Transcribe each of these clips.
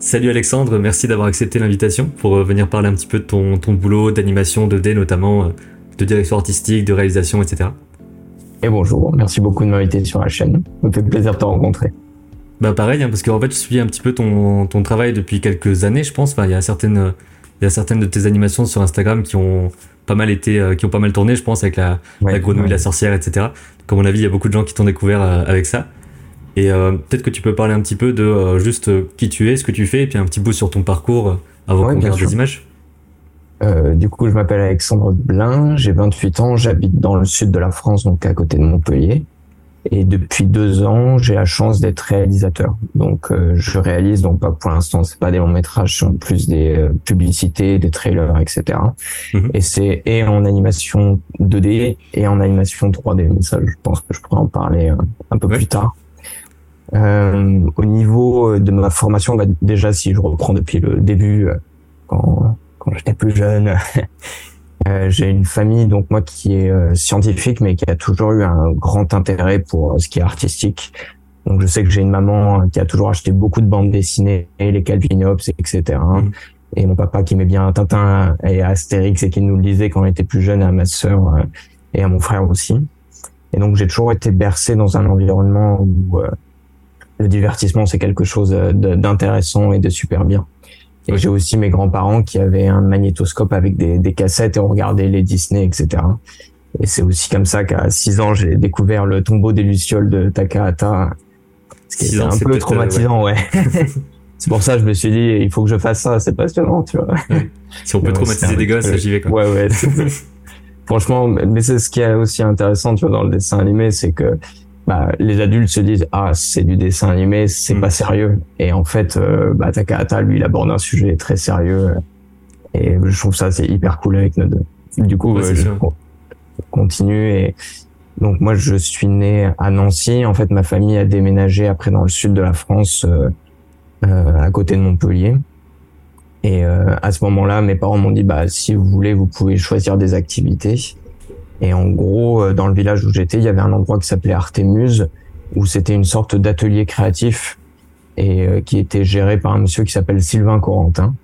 Salut Alexandre, merci d'avoir accepté l'invitation pour euh, venir parler un petit peu de ton, ton boulot d'animation 2D notamment, euh, de direction artistique, de réalisation, etc. Et bonjour, merci beaucoup de m'inviter sur la chaîne. Ça fait plaisir de te rencontrer. Bah pareil, hein, parce qu'en fait je suis un petit peu ton, ton travail depuis quelques années, je pense. Enfin, il y a certaines, il y a certaines de tes animations sur Instagram qui ont pas mal été, euh, qui ont pas mal tourné, je pense, avec la, Ouais, la grenouille, ouais. la sorcière, etc. Comme on a vu, il y a beaucoup de gens qui t'ont découvert avec ça. Et euh, peut-être que tu peux parler un petit peu de euh, juste euh, qui tu es, ce que tu fais, et puis un petit bout sur ton parcours avant Ouais, qu'on regarde des images. Euh, du coup, je m'appelle Alexandre Blin, j'ai 28 ans, j'habite dans le sud de la France, donc à côté de Montpellier. Et depuis deux ans, j'ai la chance d'être réalisateur. Donc, euh, je réalise, donc pas pour l'instant, c'est pas des longs métrages, c'est en plus des euh, publicités, des trailers, etc. Mhm. Et c'est et en animation 2D et en animation 3D. Mais ça, je pense que je pourrais en parler un peu Ouais. plus tard. Euh, au niveau de ma formation, bah, déjà, si je reprends depuis le début, euh, quand, quand j'étais plus jeune, euh, j'ai une famille, donc moi, qui est euh, scientifique, mais qui a toujours eu un grand intérêt pour euh, ce qui est artistique. Donc, je sais que j'ai une maman euh, qui a toujours acheté beaucoup de bandes dessinées, les Calvinops, etc. Mhm. Et mon papa qui aimait bien Tintin et Astérix et qui nous le lisait quand on était plus jeune à ma sœur euh, et à mon frère aussi. Et donc, j'ai toujours été bercé dans un environnement où euh, le divertissement, c'est quelque chose euh, d'intéressant et de super bien. Et j'ai aussi mes grands-parents qui avaient un magnétoscope avec des, des cassettes et on regardait les Disney, etc. Et c'est aussi comme ça qu'à 6 ans, j'ai découvert le tombeau des Lucioles de Takahata. Ce qui Six était ans, un c'est peu euh, traumatisant, ouais. c'est pour ça que je me suis dit, il faut que je fasse ça, c'est passionnant, tu vois. Si on peut traumatiser c'est des gosses, j'y vais quoi. Ouais, ouais. c'est- Franchement, mais c'est ce qui est aussi intéressant, tu vois, dans le dessin animé, c'est que bah, les adultes se disent ah c'est du dessin animé, c'est Mm. pas sérieux. Et en fait, euh, bah, Takahata lui il aborde un sujet très sérieux. Et je trouve ça c'est hyper cool avec nos deux. Du coup, Ouais, euh, je sûr. continue et donc moi je suis né à Nancy. En fait, ma famille a déménagé après dans le sud de la France, euh, euh, à côté de Montpellier. Et euh, à ce moment-là, mes parents m'ont dit bah si vous voulez, vous pouvez choisir des activités. Et en gros, euh, dans le village où j'étais, il y avait un endroit qui s'appelait Artémuse, où c'était une sorte d'atelier créatif et euh, qui était géré par un monsieur qui s'appelle Sylvain Corentin.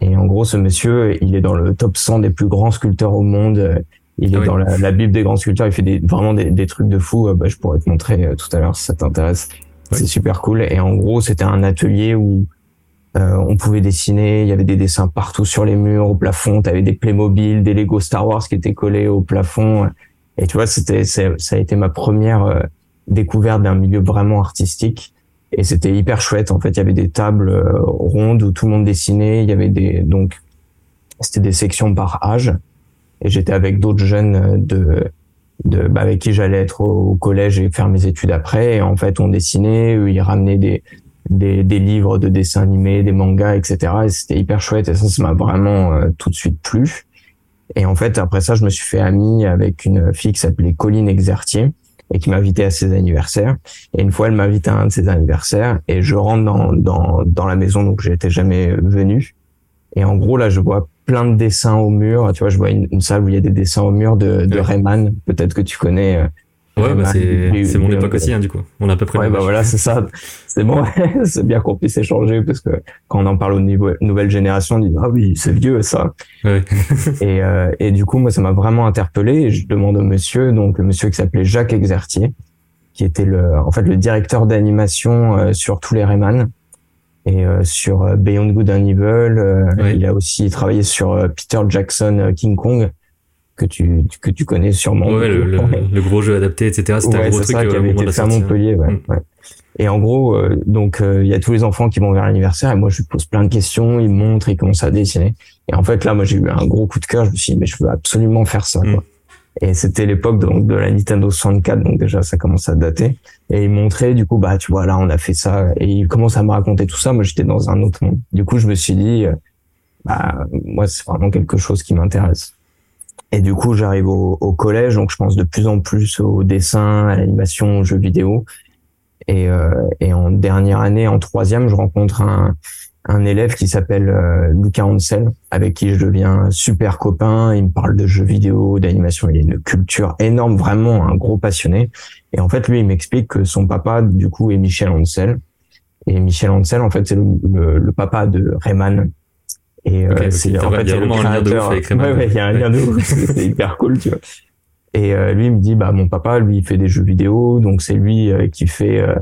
Et en gros, ce monsieur, il est dans le top 100 des plus grands sculpteurs au monde. Il est Ah oui. dans la, la bible des grands sculpteurs. Il fait des, vraiment des, des trucs de fou. Euh, Bah, je pourrais te montrer tout à l'heure si ça t'intéresse. Oui. C'est super cool. Et en gros, c'était un atelier où euh, on pouvait dessiner. Il y avait des dessins partout sur les murs, au plafond. T'avais des Playmobil, des Lego Star Wars qui étaient collés au plafond. Et tu vois, c'était, ça a été ma première euh, découverte d'un milieu vraiment artistique. Et c'était hyper chouette. En fait, il y avait des tables euh, rondes où tout le monde dessinait. Il y avait des, donc, c'était des sections par âge. Et j'étais avec d'autres jeunes euh, de, de, bah, avec qui j'allais être au, au collège et faire mes études après. Et en fait, on dessinait, eux, ils ramenaient des, des, des livres de dessins animés, des mangas, etc. Et c'était hyper chouette. Et ça, ça m'a vraiment euh, tout de suite plu. Et en fait, après ça, je me suis fait ami avec une fille qui s'appelait Colline Exertier et qui m'invitait à ses anniversaires. Et une fois, elle m'invite à un de ses anniversaires et je rentre dans, dans, dans la maison, donc j'étais jamais venu. Et en gros, là, je vois plein de dessins au mur. Tu vois, je vois une, une salle où il y a des dessins au mur de, de Ouais. Rayman. Peut-être que tu connais. Euh, Ouais, bah Rayman, c'est c'est mon du- époque aussi, hein, du coup. On a à peu près Ouais, bah voilà, c'est ça. C'est bon, c'est bien qu'on puisse échanger parce que quand on en parle au niveau nouvelle génération, on dit ah oui, c'est vieux ça. Ouais. Et, euh, et du coup, moi, ça m'a vraiment interpellé. Et je demande au monsieur, donc le monsieur qui s'appelait Jacques Exertier, qui était le, en fait, le directeur d'animation euh, sur tous les Rayman et euh, sur euh, Beyond Good and Evil. euh, Ouais. Il a aussi travaillé sur euh, Peter Jackson euh, King Kong que tu que tu connais sûrement. Ouais, le, le, le gros jeu adapté, etc. C'était un gros truc ça euh, qui avait été fait à. Montpellier, ouais, Mm. ouais. Et en gros, euh, donc euh, il y a tous les enfants qui vont vers l'anniversaire et moi je lui pose plein de questions, il me montre, il commence à dessiner. Et en fait là, moi j'ai eu un gros coup de cœur, je me suis dit mais je veux absolument faire ça. Mm. Quoi. Et c'était l'époque donc de la Nintendo 64, donc déjà ça commence à dater. Et il montrait du coup bah tu vois là on a fait ça et il commence à me raconter tout ça. Moi j'étais dans un autre monde. Du coup je me suis dit euh, bah moi c'est vraiment quelque chose qui m'intéresse. Et du coup, j'arrive au, au collège, donc je pense de plus en plus au dessin, à l'animation, aux jeux vidéo. Et, euh, et en dernière année, en troisième, je rencontre un, un élève qui s'appelle euh, Lucas Hansel, avec qui je deviens super copain. Il me parle de jeux vidéo, d'animation. Il a une culture énorme, vraiment un gros passionné. Et en fait, lui, il m'explique que son papa, du coup, est Michel Hansel. Et Michel Ancel, en fait, c'est le, le, papa de Rayman. Et euh, c'est en fait il y a le créateur. Rayman. Ouais, ouais, il y a un lien de ouf. c'est hyper cool, tu vois. Et euh, lui il me dit bah mon papa lui il fait des jeux vidéo donc c'est lui euh, qui fait euh,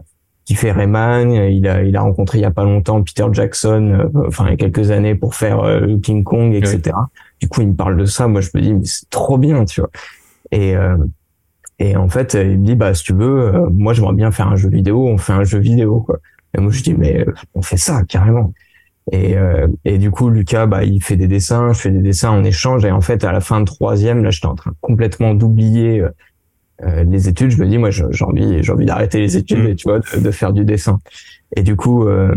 qui fait Rayman il a il a rencontré il y a pas longtemps Peter Jackson enfin il y a quelques années pour faire King Kong etc du coup il me parle de ça moi je me dis mais c'est trop bien tu vois et et en fait il me dit bah si tu veux moi j'aimerais bien faire un jeu vidéo on fait un jeu vidéo quoi et moi je dis mais on fait ça carrément et, euh, et du coup, Lucas, bah, il fait des dessins, je fais des dessins en échange. Et en fait, à la fin de troisième, là, j'étais en train complètement d'oublier euh, euh les études. Je me dis, moi, j'ai envie, j'ai envie d'arrêter les études, mm. et, tu vois, de, faire du dessin. Et du coup, euh,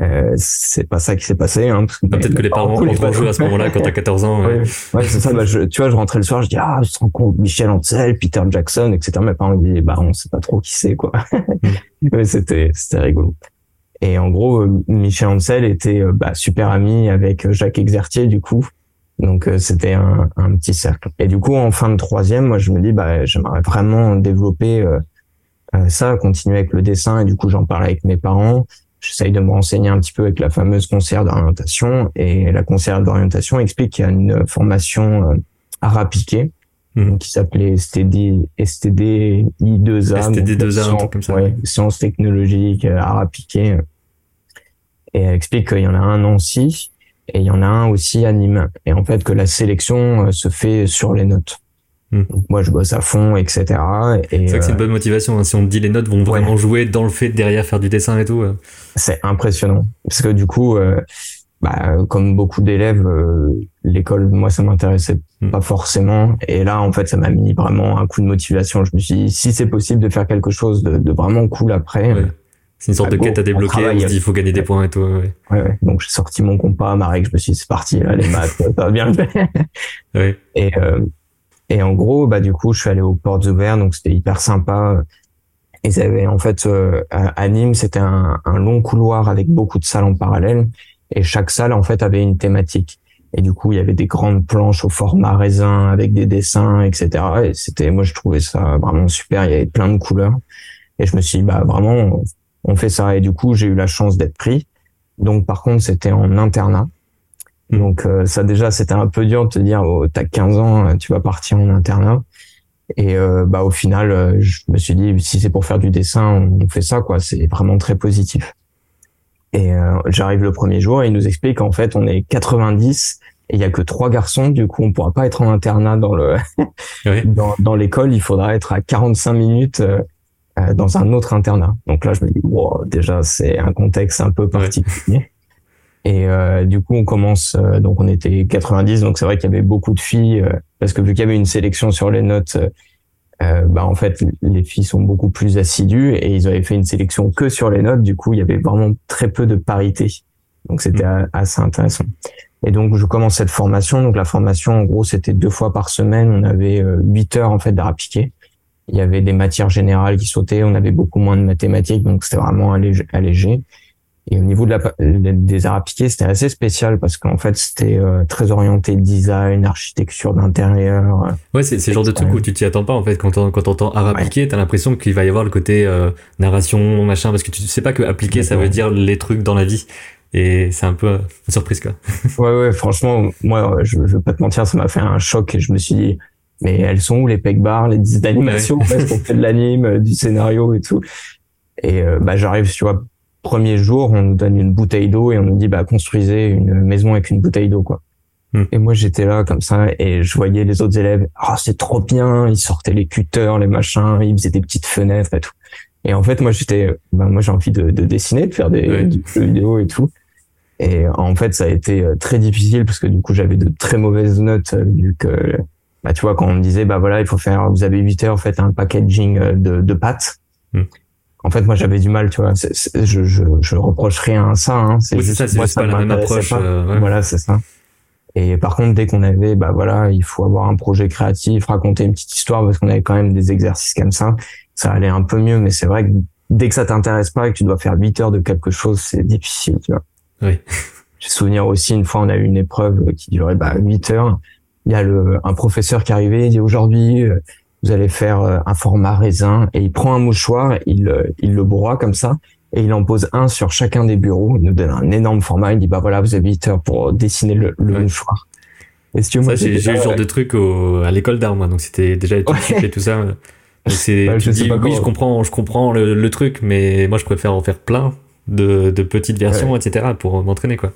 euh, c'est pas ça qui s'est passé. Hein, Peut-être que les parents ont joué à ce moment-là quand t'as 14 ans. Ouais, ouais c'est ça. Bah, je, tu vois, je rentrais le soir, je dis ah, je te rends compte Michel Ancel, Peter Jackson, etc. Mes parents me disent bah on sait pas trop qui c'est quoi. Mm. Mais c'était c'était rigolo. Et en gros, euh, Michel Ancel était euh, bah, super ami avec euh, Jacques Exertier du coup. Donc c'était un, un, petit cercle. Et du coup, en fin de troisième, moi je me dis bah j'aimerais vraiment développer ça, continuer avec le dessin. Et du coup, j'en parle avec mes parents. J'essaye de me renseigner un petit peu avec la fameuse conseillère d'orientation. Et la conseillère d'orientation explique qu'il y a une formation à rappiquer mmh. qui s'appelait STD, STD I2A. STD2A, un truc comme ça. Ouais, sciences technologiques à rappiquer et elle explique qu'il y en a un Nancy et il y en a un aussi à Nîmes. Et en fait, que la sélection euh, se fait sur les notes. Donc moi, je bosse à fond, etc. C'est vrai que c'est une euh, bonne motivation. Hein. Si on te dit les notes vont vraiment jouer dans le fait de derrière faire du dessin et tout. C'est impressionnant. Parce que du coup, euh, bah, comme beaucoup d'élèves, l'école, moi, ça m'intéressait hmm. pas forcément. Et là, en fait, ça m'a mis vraiment un coup de motivation. Je me suis dit, si c'est possible de faire quelque chose de, de vraiment cool après, c'est une sorte de quête à débloquer, on, se dit il faut gagner des points et tout. Ouais, ouais. Donc j'ai sorti mon compas, ma règle, je me suis dit c'est parti, là, les maths, ça va bien le faire. ouais. Et, euh, et en gros, bah du coup, je suis allé aux portes ouvertes, donc c'était hyper sympa. Ils avaient en fait euh, à Nîmes, c'était un, un, long couloir avec beaucoup de salles en parallèle, et chaque salle en fait avait une thématique. Et du coup, il y avait des grandes planches au format raisin avec des dessins, etc. Et c'était, moi, je trouvais ça vraiment super. Il y avait plein de couleurs. Et je me suis dit, bah vraiment, on fait ça. Et du coup, j'ai eu la chance d'être pris. Donc, par contre, c'était en internat. Hmm. Donc, euh, ça déjà, c'était un peu dur de te dire, oh, t'as 15 ans, euh, tu vas partir en internat. Et euh, bah, au final, je me suis dit, si c'est pour faire du dessin, on fait ça, quoi. C'est vraiment très positif. Et j'arrive le premier jour et il nous explique qu'en fait, on est 90 et il y a que trois garçons. Du coup, on pourra pas être en internat dans le dans, dans l'école. Il faudra être à 45 minutes euh, dans un autre internat. Donc là, je me dis, wow, déjà, c'est un contexte un peu particulier. Et euh, du coup, on commence. Euh, donc, on était 90. Donc, c'est vrai qu'il y avait beaucoup de filles parce que vu qu'il y avait une sélection sur les notes, bah en fait, les filles sont beaucoup plus assidues et ils avaient fait une sélection que sur les notes. Du coup, il y avait vraiment très peu de parité. Donc, c'était mm. assez intéressant. Et donc, je commence cette formation. Donc, la formation, en gros, c'était deux fois par semaine. On avait huit heures en fait d'art appliqué il y avait des matières générales qui sautaient, on avait beaucoup moins de mathématiques, donc c'était vraiment allégé. Et au niveau de la, des arts appliqués, c'était assez spécial parce qu'en fait, c'était euh, très orienté design, architecture d'intérieur. Euh, ouais, c'est le genre de truc où tu t'y attends pas en fait. Quand on, quand art appliqué, tu t'as l'impression qu'il va y avoir le côté euh, narration, machin, parce que tu sais pas que appliquer, ça veut dire les trucs dans la vie. Et c'est un peu une surprise quoi. ouais, ouais, franchement, moi, je, je veux pas te mentir, ça m'a fait un choc et je me suis dit, mais elles sont où les peg bars, les disques d'animation ouais. parce qu'on fait de l'anime, euh, du scénario et tout. Et euh, bah j'arrive, tu vois, premier jour, on nous donne une bouteille d'eau et on nous dit bah construisez une maison avec une bouteille d'eau quoi. Hmm. Et moi j'étais là comme ça et je voyais les autres élèves, ah c'est trop bien, ils sortaient les cutters, les machins, ils faisaient des petites fenêtres et tout. Et en fait moi j'étais, bah moi j'ai envie de, de, dessiner, de faire des, jeux vidéo et tout. Et en fait ça a été euh, très difficile parce que du coup j'avais de très mauvaises notes vu que bah tu vois quand on me disait bah voilà il faut faire vous avez 8 heures faites un packaging euh, de, de pâtes hmm. En fait moi j'avais du mal tu vois. Je, je je reproche rien à ça hein. c'est juste ça c'est pas la même approche euh, voilà c'est ça. Et par contre dès qu'on avait bah voilà il faut avoir un projet créatif raconter une petite histoire parce qu'on avait quand même des exercices comme ça ça allait un peu mieux. Mais c'est vrai que dès que ça t'intéresse pas et que tu dois faire 8 heures de quelque chose c'est difficile tu vois. Oui. J'ai souvenir aussi une fois on a eu une épreuve qui durait bah 8 heures. Il y a le, un professeur qui arrivait, il dit aujourd'hui euh, vous allez faire euh, un format raisin et il prend un mouchoir, il, euh, il le broie comme ça et il en pose un sur chacun des bureaux. Il nous donne un énorme format. Il dit bah voilà, vous avez 8 heures pour dessiner le, le mouchoir. Et si moi, j'ai eu ce genre de truc à l'école d'art, moi. Donc c'était déjà tout et tout ça. C'est, bah, tu dis, oui, je comprends, je comprends le, truc, mais moi, je préfère en faire plein de, de petites versions, etc., pour m'entraîner, quoi.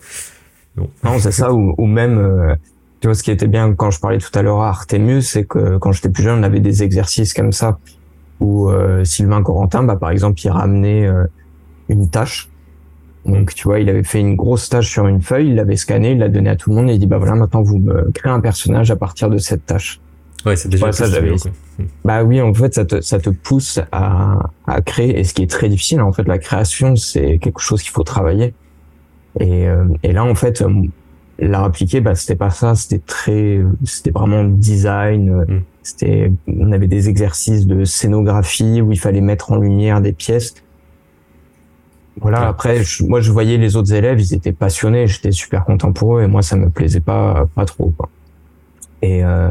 Non, c'est ça, ou, ou même, euh, tu vois, ce qui était bien quand je parlais tout à l'heure à Artemus, c'est que quand j'étais plus jeune, on avait des exercices comme ça, où euh, Sylvain Corentin, bah, par exemple, il ramenait euh, une tâche. Donc, tu vois, il avait fait une grosse tâche sur une feuille, il l'avait scanné, il l'a donné à tout le monde et il dit, bah voilà, maintenant vous me créez un personnage à partir de cette tâche. Ouais, c'est déjà ça, j'avais. Bah oui, en fait, ça te, ça te pousse à, à créer. Et ce qui est très difficile, en fait, la création, c'est quelque chose qu'il faut travailler. Et, euh, et là, en fait, l'art appliqué, bah, c'était pas ça. C'était très, c'était vraiment design. Mm. C'était, on avait des exercices de scénographie où il fallait mettre en lumière des pièces. Voilà. Après, moi, je voyais les autres élèves, ils étaient passionnés. J'étais super content pour eux, et moi, ça me plaisait pas, pas trop. Quoi. Et euh,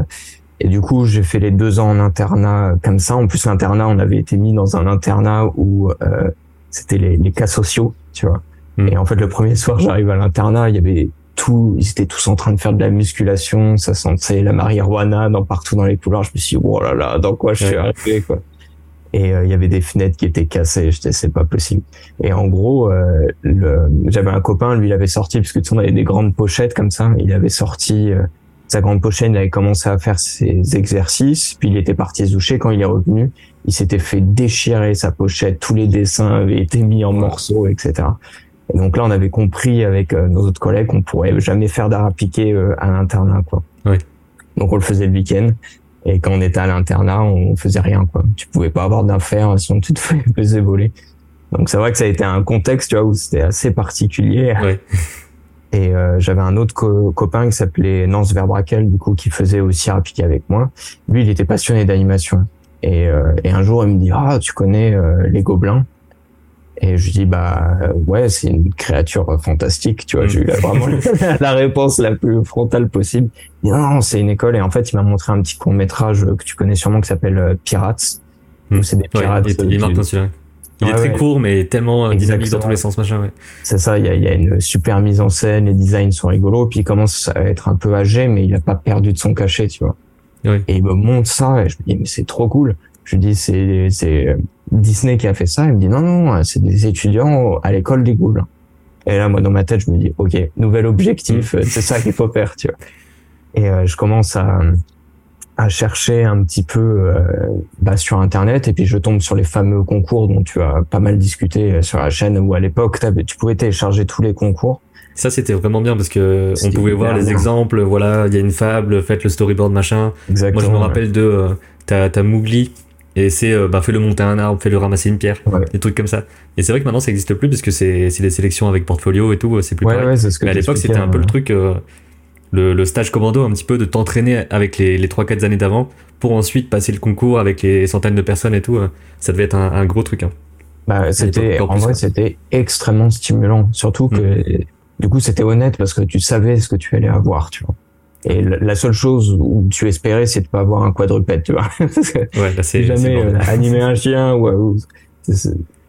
et du coup, j'ai fait les deux ans en internat comme ça. En plus, l'internat, on avait été mis dans un internat où euh, c'était les, les, cas sociaux, tu vois. Hmm. Et en fait, le premier soir, j'arrive à l'internat, il y avait tout, ils étaient tous en train de faire de la musculation, ça sentait la marijuana dans partout dans les couloirs. Je me suis dit, oh là là, dans quoi je suis arrivé, quoi. Et euh, il y avait des fenêtres qui étaient cassées. Je c'est pas possible. Et en gros, euh, j'avais un copain, lui, il avait sorti, parce que tu sais, on avait des grandes pochettes comme ça. Il avait sorti euh, sa grande pochette, il avait commencé à faire ses exercices, puis il était parti se doucher. Quand il est revenu, il s'était fait déchirer sa pochette, tous les dessins avaient été mis en morceaux, etc. Et donc là, on avait compris avec euh, nos autres collègues qu'on pourrait jamais faire d'art appliqué euh, à l'internat, quoi. Oui. Donc on le faisait le week-end. Et quand on était à l'internat, on faisait rien, quoi. Tu pouvais pas avoir d'affaires sinon tu te faisais voler. Donc c'est vrai que ça a été un contexte, tu vois, où c'était assez particulier. Oui. Et euh, j'avais un autre copain qui s'appelait Nance Verbrakel, du coup, qui faisait aussi appliquer avec moi. Lui, il était passionné d'animation. Et, euh, et, un jour, il me dit ah tu connais euh, les gobelins Et je dis bah ouais c'est une créature fantastique. Tu vois, j'ai eu vraiment la réponse la plus frontale possible. Non, c'est une école. Et en fait, il m'a montré un petit court métrage que tu connais sûrement qui s'appelle Pirates. Mmh. C'est des pirates. Ouais, il, il, il est très court, mais tellement euh, dynamique dans tous les sens, machin, ouais. C'est ça, il y a, y a, une super mise en scène, les designs sont rigolos, puis il commence à être un peu âgé, mais il a pas perdu de son cachet, tu vois. Et il me montre ça, et je me dis, mais c'est trop cool. Je lui dis, c'est, c'est euh, Disney qui a fait ça. Il me dit, non, non, c'est des étudiants à l'école des Goules. Et là, moi, dans ma tête, je me dis, OK, nouvel objectif, mm. c'est ça qu'il faut faire, tu vois. Et euh, je commence à, à chercher un petit peu euh, bah, sur internet et puis je tombe sur les fameux concours dont tu as pas mal discuté euh, sur la chaîne où à l'époque tu pouvais télécharger tous les concours. Ça c'était vraiment bien parce que on pouvait voir les exemples. Voilà, il y a une fable, faites le storyboard machin. Exactement, Moi je me rappelle de euh, t'as as Mougli et c'est euh, bah fais le monter un arbre, fais le ramasser une pierre, des trucs comme ça. Et c'est vrai que maintenant ça existe plus parce que c'est des sélections avec portfolio et tout, c'est plus ouais, Ouais, Mais à l'époque c'était un peu le truc le, stage commando un petit peu de t'entraîner avec les, les 3-4 années d'avant pour ensuite passer le concours avec les centaines de personnes et tout. Euh, ça devait être un, gros truc. Hein. Bah, c'était, en vrai, c'était extrêmement stimulant. Surtout que, mm. du coup, c'était honnête parce que tu savais ce que tu allais avoir, tu vois. Et la seule chose où tu espérais, c'est de pas avoir un quadrupède, tu vois. ouais, là, c'est, jamais euh, animer un chien ou,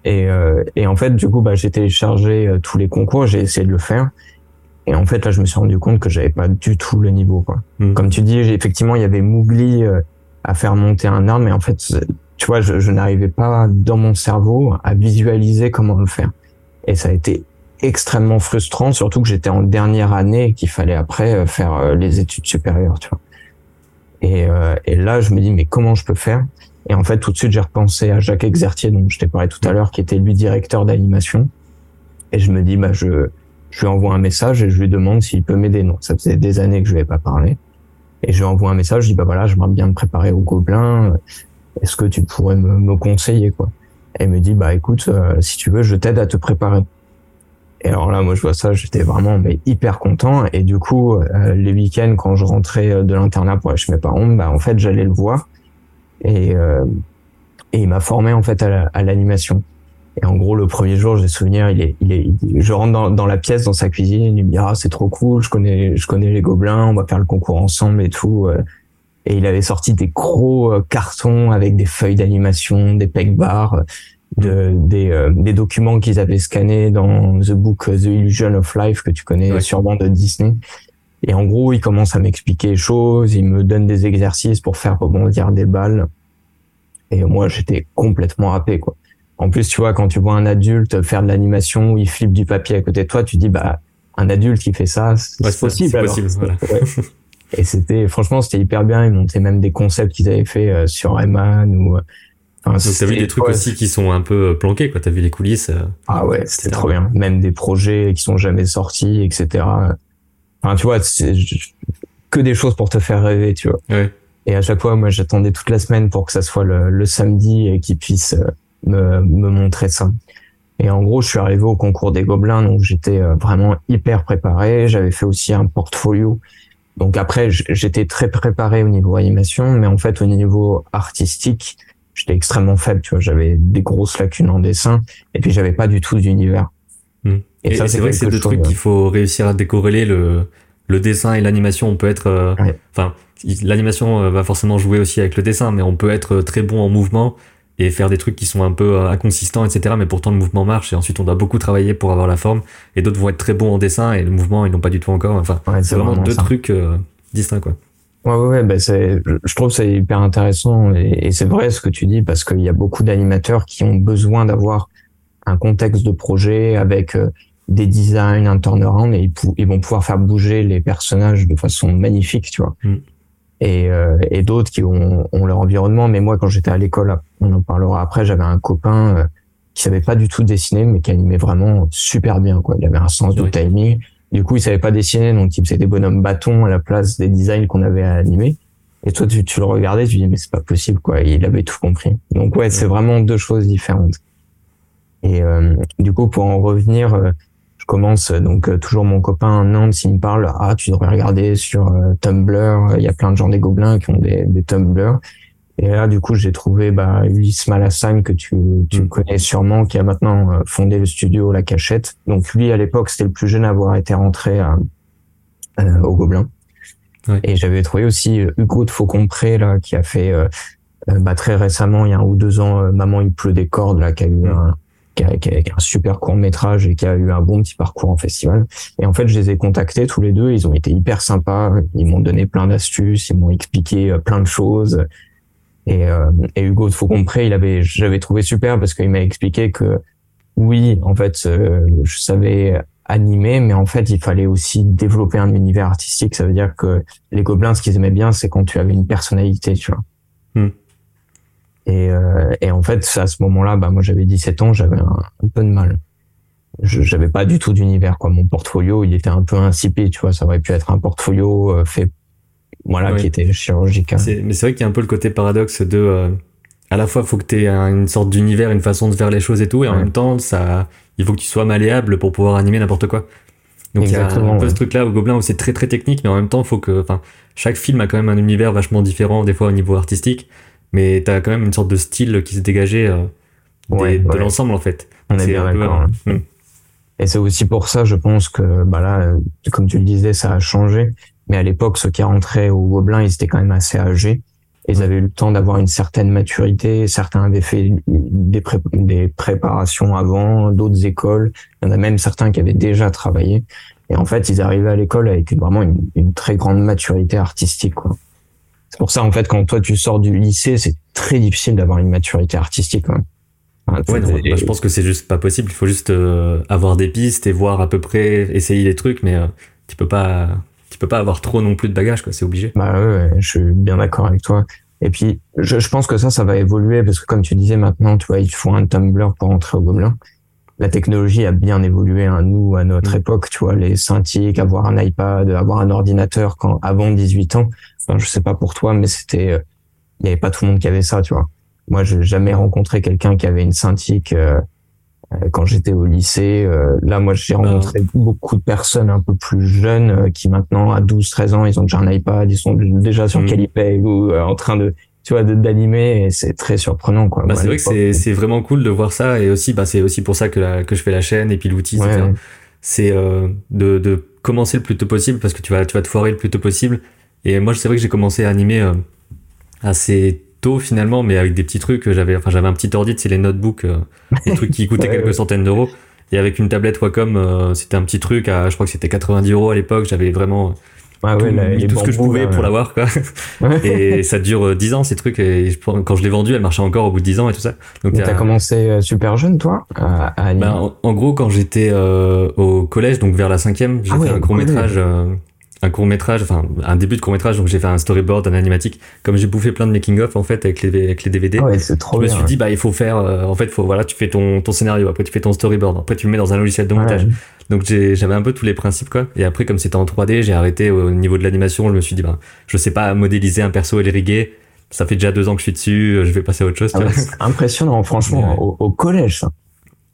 et, euh, et en fait, du coup, bah, j'ai téléchargé euh, tous les concours, j'ai essayé de le faire. Et en fait, là, je me suis rendu compte que j'avais pas du tout le niveau, quoi. Hmm. Comme tu dis, effectivement, il y avait Mougli euh, à faire monter un arbre, mais en fait, tu vois, je, je n'arrivais pas dans mon cerveau à visualiser comment le faire. Et ça a été extrêmement frustrant, surtout que j'étais en dernière année et qu'il fallait après euh, faire euh, les études supérieures, tu vois. Et, et là, je me dis, mais comment je peux faire? Et en fait, tout de suite, j'ai repensé à Jacques Exertier, dont je t'ai parlé tout à l'heure, qui était lui directeur d'animation. Et je me dis, bah, je, je lui envoie un message et je lui demande s'il peut m'aider. Non, ça faisait des années que je lui avais pas parlé. Et je lui envoie un message, je dis, bah voilà, j'aimerais bien me préparer au gobelin. Est-ce que tu pourrais me, conseiller, quoi? Et elle me dit, bah écoute, euh, si tu veux, je t'aide à te préparer. Et alors là, moi, je vois ça, j'étais vraiment mais, hyper content. Et du coup, euh, les week-ends, quand je rentrais euh, de l'internat pour aller chez mes parents, bah en fait, j'allais le voir. Et, et il m'a formé en fait à l'animation. Et en gros, le premier jour, j'ai souvenir, il est, il est, je rentre dans, dans, la pièce, dans sa cuisine, il me dit ah c'est trop cool, je connais, je connais les gobelins, on va faire le concours ensemble et tout. Euh. Et il avait sorti des gros euh, cartons avec des feuilles d'animation, des peg bars. De, des, euh, des documents qu'ils avaient scannés dans The Book The Illusion of Life que tu connais sûrement de Disney. Et en gros, il commence à m'expliquer les choses, il me donne des exercices pour faire rebondir des balles. Et moi, j'étais complètement happé, quoi. En plus, tu vois, quand tu vois un adulte faire de l'animation où il flippe du papier à côté de toi, tu dis, bah, un adulte qui fait ça, c'est possible. C'est possible, voilà. Et c'était, franchement, c'était hyper bien. Ils montaient même des concepts qu'ils avaient fait euh, sur Rayman ou. Euh, enfin, t'as vu des trucs aussi qui sont un peu euh, planqués, quoi. T'as vu les coulisses. ah ouais, c'était trop bien. Même des projets qui sont jamais sortis, etc. Enfin, tu vois, que des choses pour te faire rêver, tu vois. Ouais. Et à chaque fois, moi, j'attendais toute la semaine pour que ça soit le, le samedi et qu'ils puissent me, me montrer ça. Et en gros, je suis arrivé au concours des Gobelins, donc j'étais vraiment hyper préparé. J'avais fait aussi un portfolio donc après, j'étais très préparé au niveau animation, mais en fait, au niveau artistique, j'étais extrêmement faible. Tu vois, j'avais des grosses lacunes en dessin, et puis j'avais pas du tout d'univers. Hmm. Et, ça, c'est vrai que c'est deux trucs qu'il faut réussir à décorréler. Le, le dessin et l'animation, on peut être, euh, enfin, l'animation euh, va forcément jouer aussi avec le dessin, mais on peut être très bon en mouvement et faire des trucs qui sont un peu euh, inconsistants, etc. Mais pourtant le mouvement marche et ensuite on doit beaucoup travailler pour avoir la forme. Et d'autres vont être très bons en dessin et le mouvement ils n'ont pas du tout encore. Enfin, c'est vraiment, deux trucs euh, distincts quoi. Ouais ouais, bah c'est, je trouve c'est hyper intéressant et, c'est vrai ce que tu dis parce qu'il y a beaucoup d'animateurs qui ont besoin d'avoir un contexte de projet avec euh, des designs, un turnaround et ils, ils, vont pouvoir faire bouger les personnages de façon magnifique, tu vois. Mm et, euh, et d'autres qui ont, ont, leur environnement. Mais moi, quand j'étais à l'école, on en parlera après, j'avais un copain euh, qui savait pas du tout dessiner, mais qui animait vraiment super bien. Quoi. Il avait un sens de timing. Du coup, il savait pas dessiner, donc il faisait des bonhommes bâtons à la place des designs qu'on avait animés. Et toi, tu, tu, le regardais, tu dis mais c'est pas possible, quoi. Il avait tout compris. Donc ouais, c'est vraiment deux choses différentes. Et euh, du coup, pour en revenir, je commence donc euh, toujours mon copain Nantes il me parle ah tu devrais regarder sur euh, Tumblr il y a plein de gens des gobelins qui ont des, des Tumblr et là du coup j'ai trouvé bah Ulysse Malassane que tu tu mm. connais sûrement qui a maintenant euh, fondé le studio La Cachette donc lui à l'époque c'était le plus jeune à avoir été rentré à, au Gobelin et j'avais trouvé aussi Hugo de Faucompré là qui a fait bah, très récemment il y a un ou deux ans Maman il pleut des cordes là qui a eu mm. un qui a, un super court métrage et qui a eu un bon petit parcours en festival. Et en fait, je les ai contactés tous les deux. Ils ont été hyper sympas. Ils m'ont donné plein d'astuces. Ils m'ont expliqué euh, plein de choses. Et, euh, et Hugo de Faucompré, il avait, j'avais trouvé super parce qu'il m'a expliqué que oui, en fait, euh, je savais animer, mais en fait, il fallait aussi développer un univers artistique. Ça veut dire que les gobelins, ce qu'ils aimaient bien, c'est quand tu avais une personnalité, tu vois. Hmm. Et, euh, et en fait, à ce moment-là, bah, moi j'avais 17 ans, j'avais un, peu de mal. Je j'avais pas du tout d'univers quoi. Mon portfolio, il était un peu insipide, tu vois. Ça aurait pu être un portfolio euh, fait, voilà, qui était chirurgical. Mais c'est vrai qu'il y a un peu le côté paradoxe de, euh, à la fois, faut que tu aies une sorte d'univers, une façon de faire les choses et tout, et en même temps, ça, il faut que tu sois malléable pour pouvoir animer n'importe quoi. Donc il y a un peu ce truc-là au Gobelin où c'est très très technique, mais en même temps, faut que, enfin, chaque film a quand même un univers vachement différent, des fois au niveau artistique mais t'as quand même une sorte de style qui se dégageait euh, de l'ensemble en fait. On est, bien d'accord. Hein. Hmm. Et c'est aussi pour ça, je pense que bah là, comme tu le disais, ça a changé. Mais à l'époque, ceux qui rentraient au Gobelin, ils étaient quand même assez âgés. Ils avaient eu le temps d'avoir une certaine maturité. Certains avaient fait des, des préparations avant, d'autres écoles. Il y en a même certains qui avaient déjà travaillé. Et en fait, ils arrivaient à l'école avec vraiment une, une, très grande maturité artistique. Quoi. C'est pour ça, en fait, quand toi tu sors du lycée, c'est très difficile d'avoir une maturité artistique. ouais, bah, je pense que c'est juste pas possible. Il faut juste euh, avoir des pistes et voir à peu près, essayer les trucs, mais euh, tu peux pas, tu peux pas avoir trop non plus de bagages, quoi. C'est obligé. Bah ouais, je suis bien d'accord avec toi. Et puis, je, je, pense que ça, ça va évoluer parce que comme tu disais maintenant, tu vois, il faut un Tumblr pour entrer au Gobelin. La technologie a bien évolué, à hein. nous, à notre mm. époque, tu vois, les Cintiq, avoir un iPad, avoir un ordinateur quand, avant 18 ans, Enfin, je sais pas pour toi, mais c'était, euh, il y avait pas tout le monde qui avait ça, tu vois. Moi, j'ai jamais rencontré quelqu'un qui avait une euh, euh, quand j'étais au lycée. là, moi, j'ai rencontré beaucoup de personnes un peu plus jeunes qui maintenant, à 12, 13 ans, ils ont déjà un iPad, ils sont déjà sur mmh. Calipay ou en train de, tu vois, d'animer et c'est très surprenant, quoi. Bah, c'est vrai que c'est, c'est vraiment cool de voir ça et aussi, bah, c'est aussi pour ça que, la, que je fais la chaîne et puis l'outil, c'est de, de commencer le plus tôt possible parce que tu vas, tu vas te foirer le plus tôt possible et moi, c'est vrai que j'ai commencé à animer euh, assez tôt finalement, mais avec des petits trucs. J'avais, enfin, j'avais un petit ordi, c'est les notebooks, des trucs qui coûtaient quelques centaines d'euros. Et avec une tablette Wacom, c'était un petit truc à, je crois que c'était 90 euros à l'époque. J'avais vraiment ouais, tout, tout ce que je pouvais pour l'avoir quoi. et ça dure 10 ans ces trucs et quand je l'ai vendu elle marchait encore au bout de 10 ans et tout ça. Donc t'as commencé euh, super jeune toi à, ben, en, gros quand j'étais euh, au collège donc vers la cinquième j'ai ah fait un court métrage un court métrage, enfin un début de court métrage, donc j'ai fait un storyboard, un animatique. Comme j'ai bouffé plein de making of en fait avec les avec les DVD, ah c'est trop je me suis dit bah il faut faire, euh, en fait faut voilà tu fais ton ton scénario, après tu fais ton storyboard, après tu le mets dans un logiciel de montage. Donc j'avais un peu tous les principes quoi. Et après comme c'était en 3D, j'ai arrêté au niveau de l'animation. Je me suis dit bah je sais pas modéliser un perso et le riguer. Ça fait déjà deux ans que je suis dessus, je vais passer à autre chose. Ah impressionnant franchement au, collège ça.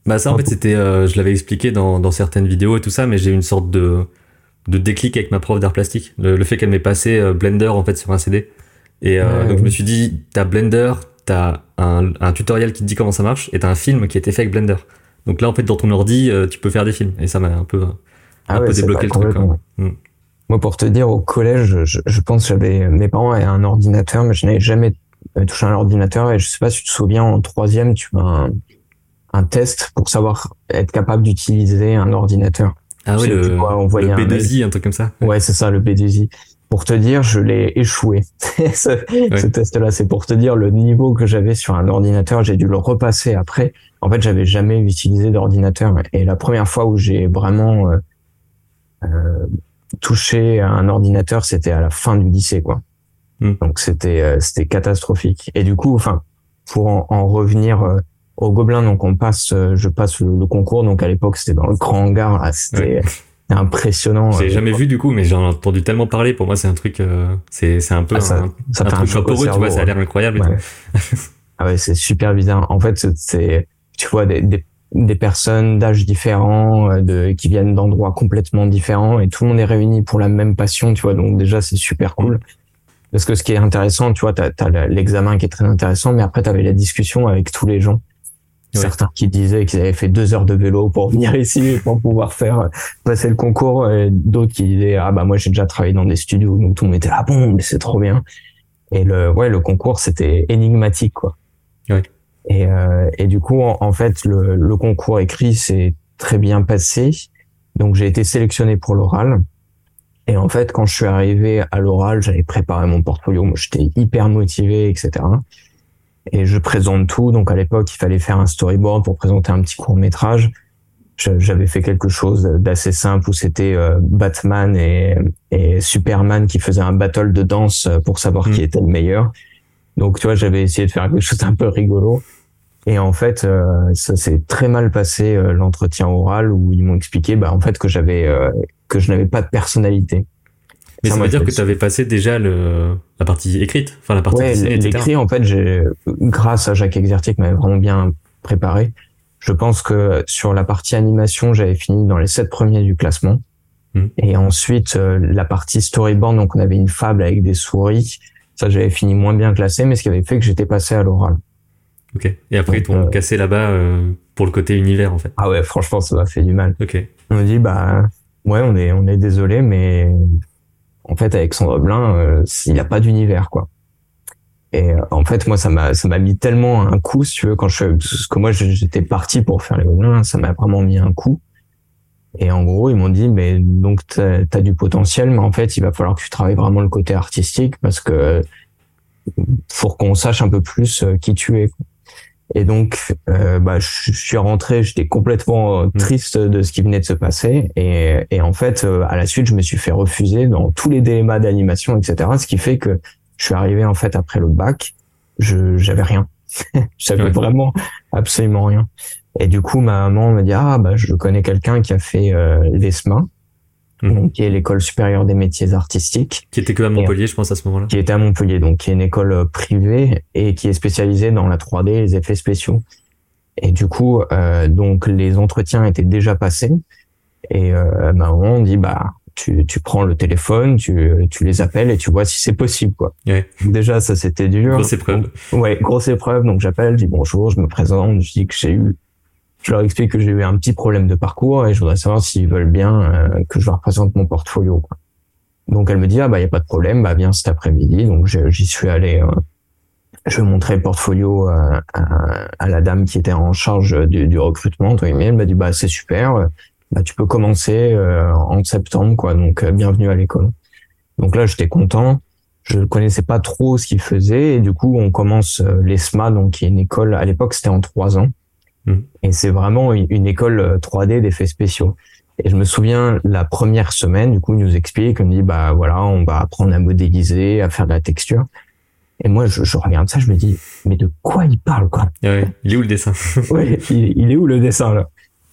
Bah ça en fait c'était, euh, je l'avais expliqué dans dans certaines vidéos et tout ça, mais j'ai une sorte de de déclic avec ma prof d'art plastique. Le, fait qu'elle m'ait passé euh, Blender en fait sur un CD. Et euh, donc je me suis dit, t'as Blender, t'as un, un tutoriel qui te dit comment ça marche, et t'as un film qui a été fait avec Blender. Donc là en fait dans ton ordi, euh, tu peux faire des films. Et ça m'a un peu, un ah peu débloqué le truc. Mm. Moi pour te dire, au collège, je, je pense que j'avais mes parents avaient un ordinateur, mais je n'avais jamais touché un ordinateur. Et je sais pas si tu te souviens, en troisième, tu as un, un test pour savoir être capable d'utiliser un ordinateur. Ah oui, le, B2I, un, truc comme ça. Ouais, c'est ça, le B2I. Pour te dire, je l'ai échoué. ce, test-là, c'est pour te dire le niveau que j'avais sur un ordinateur. J'ai dû le repasser après. En fait, j'avais jamais utilisé d'ordinateur. Et la première fois où j'ai vraiment euh, euh, touché à un ordinateur, c'était à la fin du lycée, quoi. Hmm. Donc c'était euh, c'était catastrophique. Et du coup, enfin, pour en, en revenir euh, au Gobelin, donc on passe, euh, je passe le, concours. Donc à l'époque, c'était dans le grand hangar. c'était impressionnant. J'ai jamais vu du coup, mais j'en ai entendu tellement parler. Pour moi, c'est un truc, euh, c'est c'est un peu ah, ça, un, ça un truc tu vois. Ça a l'air incroyable. ah ouais, c'est super bizarre. En fait, c'est tu vois des, des, des personnes d'âge différents, euh, de qui viennent d'endroits complètement différents, et tout le monde est réuni pour la même passion. Tu vois, donc déjà c'est super cool. Parce que ce qui est intéressant, tu vois, t'as as, l'examen qui est très intéressant, mais après t'avais la discussion avec tous les gens Certains qui disaient qu'ils avaient fait deux heures de vélo pour venir ici pour pouvoir faire passer le concours, et d'autres qui disaient ah bah moi j'ai déjà travaillé dans des studios, donc tout le monde était là bon mais c'est trop bien. Et le ouais le concours c'était énigmatique quoi. Et euh, et du coup en, en fait le, le concours écrit s'est très bien passé, donc j'ai été sélectionné pour l'oral. Et en fait, quand je suis arrivé à l'oral, j'avais préparé mon portfolio, moi j'étais hyper motivé, etc et je présente tout. Donc à l'époque, il fallait faire un storyboard pour présenter un petit court métrage. J'avais fait quelque chose d'assez simple où c'était euh, Batman et, et, Superman qui faisaient un battle de danse pour savoir qui mm. était le meilleur. Donc tu vois, j'avais essayé de faire quelque chose d'un peu rigolo. Et en fait, euh, ça s'est très mal passé euh, l'entretien oral où ils m'ont expliqué, bah en fait que j'avais que je n'avais pas de personnalité. Mais ça, veut dire que tu avais passé déjà le, la partie écrite, enfin la partie ouais, l'écrit en fait, j'ai grâce à Jacques Exertier qui m'avait vraiment bien préparé. Je pense que sur la partie animation, j'avais fini dans les sept premiers du classement. Hmm. Et ensuite, euh, la partie storyboard, donc on avait une fable avec des souris. Ça, j'avais fini moins bien classé, mais ce qui avait fait que j'étais passé à l'oral. Ok. Et après, ils t'ont euh, cassé là-bas euh, pour le côté univers, en fait. Ah ouais, franchement, ça m'a fait du mal. Ok. On me dit, bah, ouais, on est, on est désolé, mais en fait, avec son Blin, euh, il n'y a pas d'univers, quoi. Et euh, en fait, moi, ça m'a ça m'a mis tellement un coup, si tu veux, quand je parce que moi j'étais parti pour faire les Gobelins, ça m'a vraiment mis un coup. Et en gros, ils m'ont dit, mais donc t'as as du potentiel, mais en fait, il va falloir que tu travailles vraiment le côté artistique parce que pour qu'on sache un peu plus euh, qui tu es. Et donc, euh, bah, je, suis rentré, j'étais complètement euh, mm. triste de ce qui venait de se passer. Et, et en fait, euh, à la suite, je me suis fait refuser dans tous les dilemmas d'animation, etc. Ce qui fait que je suis arrivé en fait après le bac, je j'avais rien, j'avais vraiment absolument rien. Et du coup, ma maman me dit ah bah je connais quelqu'un qui a fait euh, l'ESMA Mhm. qui est l'école supérieure des métiers artistiques. Qui était que à Montpellier, je pense, à ce moment-là. Qui était à Montpellier, donc qui est une école euh, privée et qui est spécialisée dans la 3D et les effets spéciaux. Et du coup, euh, donc les entretiens étaient déjà passés. Et euh, bah, on dit, bah, tu, tu prends le téléphone, tu, tu les appelles et tu vois si c'est possible, quoi. Ouais. Déjà, ça c'était dur. Grosse épreuve. ouais, grosse épreuve. Donc j'appelle, je dis bonjour, je me présente, je dis que j'ai eu je leur explique que j'ai eu un petit problème de parcours et je voudrais savoir s'ils veulent bien euh, que je leur présente mon portfolio. Donc elle me dit ah bah y a pas de problème, bah viens cet après-midi. Donc j'y suis allé euh, je montrais le portfolio à, la dame qui était en charge du, recrutement. Elle m'a dit bah c'est super, bah tu peux commencer en septembre quoi. Donc bienvenue à l'école. Donc là j'étais content. Je connaissais pas trop ce qu'il faisait et du coup on commence l'ESMA donc qui est une école à l'époque c'était en trois ans mmh. et c'est vraiment une école 3D d'effets spéciaux. Et je me souviens la première semaine, du coup, il nous explique, on dit bah voilà, on va apprendre à modéliser, à faire de la texture. Et moi, je, je regarde ça, je me dis mais de quoi il parle quoi? Ouais, Il est où le dessin? Ouais, il, est où le dessin là?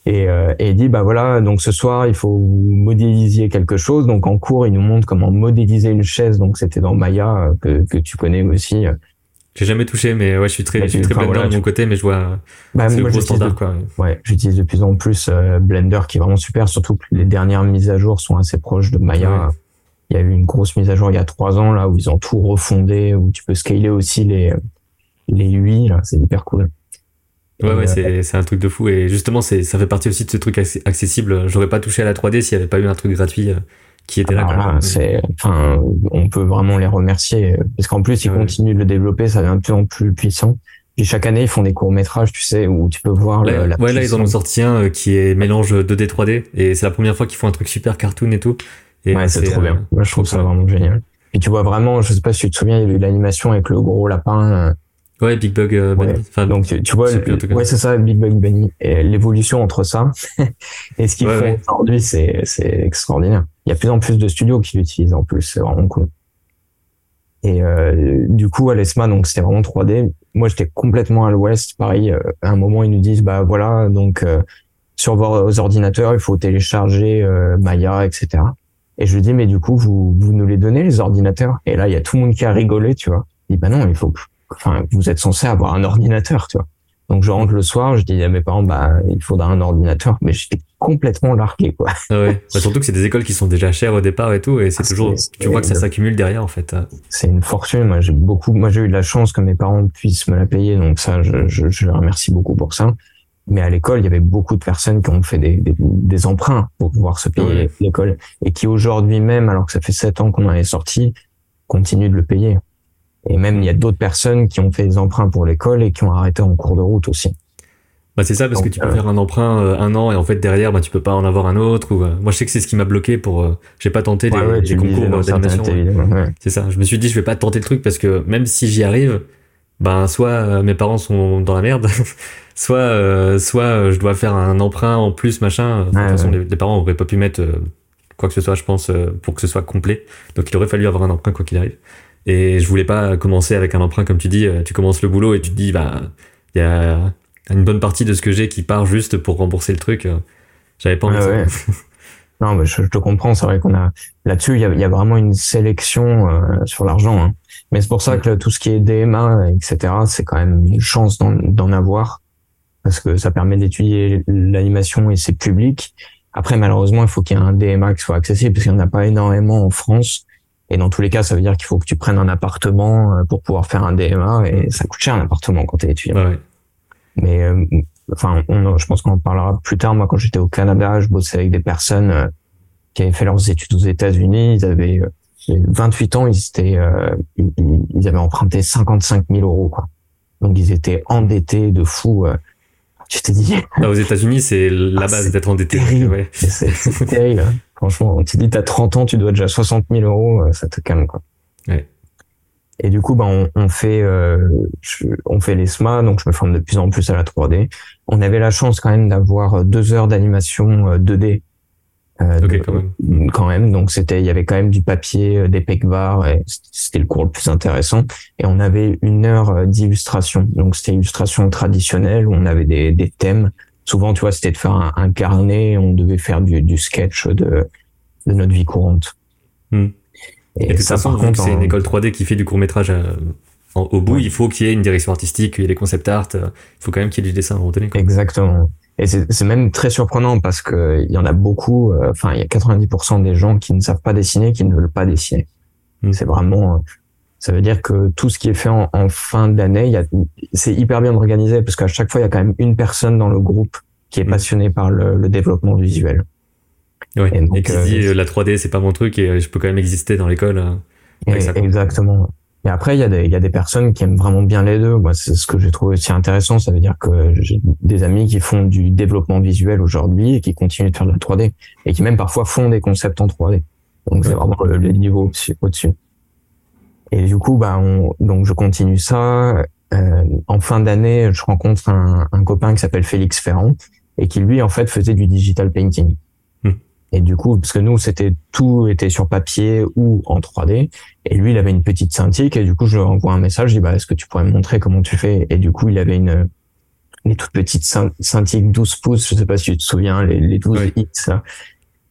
Et, euh, et, il dit bah voilà, donc ce soir il faut vous modélisiez quelque chose. Donc en cours, il nous montre comment modéliser une chaise. Donc c'était dans Maya euh, que, que tu connais aussi. J'ai jamais touché, mais ouais, je suis très, je suis très Blender de mon côté, mais je vois. Bah, c'est le gros standard, quoi. Ouais, j'utilise de plus en plus euh, Blender, qui est vraiment super. Surtout que les dernières mises à jour sont assez proches de Maya. Il y a eu une grosse mise à jour il y a trois ans là où ils ont tout refondé, où tu peux scaler aussi les les UI. C'est hyper cool. Ouais, ouais, euh, c'est, c'est un truc de fou. Et justement, c'est, ça fait partie aussi de ce truc accessible. J'aurais pas touché à la 3D s'il y avait pas eu un truc gratuit euh, qui était là. Ah, c'est, enfin, on peut vraiment les remercier parce qu'en plus ils continuent de le développer, ça devient de plus en plus puissant. Et chaque année ils font des courts métrages, tu sais, où tu peux voir là, la. Ouais, là ils en ont sorti un euh, qui est mélange 2D 3D et c'est la première fois qu'ils font un truc super cartoon et tout. Et ouais, c'est trop bien. Euh, Moi je trouve ça vraiment génial. Et tu vois vraiment, je sais pas si tu te souviens, il y a eu l'animation avec le gros lapin. Ouais, Big Bug euh, Bunny. Enfin, Donc tu, vois, ouais c'est ça, Big Bug Bunny. Et l'évolution entre ça et ce qu'ils font aujourd'hui, c'est c'est extraordinaire. Il y a de plus en plus de studios qui l'utilisent en plus, c'est vraiment cool. Et euh, du coup, à l'ESMA, donc c'était vraiment 3D. Moi, j'étais complètement à l'ouest. Pareil, euh, à un moment, ils nous disent, bah voilà, donc euh, sur vos ordinateurs, il faut télécharger euh, Maya, etc. Et je lui dis, mais du coup, vous, vous nous les donnez, les ordinateurs? Et là, il y a tout le monde qui a rigolé, tu vois. Il dit, bah non, il faut enfin, vous êtes censé avoir un ordinateur, tu vois. Donc je rentre le soir, je dis à mes parents, bah il faudra un ordinateur, mais j'étais complètement largué, quoi. Ah ouais. Bah, surtout que c'est des écoles qui sont déjà chères au départ et tout, et c'est ah, toujours, tu vois que ça s'accumule derrière en fait. C'est une fortune. Moi j'ai beaucoup, moi j'ai eu de la chance que mes parents puissent me la payer, donc ça, je, je, je les remercie beaucoup pour ça. Mais à l'école, il y avait beaucoup de personnes qui ont fait des, des, des emprunts pour pouvoir se payer l'école et qui aujourd'hui même, alors que ça fait sept ans qu'on en est sorti, continuent de le payer. Et même, il y a d'autres personnes qui ont fait des emprunts pour l'école et qui ont arrêté en cours de route aussi. Bah c'est ça parce que tu peux euh, faire un emprunt euh, un an et en fait derrière bah tu peux pas en avoir un autre ou euh, moi je sais que c'est ce qui m'a bloqué pour j'ai pas tenté les, concours d'animation c'est ça je me suis dit je vais pas tenter le truc parce que même si j'y arrive ben soit mes parents sont dans la merde soit soit je dois faire un emprunt en plus machin de toute façon les, parents auraient pas pu mettre quoi que ce soit je pense pour que ce soit complet. Donc il aurait fallu avoir un emprunt quoi qu'il arrive et je voulais pas commencer avec un emprunt, comme tu dis, euh, tu commences le boulot et tu te dis, bah, il y a une bonne partie de ce que j'ai qui part juste pour rembourser le truc. Euh, j'avais pas envie de Non, mais je, te comprends. C'est vrai qu'on a là-dessus, il y a, y a, vraiment une sélection euh, sur l'argent. Hein. Mais c'est pour ça que tout ce qui est DMA, etc., c'est quand même une chance d'en avoir parce que ça permet d'étudier l'animation et ses publics. Après, malheureusement, il faut qu'il y ait un DMA qui soit accessible parce qu'il n'y en a pas énormément en France. Et dans tous les cas, ça veut dire qu'il faut que tu prennes un appartement euh, pour pouvoir faire un DMA et ça coûte cher un appartement quand tu es étudiant. Mais euh, enfin, on, je pense qu'on en parlera plus tard. Moi, quand j'étais au Canada, je bossais avec des personnes euh, qui avaient fait leurs études aux États-Unis. Ils avaient 28 ans, ils étaient, ils, avaient emprunté 55 000 euros, quoi. Donc ils étaient endettés de fou. Tu t'es dit. aux États-Unis, c'est la ah, base d'être endetté. Ouais. C'est terrible. Franchement, on te dit t'as 30 ans, tu dois déjà 60 000 euros, euh, ça te calme quoi. Ouais. Et du coup, bah, on, on fait, euh, on fait les SMA, donc je me forme de plus en plus à la 3D. On avait la chance quand même d'avoir euh, deux heures d'animation 2D. Euh, quand, même. quand même. Donc c'était, il y avait quand même du papier, des PECVAR, et c'était le cours le plus intéressant. Et on avait une heure d'illustration. Donc c'était illustration traditionnelle où on avait des, des thèmes souvent, tu vois, c'était de faire un, carnet, on devait faire du, du sketch de, de notre vie courante. Hmm. Et, de toute façon, c'est une école 3D qui fait du court métrage euh, au bout, il faut qu'il y ait une direction artistique, qu'il y ait des concept art, euh, il faut quand même qu'il y ait du dessin à un Exactement. Et c'est même très surprenant parce que il y en a beaucoup, euh, enfin, il y a 90% des gens qui ne savent pas dessiner, qui ne veulent pas dessiner. Hmm. C'est vraiment, ça veut dire que tout ce qui est fait en, fin d'année, c'est hyper bien organisé parce qu'à chaque fois, il y a quand même une personne dans le groupe qui est mm. passionnée par le, développement visuel. Ouais. Et, qui se dit euh, la 3D, c'est pas mon truc et je peux quand même exister dans l'école. Euh, exactement. Et après, il y, a des, il y a des personnes qui aiment vraiment bien les deux. Moi, c'est ce que j'ai trouvé aussi intéressant. Ça veut dire que j'ai des amis qui font du développement visuel aujourd'hui et qui continuent de faire de la 3D et qui même parfois font des concepts en 3D. Donc, c'est vraiment le, niveau au-dessus. Et du coup, bah, on, donc je continue ça. Euh, en fin d'année, je rencontre un, un copain qui s'appelle Félix Ferrand et qui lui, en fait, faisait du digital painting. Et du coup, parce que nous, c'était tout était sur papier ou en 3D. Et lui, il avait une petite scintille. Et du coup, je lui envoie un message. Je dis, bah, est-ce que tu pourrais me montrer comment tu fais? Et du coup, il avait une, une toute petite scintille 12 pouces. Je sais pas si tu te souviens, les, les 12 hits,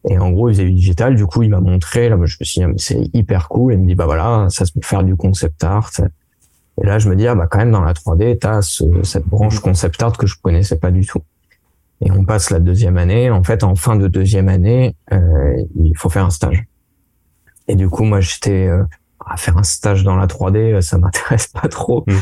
Et en gros, il faisait du digital. Du coup, il m'a montré. Là, je me suis dit, c'est hyper cool. Et il me dit, bah voilà, ça se peut faire du concept art. Et là, je me dis, ah, bah, quand même, dans la 3D, t'as ce, cette branche concept art que je connaissais pas du tout. Et on passe la deuxième année. En fait, en fin de deuxième année, euh, il faut faire un stage. Et du coup, moi, j'étais euh, à faire un stage dans la 3D, ça m'intéresse pas trop. Mm.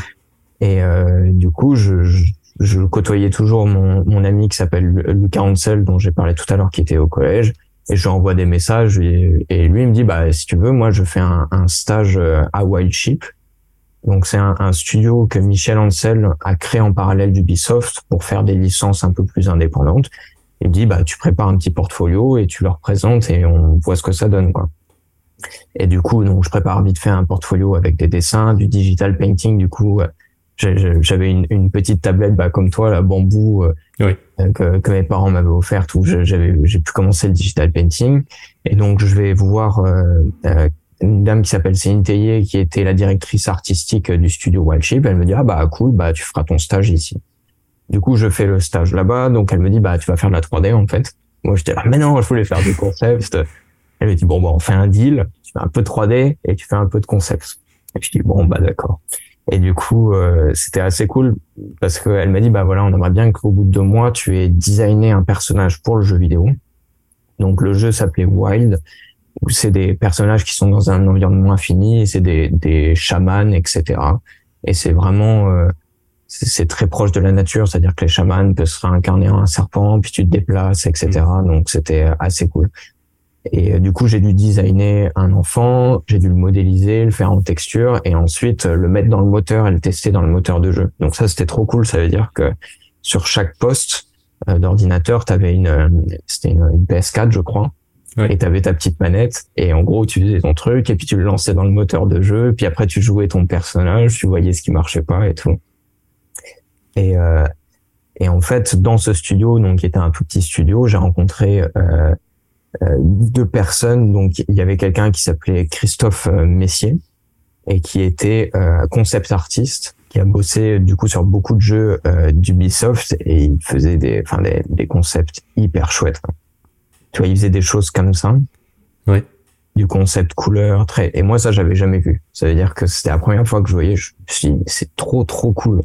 Et euh, du coup, je, je, je, côtoyais toujours mon, mon ami qui s'appelle Lucas Hansel, dont j'ai parlé tout à l'heure, qui était au collège. Et je lui envoie des messages et, et, lui il me dit bah si tu veux, moi je fais un, un stage euh, à Wild Sheep donc c'est un, un, studio que Michel Ancel a créé en parallèle d'Ubisoft pour faire des licences un peu plus indépendantes. Il dit bah tu prépares un petit portfolio et tu leur présentes et on voit ce que ça donne quoi. Et du coup donc je prépare vite fait un portfolio avec des dessins, du digital painting. Du coup j'avais une, une, petite tablette bah, comme toi la bambou euh, euh, que, que, mes parents m'avaient offerte où j'avais j'ai pu commencer le digital painting. Et donc je vais voir euh, une dame qui s'appelle Céline Théier, qui était la directrice artistique du studio Wildship. Elle me dit, ah bah cool, bah tu feras ton stage ici. Du coup, je fais le stage là-bas. Donc elle me dit, bah tu vas faire de la 3D en fait. Moi, j'étais là, mais non, je voulais faire du concept. Elle me dit, bon, bah on fait un deal. Tu fais un peu de 3D et tu fais un peu de concept. Et je dis, bon, bah d'accord. Et du coup, euh, c'était assez cool parce qu'elle m'a dit, bah voilà, on aimerait bien qu'au bout de deux mois, tu aies designé un personnage pour le jeu vidéo. Donc le jeu s'appelait Wild où c'est des personnages qui sont dans un environnement infini, et c'est des, des chamans, etc. Et c'est vraiment, euh, c'est très proche de la nature, c'est-à-dire que les chamans peuvent se réincarner en un serpent, puis tu te déplaces, etc. Mm. Donc c'était assez cool. Et euh, du coup, j'ai dû designer un enfant, j'ai dû le modéliser, le faire en texture, et ensuite euh, le mettre dans le moteur et le tester dans le moteur de jeu. Donc ça, c'était trop cool. Ça veut dire que sur chaque poste d'ordinateur, tu avais une, c'était une, une PS4, je crois, et tu avais ta petite manette et en gros tu faisais ton truc et puis tu le lançais dans le moteur de jeu puis après tu jouais ton personnage tu voyais ce qui marchait pas et tout. Et euh, et en fait dans ce studio donc qui était un tout petit studio j'ai rencontré euh, euh, deux personnes. Donc il y avait quelqu'un qui s'appelait Christophe euh, Messier et qui était euh, concept artiste qui a bossé du coup sur beaucoup de jeux d'Ubisoft et il faisait des enfin des, des concepts hyper chouettes tu vois, il faisait des choses comme ça. Ouais. Du concept couleur, très. Et moi, ça, j'avais jamais vu. Ça veut dire que c'était la première fois que je voyais. Je me suis dit, c'est trop, trop cool.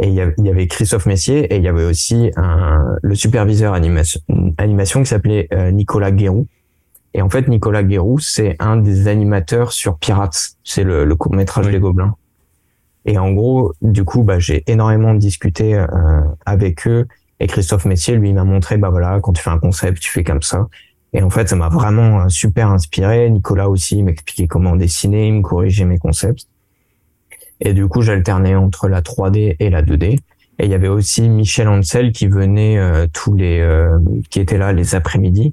Et il y, avait, Christophe Messier et il y avait aussi un, le superviseur animation, animation qui s'appelait euh, Nicolas Guérou. Et en fait, Nicolas Guérou, c'est un des animateurs sur Pirates. C'est le, le court métrage des Gobelins. Et en gros, du coup, bah, j'ai énormément discuté euh, avec eux et Christophe Messier, lui, m'a montré, bah voilà, quand tu fais un concept, tu fais comme ça. Et en fait, ça m'a vraiment euh, super inspiré. Nicolas aussi m'expliquait comment dessiner, il me corrigeait mes concepts. Et du coup, j'alternais entre la 3D et la 2D. Et il y avait aussi Michel Ansel qui venait euh, tous les, euh, qui était là les après-midi.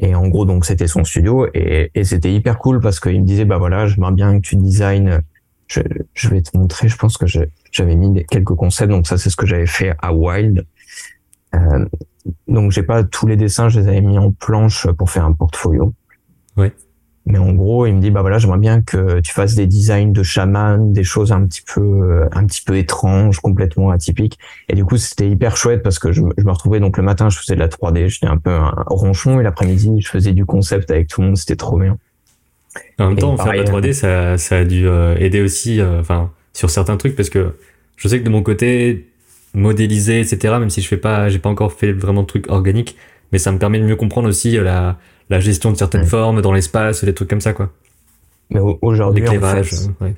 Et en gros, donc c'était son studio et, c'était hyper cool parce qu'il me disait, bah voilà, j'aimerais bien que tu designes. Je vais te montrer. Je pense que j'avais mis quelques concepts. Donc ça, c'est ce que j'avais fait à Wild. Euh, donc j'ai pas tous les dessins, je les avais mis en planche pour faire un portfolio. Oui. Mais en gros, il me dit bah voilà, j'aimerais bien que tu fasses des designs de chaman, des choses un petit peu euh, un petit peu étranges, complètement atypiques. Et du coup, c'était hyper chouette parce que je, me retrouvais donc le matin, je faisais de la 3D, j'étais un peu un ronchon et l'après-midi, je faisais du concept avec tout le monde, c'était trop bien. En même temps, faire de la 3D, ça, ça a dû euh, aider aussi, enfin, sur certains trucs parce que je sais que de mon côté, modéliser, etc. Même si je fais pas, j'ai pas encore fait vraiment de trucs organiques, mais ça me permet de mieux comprendre aussi euh, la, la gestion de certaines formes dans l'espace, des trucs comme ça, quoi. Mais aujourd'hui, en fait, euh,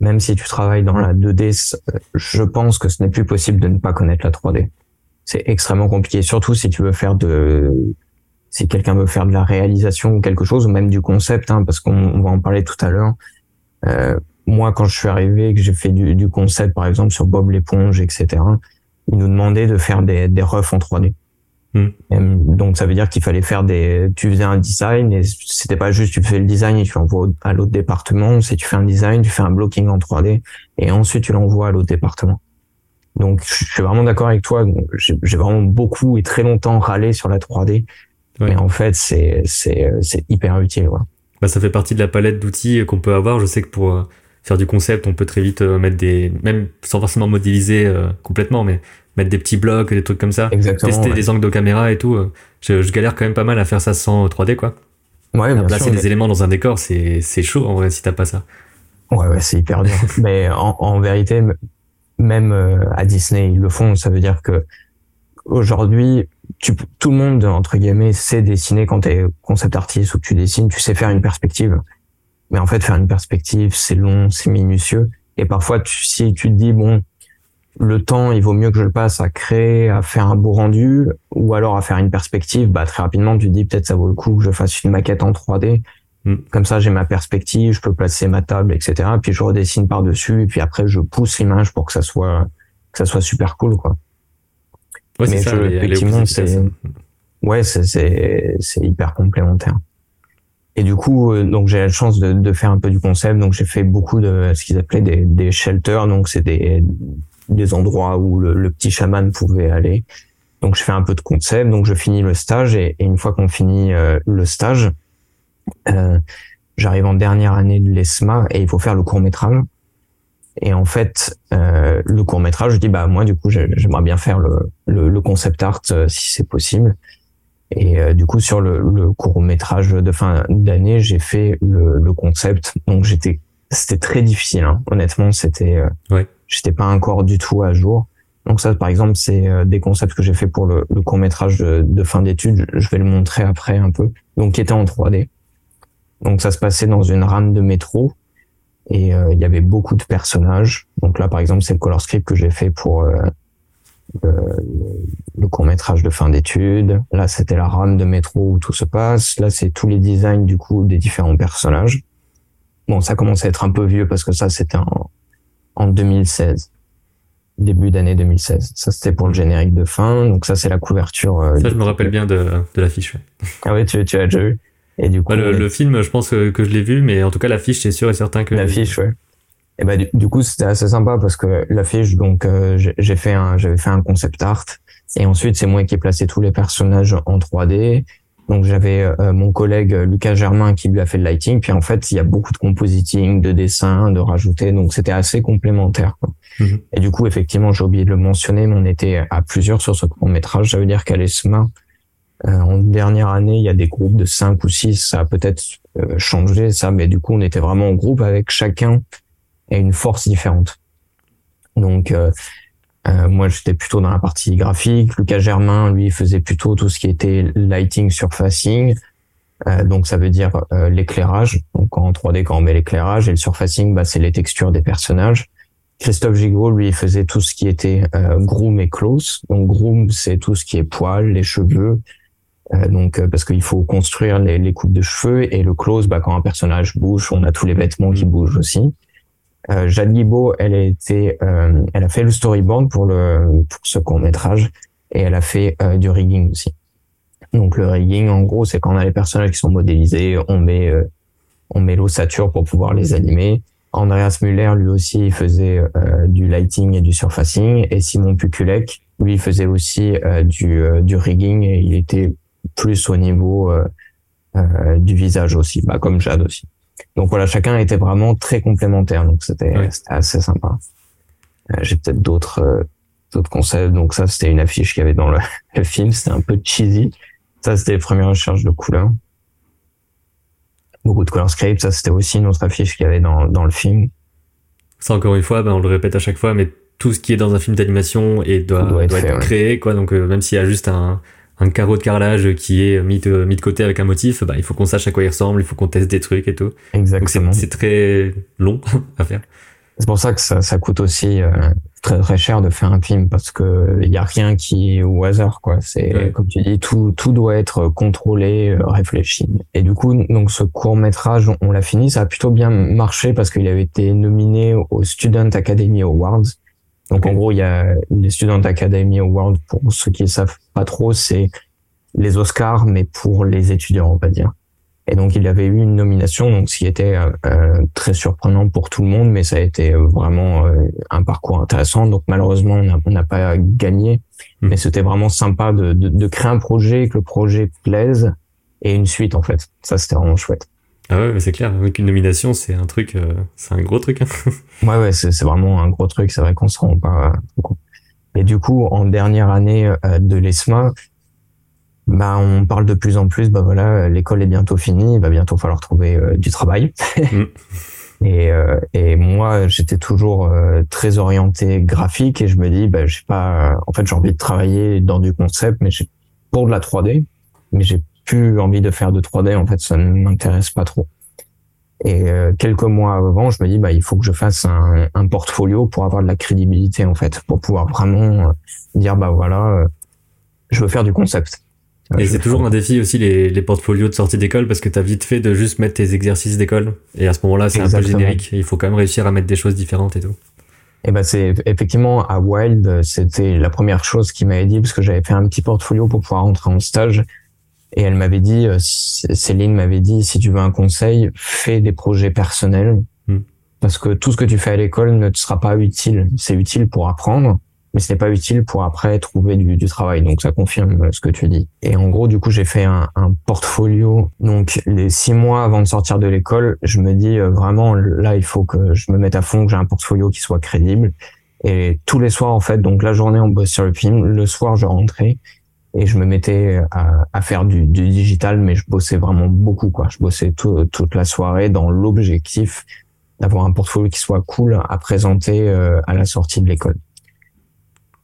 même si tu travailles dans la 2D, je pense que ce n'est plus possible de ne pas connaître la 3D. C'est extrêmement compliqué, surtout si tu veux faire de, si quelqu'un veut faire de la réalisation ou quelque chose, ou même du concept, hein, parce qu'on va en parler tout à l'heure. Euh, moi, quand je suis arrivé, que j'ai fait du, du, concept, par exemple, sur Bob l'éponge, etc., ils nous demandaient de faire des, des refs en 3D. Hmm. Donc ça veut dire qu'il fallait faire des, tu faisais un design et c'était pas juste tu fais le design et tu l'envoies à l'autre département. C'est tu fais un design, tu fais un blocking en 3D et ensuite tu l'envoies à l'autre département. Donc je suis vraiment d'accord avec toi. J'ai vraiment beaucoup et très longtemps râlé sur la 3D, mais en fait c'est c'est c'est hyper utile. Ouais. Bah ça fait partie de la palette d'outils qu'on peut avoir. Je sais que pour euh, faire du concept, on peut très vite euh, mettre des, même sans forcément modéliser euh, complètement, mais mettre des petits blocs, des trucs comme ça, tester des angles de caméra et tout. Euh, je, je, galère quand même pas mal à faire ça sans 3D, quoi. Ouais, bien Placer des éléments dans un décor, c'est, c'est chaud en vrai si t'as pas ça. Ouais, ouais, c'est hyper dur. mais en, en, vérité, même à Disney, ils le font. Ça veut dire que aujourd'hui, tu, tout le monde, entre guillemets, sait dessiner quand t'es concept artiste ou que tu dessines, tu sais faire une perspective. Mais en fait, faire une perspective, c'est long, c'est minutieux. Et parfois, tu, si tu te dis, bon, le temps, il vaut mieux que je le passe à créer, à faire un beau rendu, ou alors à faire une perspective, bah, très rapidement, tu te dis, peut-être ça vaut le coup que je fasse une maquette en 3D. Mm. Comme ça, j'ai ma perspective, je peux placer ma table, etc. Puis je redessine par-dessus, et puis après, je pousse l'image pour que ça soit, que ça soit super cool, quoi. Ouais, Mais ça, effectivement, c'est, ouais, c'est, c'est hyper complémentaire. Et du coup, euh, donc j'ai la chance de, de, faire un peu du concept. Donc j'ai fait beaucoup de ce qu'ils appelaient des, des shelters. Donc c'est des, des endroits où le, le, petit chaman pouvait aller. Donc je fais un peu de concept. Donc je finis le stage et, et une fois qu'on finit euh, le stage, euh, j'arrive en dernière année de l'ESMA et il faut faire le court métrage. Et en fait, euh, le court métrage, je dis bah moi du coup j'aimerais bien faire le, le, le concept art euh, si c'est possible. Et euh, du coup, sur le, le court métrage de fin d'année, j'ai fait le, le, concept. Donc j'étais, c'était très difficile. Hein. Honnêtement, c'était, euh, ouais. j'étais pas encore du tout à jour. Donc ça, par exemple, c'est euh, des concepts que j'ai fait pour le, court métrage de, de fin d'études. Je vais le montrer après un peu. Donc qui était en 3D. Donc ça se passait dans une rame de métro et il y avait beaucoup de personnages. Donc là, par exemple, c'est le color script que j'ai fait pour le, court métrage de fin d'études. Là, c'était la rame de métro où tout se passe. Là, c'est tous les designs du coup des différents personnages. Bon, ça commence à être un peu vieux parce que ça, c'était en, en 2016 début d'année 2016. Ça, c'était pour le générique de fin. Donc ça, c'est la couverture. Euh, ça, je me rappelle bien de, de l'affiche. Ah oui, tu, tu as déjà vu. Et du coup, le, le, film, je pense que, que je l'ai vu, mais en tout cas, l'affiche, c'est sûr et certain que. L'affiche, ouais. Et bah, du, coup, c'était assez sympa parce que l'affiche, donc, euh, j'ai fait un, j'avais fait un concept art. Et ensuite, c'est moi qui ai placé tous les personnages en 3D. Donc, j'avais euh, mon collègue Lucas Germain qui lui a fait le lighting. Puis, en fait, il y a beaucoup de compositing, de dessin, de rajouter. Donc, c'était assez complémentaire. Mhm. Et du coup, effectivement, j'ai oublié de le mentionner, mais on était à plusieurs sur ce court métrage. Ça veut dire qu'à l'ESMA, euh, en dernière année, il y a des groupes de 5 ou 6. Ça a peut-être changé, ça. Mais du coup, on était vraiment en groupe avec chacun et une force différente. Donc euh, euh, moi j'étais plutôt dans la partie graphique, Lucas Germain lui faisait plutôt tout ce qui était lighting, surfacing. Euh, donc ça veut dire euh, l'éclairage. Donc en 3D quand on met l'éclairage et le surfacing bah, c'est les textures des personnages. Christophe Gigot lui faisait tout ce qui était euh, groom et close. Donc groom c'est tout ce qui est poils, les cheveux, donc parce qu'il faut construire les, les, coupes de cheveux et le close, bah, quand un personnage bouge, on a tous les vêtements qui bougent aussi. Euh, Jade Guibaud, elle a euh, elle a fait le storyboard pour le pour ce court métrage et elle a fait euh, du rigging aussi. Donc le rigging, en gros, c'est quand on a les personnages qui sont modélisés, on met euh, on met l'ossature pour pouvoir les animer. Andreas Müller, lui aussi, il faisait euh, du lighting et du surfacing. Et Simon Pukulek, lui, faisait aussi du, du rigging et il était plus au niveau du visage aussi, bah, comme Jade aussi. Donc voilà, chacun était vraiment très complémentaire. Donc c'était assez sympa. Euh, j'ai peut-être d'autres euh, d'autres concepts. Donc ça, c'était une affiche qu'il y avait dans le, le film. C'était un peu cheesy. Ça, c'était les premières recherches de couleurs. Beaucoup de color script. Ça, c'était aussi une autre affiche qu'il y avait dans, dans le film. Ça, encore une fois, ben, on le répète à chaque fois, mais tout ce qui est dans un film d'animation et doit, doit, être, créé, quoi. Donc, euh, même s'il y a juste un, un carreau de carrelage qui est mis de, mis de côté avec un motif, bah, il faut qu'on sache à quoi il ressemble, il faut qu'on teste des trucs et tout. Exactement. C'est très long à faire. C'est pour ça que ça, ça coûte aussi euh, très très cher de faire un film parce que il y a rien qui est au hasard quoi. C'est comme tu dis, tout tout doit être contrôlé, euh, réfléchi. Et du coup, donc ce court métrage, on, l'a fini, ça a plutôt bien marché parce qu'il avait été nominé au Student Academy Awards. Donc en gros, il y a les Student Academy Awards pour ceux qui ne savent pas trop, c'est les Oscars mais pour les étudiants, on va dire. Et donc il avait eu une nomination, donc ce qui était euh, euh, très surprenant pour tout le monde, mais ça a été euh, vraiment un parcours intéressant. Donc malheureusement on n'a pas gagné, hmm. mais c'était vraiment sympa de, de, de, créer un projet, que le projet plaise et une suite en fait. Ça c'était vraiment chouette. Ah ouais, c'est clair. Avec une nomination, c'est un truc, c'est un gros truc. Hein. ouais, ouais, c'est vraiment un gros truc. C'est vrai qu'on se rend pas compte. Et du coup, en dernière année de l'ESMA, bah, on parle de plus en plus, bah voilà, l'école est bientôt finie, il va bientôt falloir trouver euh, du travail. Mm. et, euh, et moi, j'étais toujours euh, très orienté graphique et je me dis, bah, j'ai pas, en fait, j'ai envie de travailler dans du concept, mais j'ai pour de la 3D, mais j'ai plus envie de faire de 3D. En fait, ça ne m'intéresse pas trop. Et quelques mois avant, je me dis, bah, il faut que je fasse un, un, portfolio pour avoir de la crédibilité, en fait, pour pouvoir vraiment dire, bah voilà, je veux faire du concept. Et c'est toujours un défi aussi les, les portfolios de sortie d'école parce que tu as vite fait de juste mettre tes exercices d'école et à ce moment-là c'est un peu générique. Il faut quand même réussir à mettre des choses différentes et tout. Et ben c'est effectivement à Wild, c'était la première chose qu'il m'avait dit parce que j'avais fait un petit portfolio pour pouvoir rentrer en stage et elle m'avait dit, euh, Céline m'avait dit, si tu veux un conseil, fais des projets personnels hmm. parce que tout ce que tu fais à l'école ne te sera pas utile. C'est utile pour apprendre, mais ce n'est pas utile pour après trouver du, du, travail. Donc ça confirme ce que tu dis. Et en gros, du coup, j'ai fait un, un, portfolio. Donc les six mois avant de sortir de l'école, je me dis euh, vraiment là, il faut que je me mette à fond, que j'ai un portfolio qui soit crédible. Et tous les soirs, en fait, donc la journée, on bosse sur le film. Le soir, je rentrais et je me mettais à, à faire du, du, digital, mais je bossais vraiment beaucoup, quoi. Je bossais toute la soirée dans l'objectif d'avoir un portfolio qui soit cool à présenter euh, à la sortie de l'école.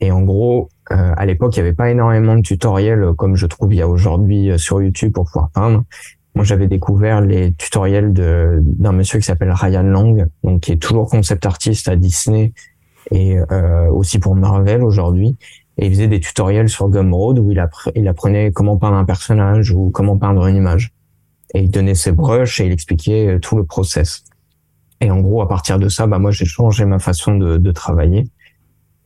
Et en gros, euh, à l'époque, il n'y avait pas énormément de tutoriels euh, comme je trouve il y a aujourd'hui euh, sur YouTube pour pouvoir peindre. Moi, j'avais découvert les tutoriels d'un monsieur qui s'appelle Ryan Lang, donc qui est toujours concept artiste à Disney et euh, aussi pour Marvel aujourd'hui. Et il faisait des tutoriels sur Gumroad où il, il apprenait comment peindre un personnage ou comment peindre une image. Et il donnait ses brushes et il expliquait tout le process. Et en gros, à partir de ça, bah moi, j'ai changé ma façon de, de travailler.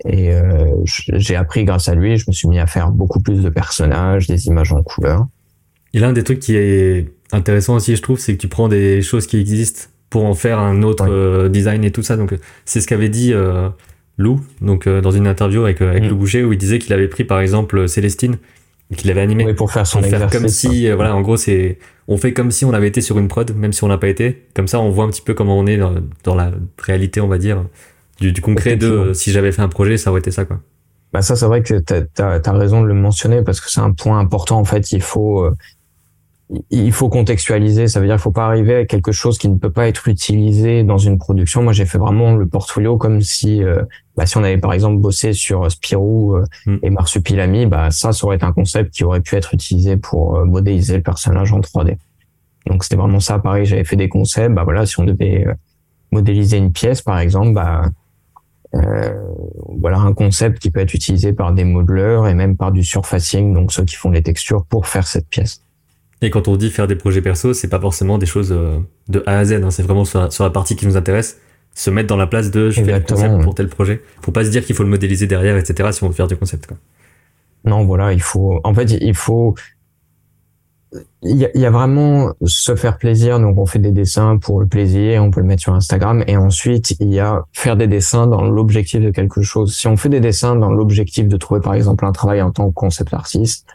Et euh, j'ai appris grâce à lui, je me suis mis à faire beaucoup plus de personnages, des images en couleur. Et l'un des trucs qui est intéressant aussi, je trouve, c'est que tu prends des choses qui existent pour en faire un autre euh, design et tout ça. Donc c'est ce qu'avait dit euh, Lou, donc euh, dans une interview avec, avec mm. Lou Boucher, où il disait qu'il avait pris par exemple Célestine et qu'il avait animé oui, pour faire son faire comme si voilà en gros c'est on fait comme si on avait été sur une prod même si on n'a pas été comme ça on voit un petit peu comment on est dans, dans la réalité on va dire du, concret de euh, si j'avais fait un projet, ça aurait été ça, quoi. Bah ça, c'est vrai que tu as, raison de le mentionner parce que c'est un point important. En fait, il faut euh, il faut contextualiser. Ça veut dire qu'il faut pas arriver à quelque chose qui ne peut pas être utilisé dans une production. Moi, j'ai fait vraiment le portfolio comme si euh, bah, si on avait par exemple bossé sur Spirou mm. et Marsupilami, bah ça, ça aurait été un concept qui aurait pu être utilisé pour modéliser le personnage en 3D. Donc c'était vraiment ça. Pareil, j'avais fait des concepts. Bah voilà, si on devait modéliser une pièce, par exemple, bah euh, voilà un concept qui peut être utilisé par des modeleurs et même par du surfacing, donc ceux qui font les textures pour faire cette pièce. Et quand on dit faire des projets perso, c'est pas forcément des choses euh, de A à Z, hein. c'est vraiment sur la, partie qui nous intéresse, se mettre dans la place de je fais le concept pour tel projet. Faut pas se dire qu'il faut le modéliser derrière, etc. si on veut faire du concept. Quoi. Non, voilà, il faut. En fait, il faut il y, a, y, a, vraiment se faire plaisir. Donc, on fait des dessins pour le plaisir, on peut le mettre sur Instagram. Et ensuite, il y a faire des dessins dans l'objectif de quelque chose. Si on fait des dessins dans l'objectif de trouver, par exemple, un travail en tant que concept artiste,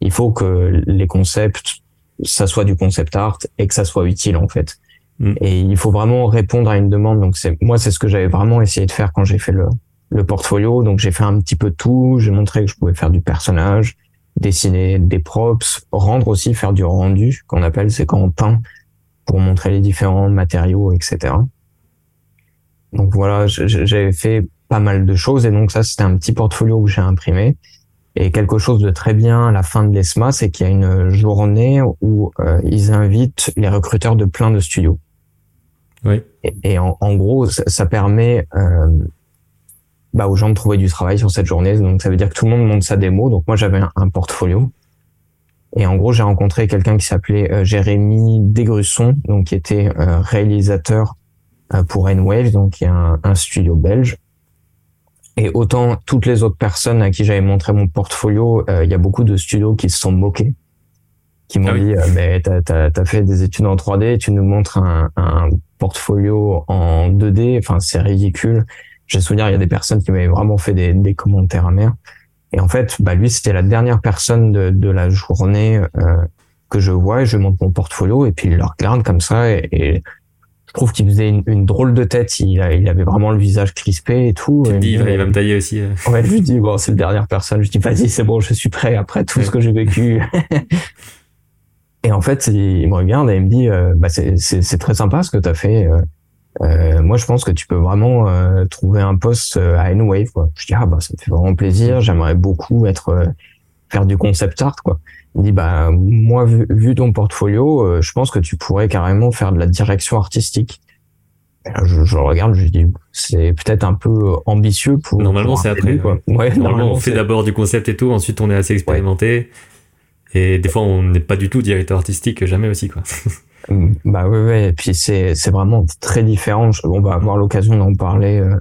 il faut que les concepts, ça soit du concept art et que ça soit utile, en fait. Mm. Et il faut vraiment répondre à une demande. Donc, c'est, moi, c'est ce que j'avais vraiment essayé de faire quand j'ai fait le, le portfolio. Donc, j'ai fait un petit peu tout. J'ai montré que je pouvais faire du personnage dessiner des props, rendre aussi, faire du rendu, qu'on appelle, c'est quand on peint pour montrer les différents matériaux, etc. Donc voilà, j'avais fait pas mal de choses et donc ça, c'était un petit portfolio que j'ai imprimé. Et quelque chose de très bien à la fin de l'ESMA, c'est qu'il y a une journée où euh, ils invitent les recruteurs de plein de studios. Oui. Et, en, gros, ça, permet euh, bah, aux gens de trouver du travail sur cette journée. Donc ça veut dire que tout le monde monte sa démo. Donc moi j'avais un, portfolio. Et en gros, j'ai rencontré quelqu'un qui s'appelait euh, Jérémy Desgrusson, donc qui était euh, réalisateur euh, pour N-Wave, donc qui est un, un, studio belge. Et autant toutes les autres personnes à qui j'avais montré mon portfolio, il y a beaucoup de studios qui se sont moqués qui m'ont ah dit euh, mais t'as as, fait des études en 3D, tu nous montres un, un portfolio en 2D, enfin c'est ridicule. J'ai souvenir il y a des personnes qui m'avaient vraiment fait des, des commentaires amers. Et en fait, bah lui c'était la dernière personne de, de la journée euh, que je vois et je montre mon portfolio et puis il le regarde comme ça et, trouve qu'il faisait une, une, drôle de tête. Il, il, avait vraiment le visage crispé et tout. Tu dis, il va me tailler aussi. Euh. Ouais, je lui dis, bon, c'est la dernière personne. Je dis, vas-y, c'est bon, je suis prêt après tout ce que j'ai vécu. Et en fait, il me regarde et il me dit, euh, bah, c'est très sympa ce que tu as fait. Euh, euh, moi, je pense que tu peux vraiment euh, trouver un poste à N-Wave. Je dis, ah bah ça me fait vraiment plaisir. J'aimerais beaucoup être faire du concept art. Quoi. Il dit, bah moi, vu, ton portfolio, je pense que tu pourrais carrément faire de la direction artistique. je, je, regarde, je dis, c'est peut-être un peu ambitieux pour. Normalement, c'est après. Quoi. Ouais, normalement, on fait d'abord du concept et tout, ensuite on est assez expérimenté. Et des fois, on n'est pas du tout directeur artistique, jamais aussi, quoi. Bah oui, ouais. Et puis c'est c'est vraiment très différent. On va avoir l'occasion d'en parler euh,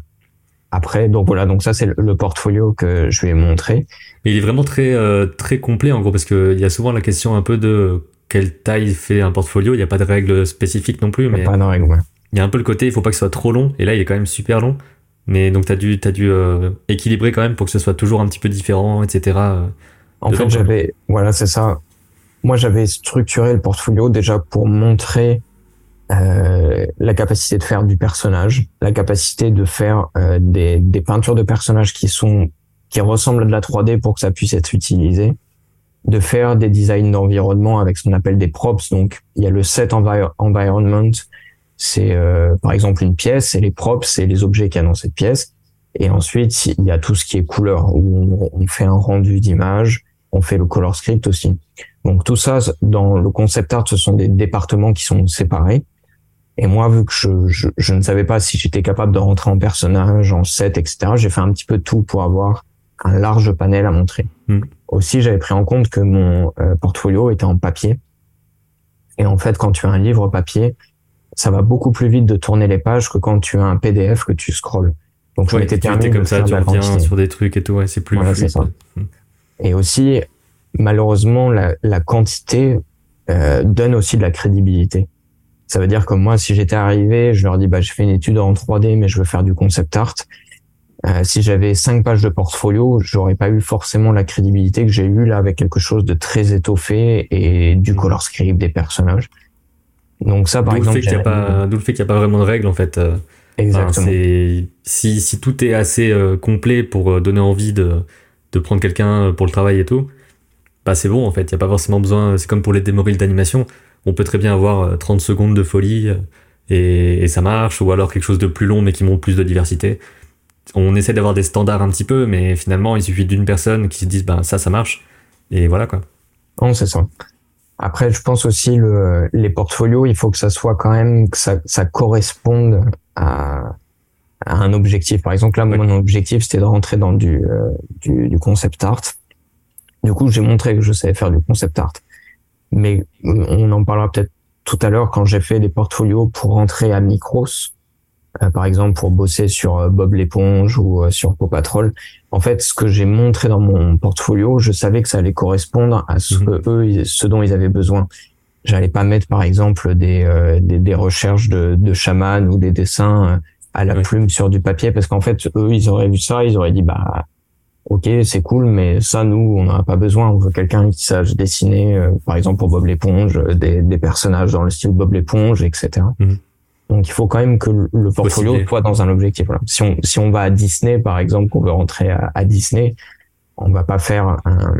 après. Donc voilà, donc ça c'est le, portfolio que je vais montrer. Mais il est vraiment très euh, très complet en gros parce que il y a souvent la question un peu de quelle taille fait un portfolio. Il n'y a pas de règles spécifiques non plus, mais pas de. Ouais. Il y a un peu le côté, il faut pas que ce soit trop long. Et là, il est quand même super long. Mais donc t'as dû t'as dû euh, équilibrer quand même pour que ce soit toujours un petit peu différent, etc. En fait, j'avais, voilà, c'est ça. Moi, j'avais structuré le portfolio déjà pour montrer euh, la capacité de faire du personnage, la capacité de faire euh, des, des, peintures de personnages qui sont qui ressemblent à de la 3D pour que ça puisse être utilisé, de faire des designs d'environnement avec ce qu'on appelle des props. Donc, il y a le set environment, c'est euh, par exemple une pièce, et les props, c'est les objets qu'il y a dans cette pièce. Et ensuite, il y a tout ce qui est couleur, où on, fait un rendu d'image, on fait le color script aussi. Donc tout ça, dans le concept art, ce sont des départements qui sont séparés. Et moi, vu que je, je, ne savais pas si j'étais capable de rentrer en personnage, en set, etc., j'ai fait un petit peu tout pour avoir un large panel à montrer. Hmm. Aussi, j'avais pris en compte que mon euh, portfolio était en papier. Et en fait, quand tu as un livre papier, ça va beaucoup plus vite de tourner les pages que quand tu as un PDF que tu scrolles. Donc je m'étais permis comme ça, tu reviens sur des trucs et tout, ouais, c'est plus voilà, ça. Hmm. Et aussi, malheureusement, la, la quantité euh, donne aussi de la crédibilité. Ça veut dire que moi, si j'étais arrivé, je leur dis, bah, je fais une étude en 3D, mais je veux faire du concept art. Euh, si j'avais cinq pages de portfolio, j'aurais pas eu forcément la crédibilité que j'ai eu là avec quelque chose de très étoffé et du hmm. color script des personnages. Donc ça, par exemple, d'où le fait qu'il n'y a pas vraiment de règles en fait. Euh, Exactement. si, si tout est assez euh, complet pour donner envie de, de prendre quelqu'un pour le travail et tout, bah c'est bon en fait. Il n'y a pas forcément besoin. C'est comme pour les démorils d'animation. On peut très bien avoir 30 secondes de folie et, et, ça marche, ou alors quelque chose de plus long mais qui montre plus de diversité. On essaie d'avoir des standards un petit peu, mais finalement il suffit d'une personne qui se dise bah ça ça marche et voilà quoi. Non c'est ça. Après, je pense aussi le, les portfolios, il faut que ça soit quand même que ça, ça corresponde à, à, un objectif. Par exemple, là, mon objectif, c'était de rentrer dans du, euh, du, du, concept art. Du coup, j'ai montré que je savais faire du concept art. Mais on en parlera peut-être tout à l'heure quand j'ai fait des portfolios pour rentrer à Micros. Euh, par exemple pour bosser sur euh, Bob l'éponge ou euh, sur Paw Patrol. En fait, ce que j'ai montré dans mon portfolio, je savais que ça allait correspondre à ce mhm. que eux, ce dont ils avaient besoin. J'allais pas mettre, par exemple, des, des, des, recherches de, de chaman ou des dessins à la plume sur du papier, parce qu'en fait, eux, ils auraient vu ça, ils auraient dit, bah, ok, c'est cool, mais ça, nous, on n'en a pas besoin. On veut quelqu'un qui sache dessiner, par exemple, pour Bob l'éponge, des, des, personnages dans le style Bob l'éponge, etc. Donc il faut quand même que le portfolio soit dans un objectif. Voilà. Si on si on va à Disney par exemple, qu'on veut rentrer à, Disney, on va pas faire un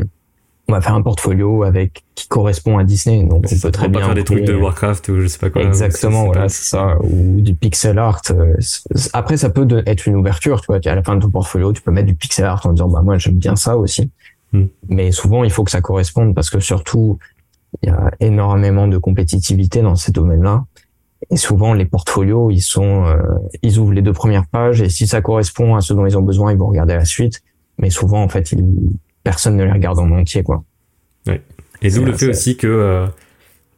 on va faire un portfolio avec qui correspond à Disney. Donc on peut très bien faire des trucs de Warcraft ou je sais pas quoi. Exactement, voilà, c'est ça, ou du pixel art. Euh, après, ça peut être une ouverture, tu vois. À la fin de ton portfolio, tu peux mettre du pixel art en disant bah moi j'aime bien ça aussi. Hmm. Mais souvent, il faut que ça corresponde parce que surtout il y a énormément de compétitivité dans ces domaines-là. Et souvent, les portfolios, ils sont, euh, ils ouvrent les deux premières pages et si ça correspond à ce dont ils ont besoin, ils vont regarder la suite. Mais souvent, en fait, personne ne les regarde en entier, quoi. Ouais. Et d'où le fait aussi que euh,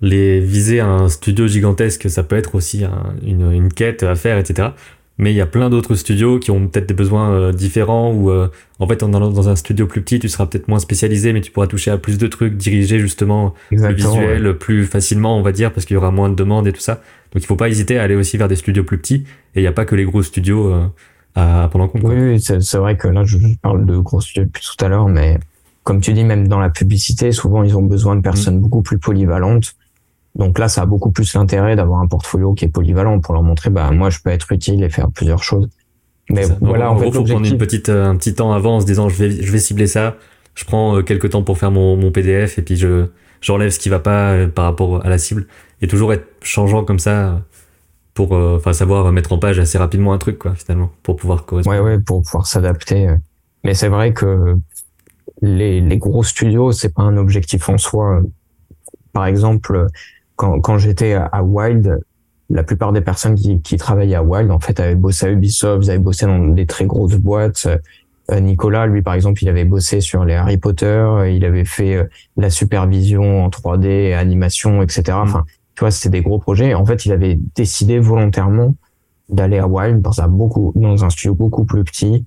les viser à un studio gigantesque, ça peut être aussi une, une, quête à faire, etc mais il y a plein d'autres studios qui ont peut-être des besoins euh, différents ou euh, en fait dans, dans un studio plus petit tu seras peut-être moins spécialisé mais tu pourras toucher à plus de trucs diriger justement le visuel plus facilement on va dire parce qu'il y aura moins de demandes et tout ça donc il faut pas hésiter à aller aussi vers des studios plus petits et il n'y a pas que les gros studios à prendre en compte oui, c'est vrai que là je parle de gros studios depuis tout à l'heure mais comme tu dis même dans la publicité souvent ils ont besoin de personnes mmh. beaucoup plus polyvalentes donc là, ça a beaucoup plus l'intérêt d'avoir un portfolio qui est polyvalent pour leur montrer, bah moi, je peux être utile et faire plusieurs choses. Mais voilà, en, en fait, faut prendre une petite, euh, un petit temps avant en se disant, je vais, je vais cibler ça. Je prends euh, quelques temps pour faire mon, mon PDF et puis je, j'enlève ce qui va pas euh, par rapport à la cible. Et toujours être changeant comme ça pour, enfin, savoir mettre en page assez rapidement un truc, quoi, finalement, pour pouvoir correspondre. Ouais, ouais, pour pouvoir s'adapter. Mais c'est vrai que les, les gros studios, c'est pas un objectif en soi. Par exemple, quand, quand j'étais à, Wild, la plupart des personnes qui, qui travaillaient à Wild, en fait, avaient bossé à Ubisoft, ils avaient bossé dans des très grosses boîtes. Euh, Nicolas, lui, par exemple, il avait bossé sur les Harry Potter, il avait fait euh, la supervision en 3D, animation, etc. Enfin, tu vois, c'était des gros projets. En fait, il avait décidé volontairement d'aller à Wild dans un beaucoup, dans un studio beaucoup plus petit,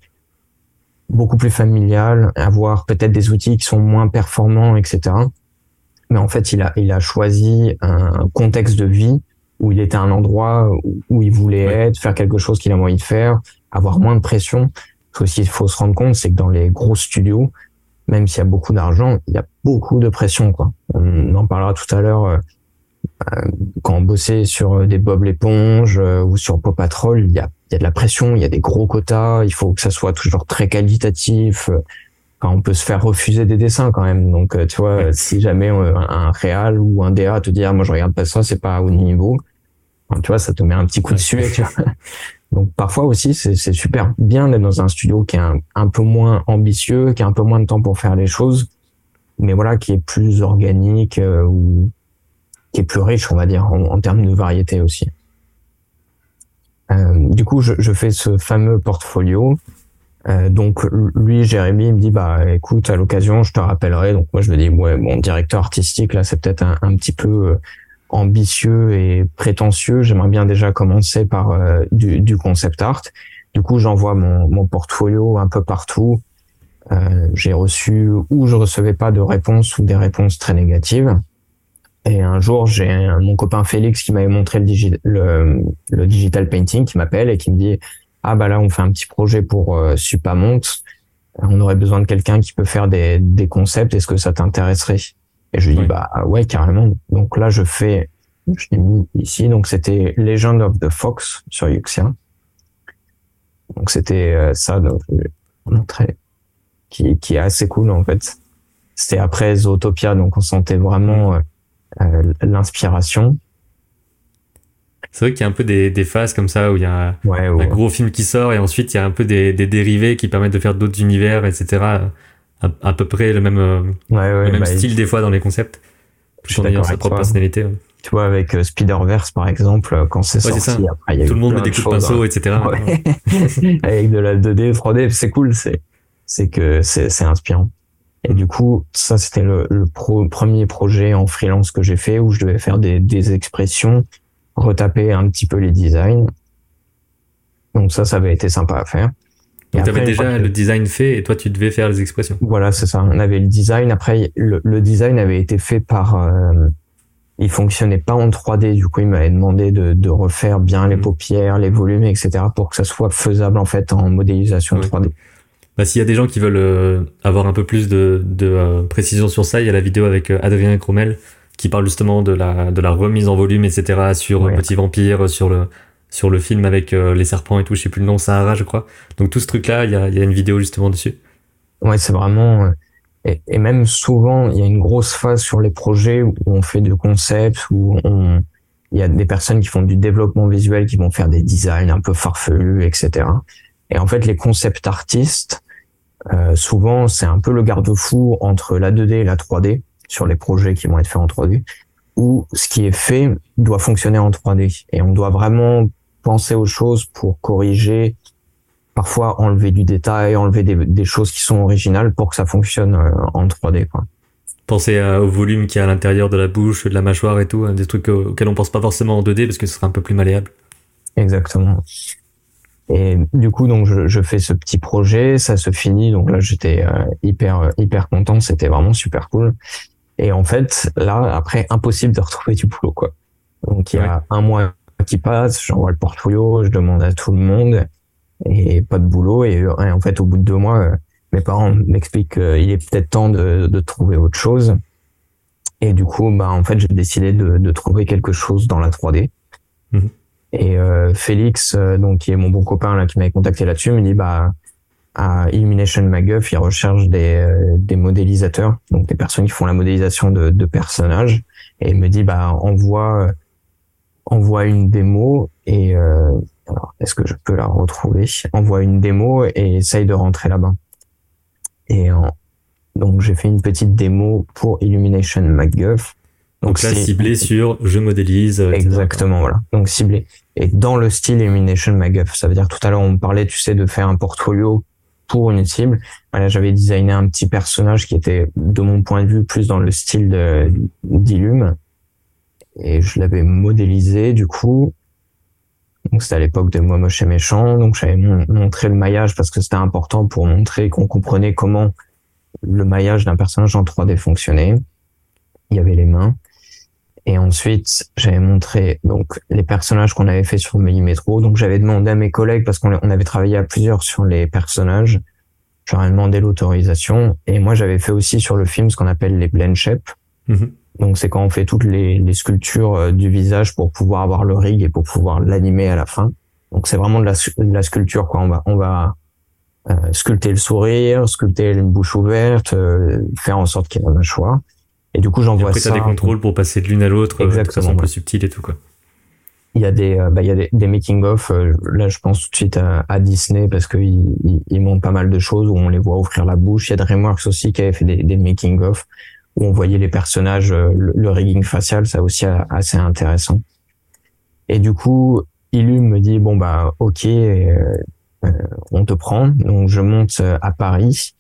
beaucoup plus familial, avoir peut-être des outils qui sont moins performants, etc mais en fait, il a, il a choisi un contexte de vie où il était à un endroit où il voulait être, faire quelque chose qu'il a envie de faire, avoir moins de pression. Ce qu'il faut se rendre compte, c'est que dans les gros studios, même s'il y a beaucoup d'argent, il y a beaucoup de pression. Quoi. On en parlera tout à l'heure. Euh, euh, quand on bossait sur des Bob l'éponge euh, ou sur Pop Patrol, il y a, y a de la pression, il y a des gros quotas, il faut que ça soit toujours très qualitatif on peut se faire refuser des dessins quand même. Donc, euh, tu vois, si jamais euh, un, réal ou un DA te dit, ah, moi, je regarde pas ça, c'est pas au niveau, tu vois, ça te met un petit coup de tu vois. Donc, parfois aussi, c'est super bien d'être dans un studio qui est un, peu moins ambitieux, qui a un peu moins de temps pour faire les choses, mais voilà, qui est plus organique euh, ou qui est plus riche, on va dire, en, termes de variété aussi. du coup, je, je fais ce fameux portfolio euh, donc lui, Jérémy, il me dit bah écoute, à l'occasion, je te rappellerai. Donc moi je me dis ouais, mon directeur artistique là, c'est peut-être un, un, petit peu euh, ambitieux et prétentieux. J'aimerais bien déjà commencer par euh, du, du, concept art. Du coup, j'envoie mon, mon, portfolio un peu partout. Euh, j'ai reçu ou je recevais pas de réponse ou des réponses très négatives. Et un jour, j'ai mon copain Félix qui m'avait montré le, le, le digital painting qui m'appelle et qui me dit ah bah là on fait un petit projet pour euh, Supamont, on aurait besoin de quelqu'un qui peut faire des, des concepts, est-ce que ça t'intéresserait? Et je lui dis bah ouais carrément. Donc là je fais, je l'ai mis ici, donc c'était Legend of the Fox sur Yuxia. Donc c'était euh, ça, donc je vais montrer, qui, qui est assez cool en fait. C'était après Zootopia, donc on sentait vraiment euh, l'inspiration. C'est vrai qu'il y a un peu des, des, phases comme ça où il y a un gros film qui sort et ensuite il y a un peu des, des dérivés qui permettent de faire d'autres univers, etc. À, à, peu près le même, euh, le même bah, style des fois dans les concepts. Tout en ayant sa propre personnalité. Tu vois, avec euh, Spider-Verse par exemple, euh, quand c'est sorti, après, y a Tout le monde met des coups de pinceau, hein. etc. avec de la 2D, 3D, c'est cool, c'est que c'est inspirant. Et du coup, ça, c'était le, le premier projet en freelance que j'ai fait où je devais faire des, des expressions retaper un petit peu les designs. Donc ça, ça avait été sympa à faire. Donc tu avais déjà le design fait et toi tu devais faire les expressions. Voilà, c'est ça. On avait le design. Après, le, design avait été fait par. Euh, il fonctionnait pas en 3D. Du coup, il m'avait demandé de, de, refaire bien les mhm. paupières, les volumes, etc. pour que ça soit faisable en fait en modélisation 3D. Bah, s'il y a des gens qui veulent euh, avoir un peu plus de, de euh, précision sur ça, il y a la vidéo avec Adrien Cromel qui parle justement de la, de la remise en volume, etc. sur Petit Vampire, sur le, sur le film avec euh, les serpents et tout, je sais plus le nom, Sahara, je crois. Donc tout ce truc-là, il y a, y a une vidéo justement dessus. Ouais, c'est vraiment. Euh, et, et, même souvent, il y a une grosse phase sur les projets où on fait du concept, où on, il y a des personnes qui font du développement visuel, qui vont faire des designs un peu farfelus, etc. Et en fait, les concept artistes, euh, souvent, c'est un peu le garde-fou entre la 2D et la 3D sur les projets qui vont être faits en 3D. où ce qui est fait doit fonctionner en 3D et on doit vraiment penser aux choses pour corriger, parfois enlever du détail, enlever des, choses qui sont originales pour que ça fonctionne euh, en 3D. Quoi. Penser au volume qui est à l'intérieur de la bouche, de la mâchoire et tout, hein, des trucs auxquels on pense pas forcément en 2D parce que ce serait un peu plus malléable. Exactement. Et du coup, donc je, je, fais ce petit projet, ça se finit. Donc là, j'étais euh, hyper hyper content. C'était vraiment super cool. Et en fait, là, après, impossible de retrouver du boulot, quoi. Donc il y a un mois qui passe, j'envoie le portfolio, je demande à tout le monde et pas de boulot. Et, en fait, au bout de deux mois, euh, mes parents m'expliquent qu'il est peut-être temps de, de, trouver autre chose. Et du coup, bah en fait, j'ai décidé de, de, trouver quelque chose dans la 3D. Mhm. Et euh, Félix, euh, donc qui est mon bon copain là, qui m'avait contacté là-dessus, me dit bah à Illumination MacGuff, ils recherchent des, euh, des modélisateurs, donc des personnes qui font la modélisation de, de personnages, et il me dit bah envoie envoie une démo et euh, alors est-ce que je peux la retrouver? Envoie une démo et essaye de rentrer là-bas. Et donc j'ai fait une petite démo pour Illumination MacGuff. Donc, là ciblé sur je modélise. Exactement voilà. Donc ciblé et dans le style Illumination MacGuff. Ça veut dire tout à l'heure on parlait tu sais de faire un portfolio pour une cible. Voilà, j'avais designé un petit personnage qui était, de mon point de vue, plus dans le style d'Illum. Et je l'avais modélisé, du coup. Donc, c'était à l'époque de Moi Moche et Méchant. Donc, j'avais montré le maillage parce que c'était important pour montrer qu'on comprenait comment le maillage d'un personnage en 3D fonctionnait. Il y avait les mains. Et ensuite, j'avais montré donc les personnages qu'on avait fait sur Millimetro. Donc j'avais demandé à mes collègues parce qu'on avait travaillé à plusieurs sur les personnages. J'aurais demandé l'autorisation et moi j'avais fait aussi sur le film ce qu'on appelle les blend shape. Mhm. Donc c'est quand on fait toutes les, les, sculptures euh, du visage pour pouvoir avoir le rig et pour pouvoir l'animer à la fin. Donc c'est vraiment de la, de la, sculpture quoi. On va on va euh, sculpter le sourire, sculpter une bouche ouverte, euh, faire en sorte qu'il y ait la mâchoire. Et du coup, j'envoie ça. Après, t'as des contrôles pour passer de l'une à l'autre, de façon plus subtile et tout, quoi. Il y a des, euh, bah, il y a des, des making-of. Euh, là, je pense tout de suite à, à Disney parce qu'ils ils, ils montrent pas mal de choses où on les voit ouvrir la bouche. Il y a DreamWorks aussi qui avait fait des, des making-of où on voyait les personnages, euh, le, rigging facial, ça aussi assez intéressant. Et du coup, Illum me dit bon bah ok, on te prend. Donc je monte à Paris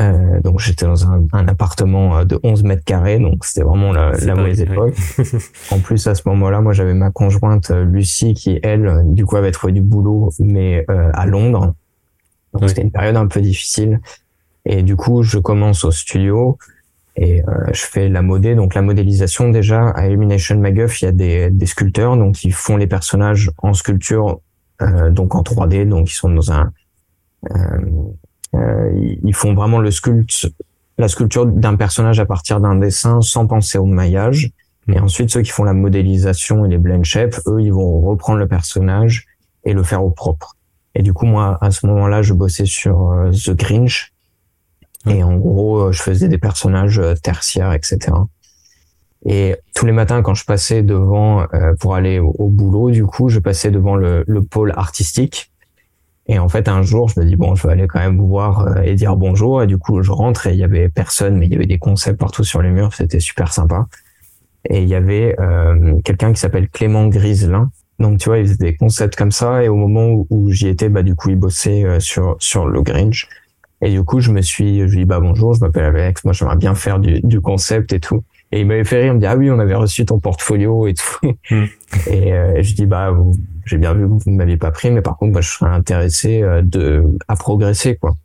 euh, donc j'étais dans un, un, appartement euh, de 11 mètres carrés, donc c'était vraiment la, la mauvaise époque. en plus à ce moment-là, moi j'avais ma conjointe euh, Lucie qui elle, du coup avait trouvé du boulot, mais euh, à Londres. Donc c'était une période un peu difficile. Et du coup je commence au studio et je fais la modé. Donc la modélisation déjà à Illumination McGuff, il y a des, des sculpteurs donc ils font les personnages en sculpture, donc en 3D, donc ils sont dans un euh, ils font vraiment le sculpte, la sculpture d'un personnage à partir d'un dessin sans penser au maillage. Et ensuite, ceux qui font la modélisation et les blend shape, eux, ils vont reprendre le personnage et le faire au propre. Et du coup, moi, à ce moment-là, je bossais sur euh, The Grinch. Et en gros, euh, je faisais des personnages tertiaires, etc. Et tous les matins, quand je passais devant pour aller au, boulot, du coup, je passais devant le, le pôle artistique et en fait, un jour, je me dis bon, je vais aller quand même voir euh, et dire bonjour. Et du coup, je rentre et il y avait personne, mais il y avait des concepts partout sur les murs. C'était super sympa. Et il y avait euh, quelqu'un qui s'appelle Clément Griselin. Donc tu vois, il faisait des concepts comme ça. Et au moment où, j'y étais, bah du coup, il bossait euh, sur sur le Grinch. Et du coup, je me suis, je lui dis bah bonjour, je m'appelle Alex. Moi, j'aimerais bien faire du, du concept et tout. Et il m'avait fait rire, il me dit ah oui, on avait reçu ton portfolio et tout. Hmm. Et euh, je dis bah j'ai bien vu que vous ne m'aviez pas pris, mais par contre, bah, je serais intéressé euh, de à progresser quoi.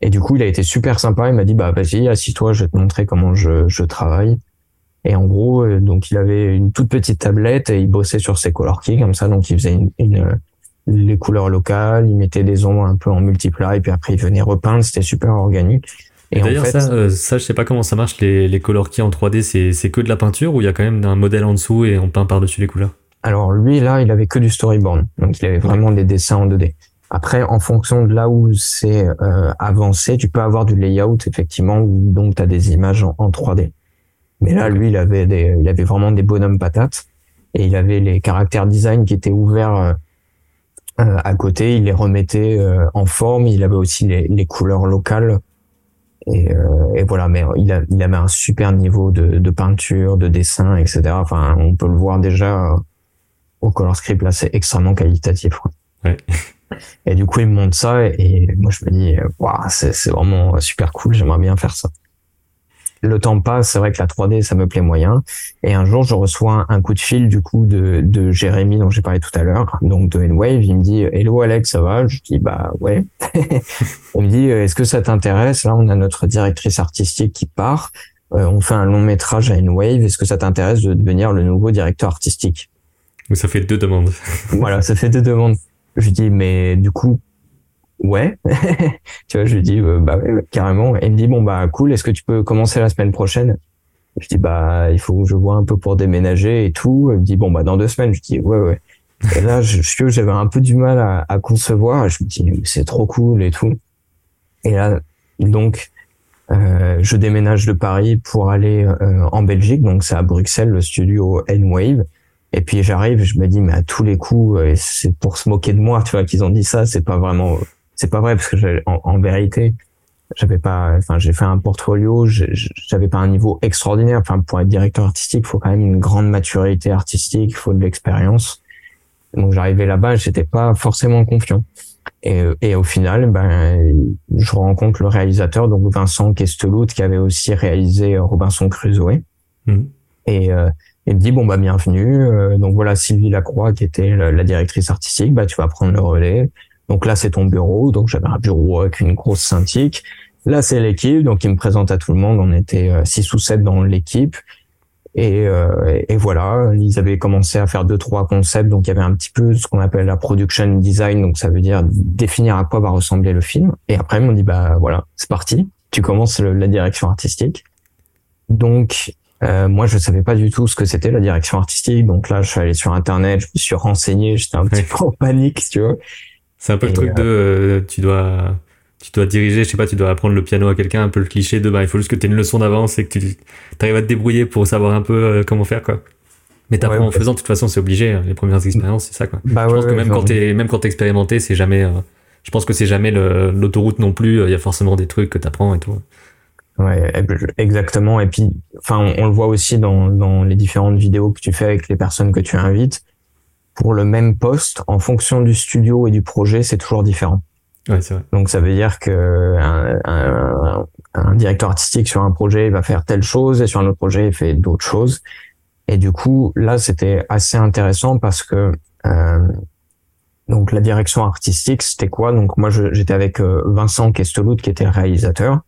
Et du coup, il a été super sympa. Il m'a dit bah vas-y, assis-toi, je vais te montrer comment je, je travaille. Et en gros, euh, donc il avait une toute petite tablette et il bossait sur ses color keys comme ça. Donc il faisait une, une les couleurs locales, il mettait des ombres un peu en multiply, et puis après il venait repeindre. C'était super organique. Et, d'ailleurs, ça, euh, ça, je sais pas comment ça marche, les, les color keys en 3D, c'est que de la peinture ou il y a quand même un modèle en dessous et on peint par-dessus les couleurs? Alors lui, là, il avait que du storyboard, donc il avait vraiment des dessins en 2D. Après, en fonction de là où c'est euh, avancé, tu peux avoir du layout, effectivement, où donc tu as des images en, 3D. Mais là, lui, il avait, des, il avait vraiment des bonhommes patates. Et il avait les caractères design qui étaient ouverts euh, à côté, il les remettait en forme, il avait aussi les, les couleurs locales. Et, euh, et, voilà, mais il, a, il avait un super niveau de, de, peinture, de dessin, etc. Enfin, on peut le voir déjà au color script, là, c'est extrêmement qualitatif. Quoi. Ouais. Et du coup, il me montre ça et, moi, je me dis, waouh, c'est vraiment super cool, j'aimerais bien faire ça le temps passe, c'est vrai que la 3D, ça me plaît moyen. Et un jour, je reçois un, coup de fil du coup de, de Jérémy dont j'ai parlé tout à l'heure, donc de N-Wave. Il me dit Hello Alex, ça va? Je dis bah ouais. il me dit Est-ce que ça t'intéresse? Là, on a notre directrice artistique qui part. Euh, on fait un long métrage à N-Wave. Est-ce que ça t'intéresse de devenir le nouveau directeur artistique? Ça fait deux demandes. voilà, ça fait deux demandes. Je dis mais du coup ouais. tu vois, je lui dis, euh, bah ouais, carrément. Et me dit, bon, bah cool, est-ce que tu peux commencer la semaine prochaine? Je dis, bah il faut que je vois un peu pour déménager et tout. Il me dit, bon, bah dans deux semaines. Je dis, ouais, ouais. Et là, je, j'avais un peu du mal à, à concevoir. Je me dis, c'est trop cool et tout. Et là, donc, euh, je déménage de Paris pour aller euh, en Belgique. Donc, c'est à Bruxelles, le studio N-Wave. Et puis j'arrive, je me dis, mais à tous les coups, c'est pour se moquer de moi, tu vois, qu'ils ont dit ça. C'est pas vraiment c'est pas vrai parce que en, en, vérité, j'avais pas, enfin, j'ai fait un portfolio, j'avais pas un niveau extraordinaire. Enfin, pour être directeur artistique, il faut quand même une grande maturité artistique, il faut de l'expérience. Donc, j'arrivais là-bas, j'étais pas forcément confiant. Et, et au final, ben, je rencontre le réalisateur, donc Vincent Kestelout, qui avait aussi réalisé Robinson Crusoe. Mmh. Et euh, il me dit bon bah bienvenue. Euh, donc voilà Sylvie Lacroix qui était la, la, directrice artistique, bah tu vas prendre le relais. Donc là, c'est ton bureau. Donc j'avais un bureau avec une grosse synthique. Là, c'est l'équipe. Donc il me présente à tout le monde. On était euh, six ou sept dans l'équipe. Et, euh, et, voilà, ils avaient commencé à faire deux trois concepts. Donc il y avait un petit peu ce qu'on appelle la production design. Donc ça veut dire définir à quoi va ressembler le film. Et après, ils m'ont dit bah voilà, c'est parti. Tu commences la direction artistique. Donc euh, moi, je savais pas du tout ce que c'était la direction artistique. Donc là, je suis allé sur Internet, je me suis renseigné, j'étais un petit peu en panique, tu vois. C'est un peu le truc de euh, tu dois tu dois diriger, je sais pas, tu dois apprendre le piano à quelqu'un, un peu le cliché de bah il faut juste que tu aies une leçon d'avance et que tu arrives à te débrouiller pour savoir un peu euh, comment faire quoi. Mais t'apprends en faisant, de toute façon, c'est obligé. Hein, les premières expériences, c'est ça, quoi. Bah, je pense que même quand t'es, même quand t'es expérimenté, c'est jamais, euh, je pense que c'est jamais l'autoroute non plus. Il y a forcément des trucs que t'apprends et tout. Ouais, exactement. Et puis, enfin, on, on, le voit aussi dans, dans les différentes vidéos que tu fais avec les personnes que tu invites pour le même poste, en fonction du studio et du projet, c'est toujours différent. Ouais, c'est vrai. Donc ça veut dire que un, un, un, directeur artistique sur un projet va faire telle chose et sur un autre projet il fait d'autres choses. Et du coup là c'était assez intéressant parce que euh, donc la direction artistique c'était quoi? Donc moi j'étais avec euh, Vincent Kestelout qui était réalisateur.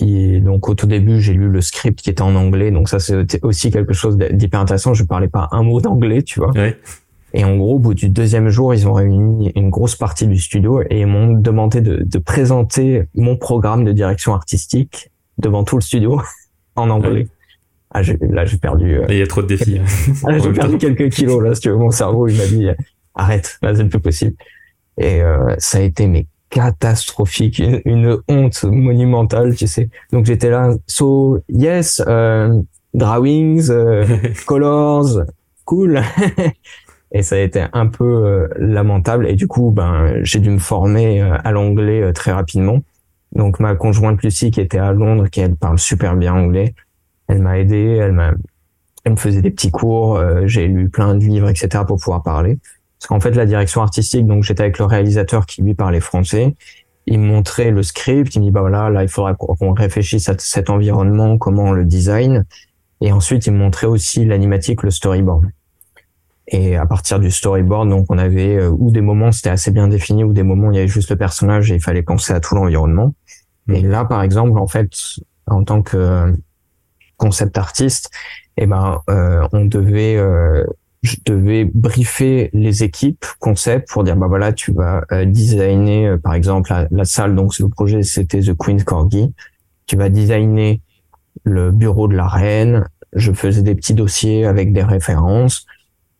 Et donc au tout début j'ai lu le script qui était en anglais donc ça c'était aussi quelque chose d'hyper intéressant. Je parlais pas un mot d'anglais tu vois. Ouais. Et en gros, au bout du deuxième jour, ils ont réuni une grosse partie du studio et m'ont demandé de, de, présenter mon programme de direction artistique devant tout le studio en anglais. Ah, là, j'ai perdu. Euh, il y a trop de défis. Ah, j'ai perdu quelques kilos là. Si tu veux, mon cerveau, il m'a dit arrête, là, c'est plus possible. Et euh, ça a été mais catastrophique, une, honte monumentale, tu sais. Donc j'étais là, so yes, euh, drawings, euh, colors, cool. et ça a été un peu euh, lamentable et du coup ben j'ai dû me former euh, à l'anglais euh, très rapidement donc ma conjointe Lucie qui était à Londres qui elle parle super bien anglais elle m'a aidé elle m'a elle me faisait des petits cours j'ai lu plein de livres etc pour pouvoir parler parce qu'en fait la direction artistique donc j'étais avec le réalisateur qui lui parlait français il me montrait le script il me dit bah voilà là il faudra qu'on réfléchisse à cet environnement comment on le design et ensuite il me montrait aussi l'animatique le storyboard et à partir du storyboard, donc on avait euh, ou des moments c'était assez bien défini, ou des moments il y avait juste le personnage et il fallait penser à tout l'environnement. Mm. Et là, par exemple, en fait, en tant que concept artiste, eh ben, euh, on devait, euh, je devais briefer les équipes concept pour dire bah voilà, tu vas euh, designer, par exemple, la, la salle. Donc le projet c'était The Queen's Corgi. Tu vas designer le bureau de la reine. Je faisais des petits dossiers avec des références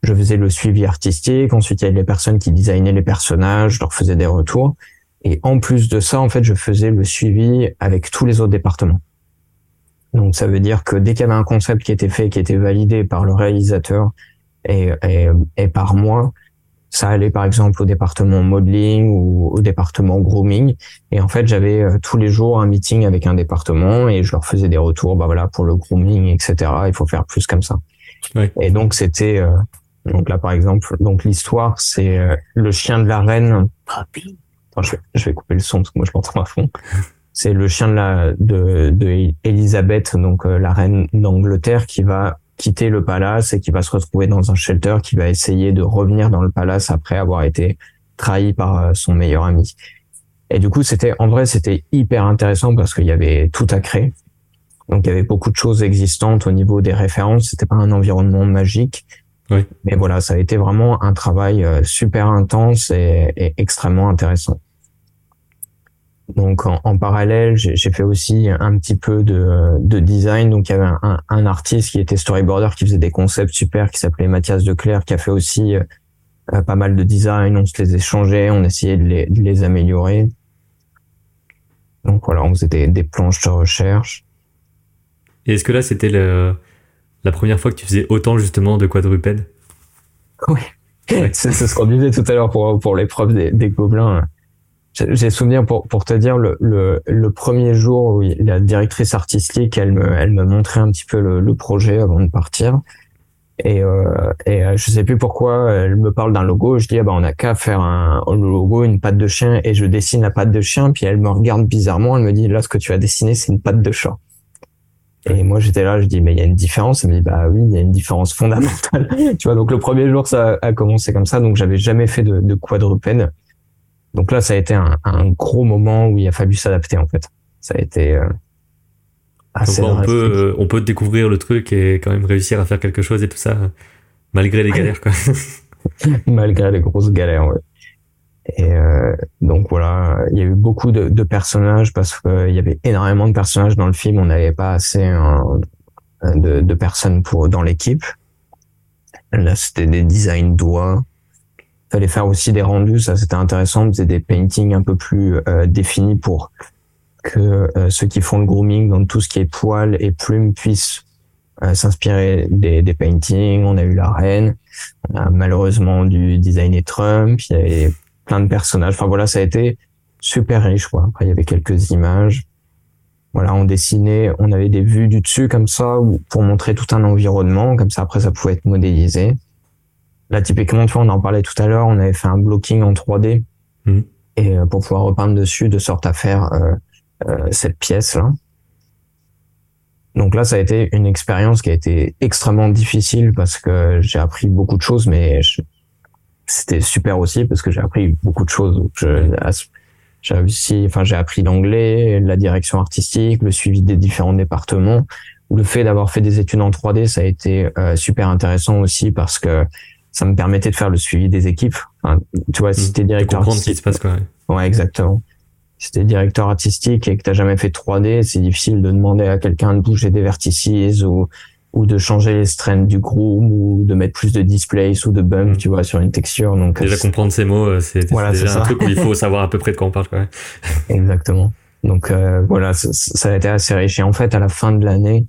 je faisais le suivi artistique. Ensuite, il y avait les personnes qui designaient les personnages, je leur faisais des retours. Et en plus de ça, en fait, je faisais le suivi avec tous les autres départements. Donc, ça veut dire que dès qu'il y avait un concept qui était fait, qui était validé par le réalisateur et, et, et par moi, ça allait par exemple au département modeling ou au département grooming. Et en fait, j'avais euh, tous les jours un meeting avec un département et je leur faisais des retours. Bah voilà, pour le grooming, etc. Il faut faire plus comme ça. Et donc c'était euh, donc là par exemple, donc l'histoire c'est euh, le chien de la reine. Attends, je vais, je vais couper le son parce que moi je l'entends à fond. C'est le chien de la de, de Elisabeth, donc la reine d'Angleterre, qui va quitter le palace et qui va se retrouver dans un shelter, qui va essayer de revenir dans le palace après avoir été trahi par euh, son meilleur ami. Et du coup, c'était en vrai, c'était hyper intéressant parce qu'il y avait tout à créer. Donc, il y avait beaucoup de choses existantes au niveau des références. C'était pas un environnement magique. Oui. Mais voilà, ça a été vraiment un travail euh, super intense et, et extrêmement intéressant. Donc en, parallèle, j'ai fait aussi un petit peu de, de, design. Donc il y avait un, un, artiste qui était storyboarder qui faisait des concepts super, qui s'appelait Mathias Declerc, qui a fait aussi euh, pas mal de design. On se les échangeait, on essayait de les, de les améliorer. Donc voilà, on faisait des, des planches de recherche. Et est-ce que là c'était la première fois que tu faisais autant justement de quadrupèdes? Oui, c'est ce qu'on disait tout à l'heure pour, pour l'épreuve des, des gobelins j'ai souvenir pour, pour te dire le, le, le, premier jour où la directrice artistique elle me elle me montrait un petit peu le, le projet avant de partir. Et euh, et euh, je sais plus pourquoi elle me parle d'un logo. Je dis ah bah on a qu'à faire un, logo une patte de chien et je dessine la patte de chien. Puis elle me regarde bizarrement. Elle me dit là ce que tu as dessiné c'est une patte de chat. Et moi j'étais là je dis mais il y a une différence. Elle me dit bah oui il y a une différence fondamentale. Tu vois donc le premier jour ça a commencé comme ça. Donc j'avais jamais fait de, de quadrupède donc là, ça a été un, un, gros moment où il a fallu s'adapter en fait. Ça a été euh, assez. on peut euh, on peut découvrir le truc et quand même réussir à faire quelque chose et tout ça malgré les galères quoi. malgré les grosses galères. Ouais. Et euh, donc voilà, il y a eu beaucoup de, de personnages parce qu'il y avait énormément de personnages dans le film. On n'avait pas assez de, de, personnes pour dans l'équipe. Là, c'était des designs doigts fallait faire aussi des rendus, ça c'était intéressant, on faisait des paintings un peu plus euh, définis pour que euh, ceux qui font le grooming dans tout ce qui est poils et plumes puissent euh, s'inspirer des, des paintings. On a eu la reine, on a malheureusement du designer Trump, il y avait plein de personnages. Enfin voilà, ça a été super riche quoi. Après il y avait quelques images. Voilà, on dessinait, on avait des vues du dessus comme ça pour montrer tout un environnement, comme ça après ça pouvait être modélisé. Là, typiquement, tu vois, on en parlait tout à l'heure, on avait fait un blocking en 3D mmh. et euh, pour pouvoir repeindre dessus de sorte à faire euh, euh, cette pièce-là. Donc là, ça a été une expérience qui a été extrêmement difficile parce que j'ai appris beaucoup de choses, mais c'était super aussi parce que j'ai appris beaucoup de choses. J'ai réussi, enfin, j'ai appris l'anglais, la direction artistique, le suivi des différents départements. Le fait d'avoir fait des études en 3D, ça a été super intéressant aussi parce que ça me permettait de faire le suivi des équipes. tu vois, si mmh. t'es directeur artistique. Ce qui se passe, quoi. Ouais, exactement. Si t'es directeur artistique et que t'as jamais fait 3D, c'est difficile de demander à quelqu'un de bouger des vertices ou, ou de changer les strains du groom ou de mettre plus de displays ou de bumps, mmh. tu vois, sur une texture. Donc, déjà comprendre ces mots, euh, c'est déjà un truc où il faut savoir à peu près de quoi on parle, quoi. Exactement. Donc, euh, voilà, ça, ça, a été assez riche. Et en fait, à la fin de l'année,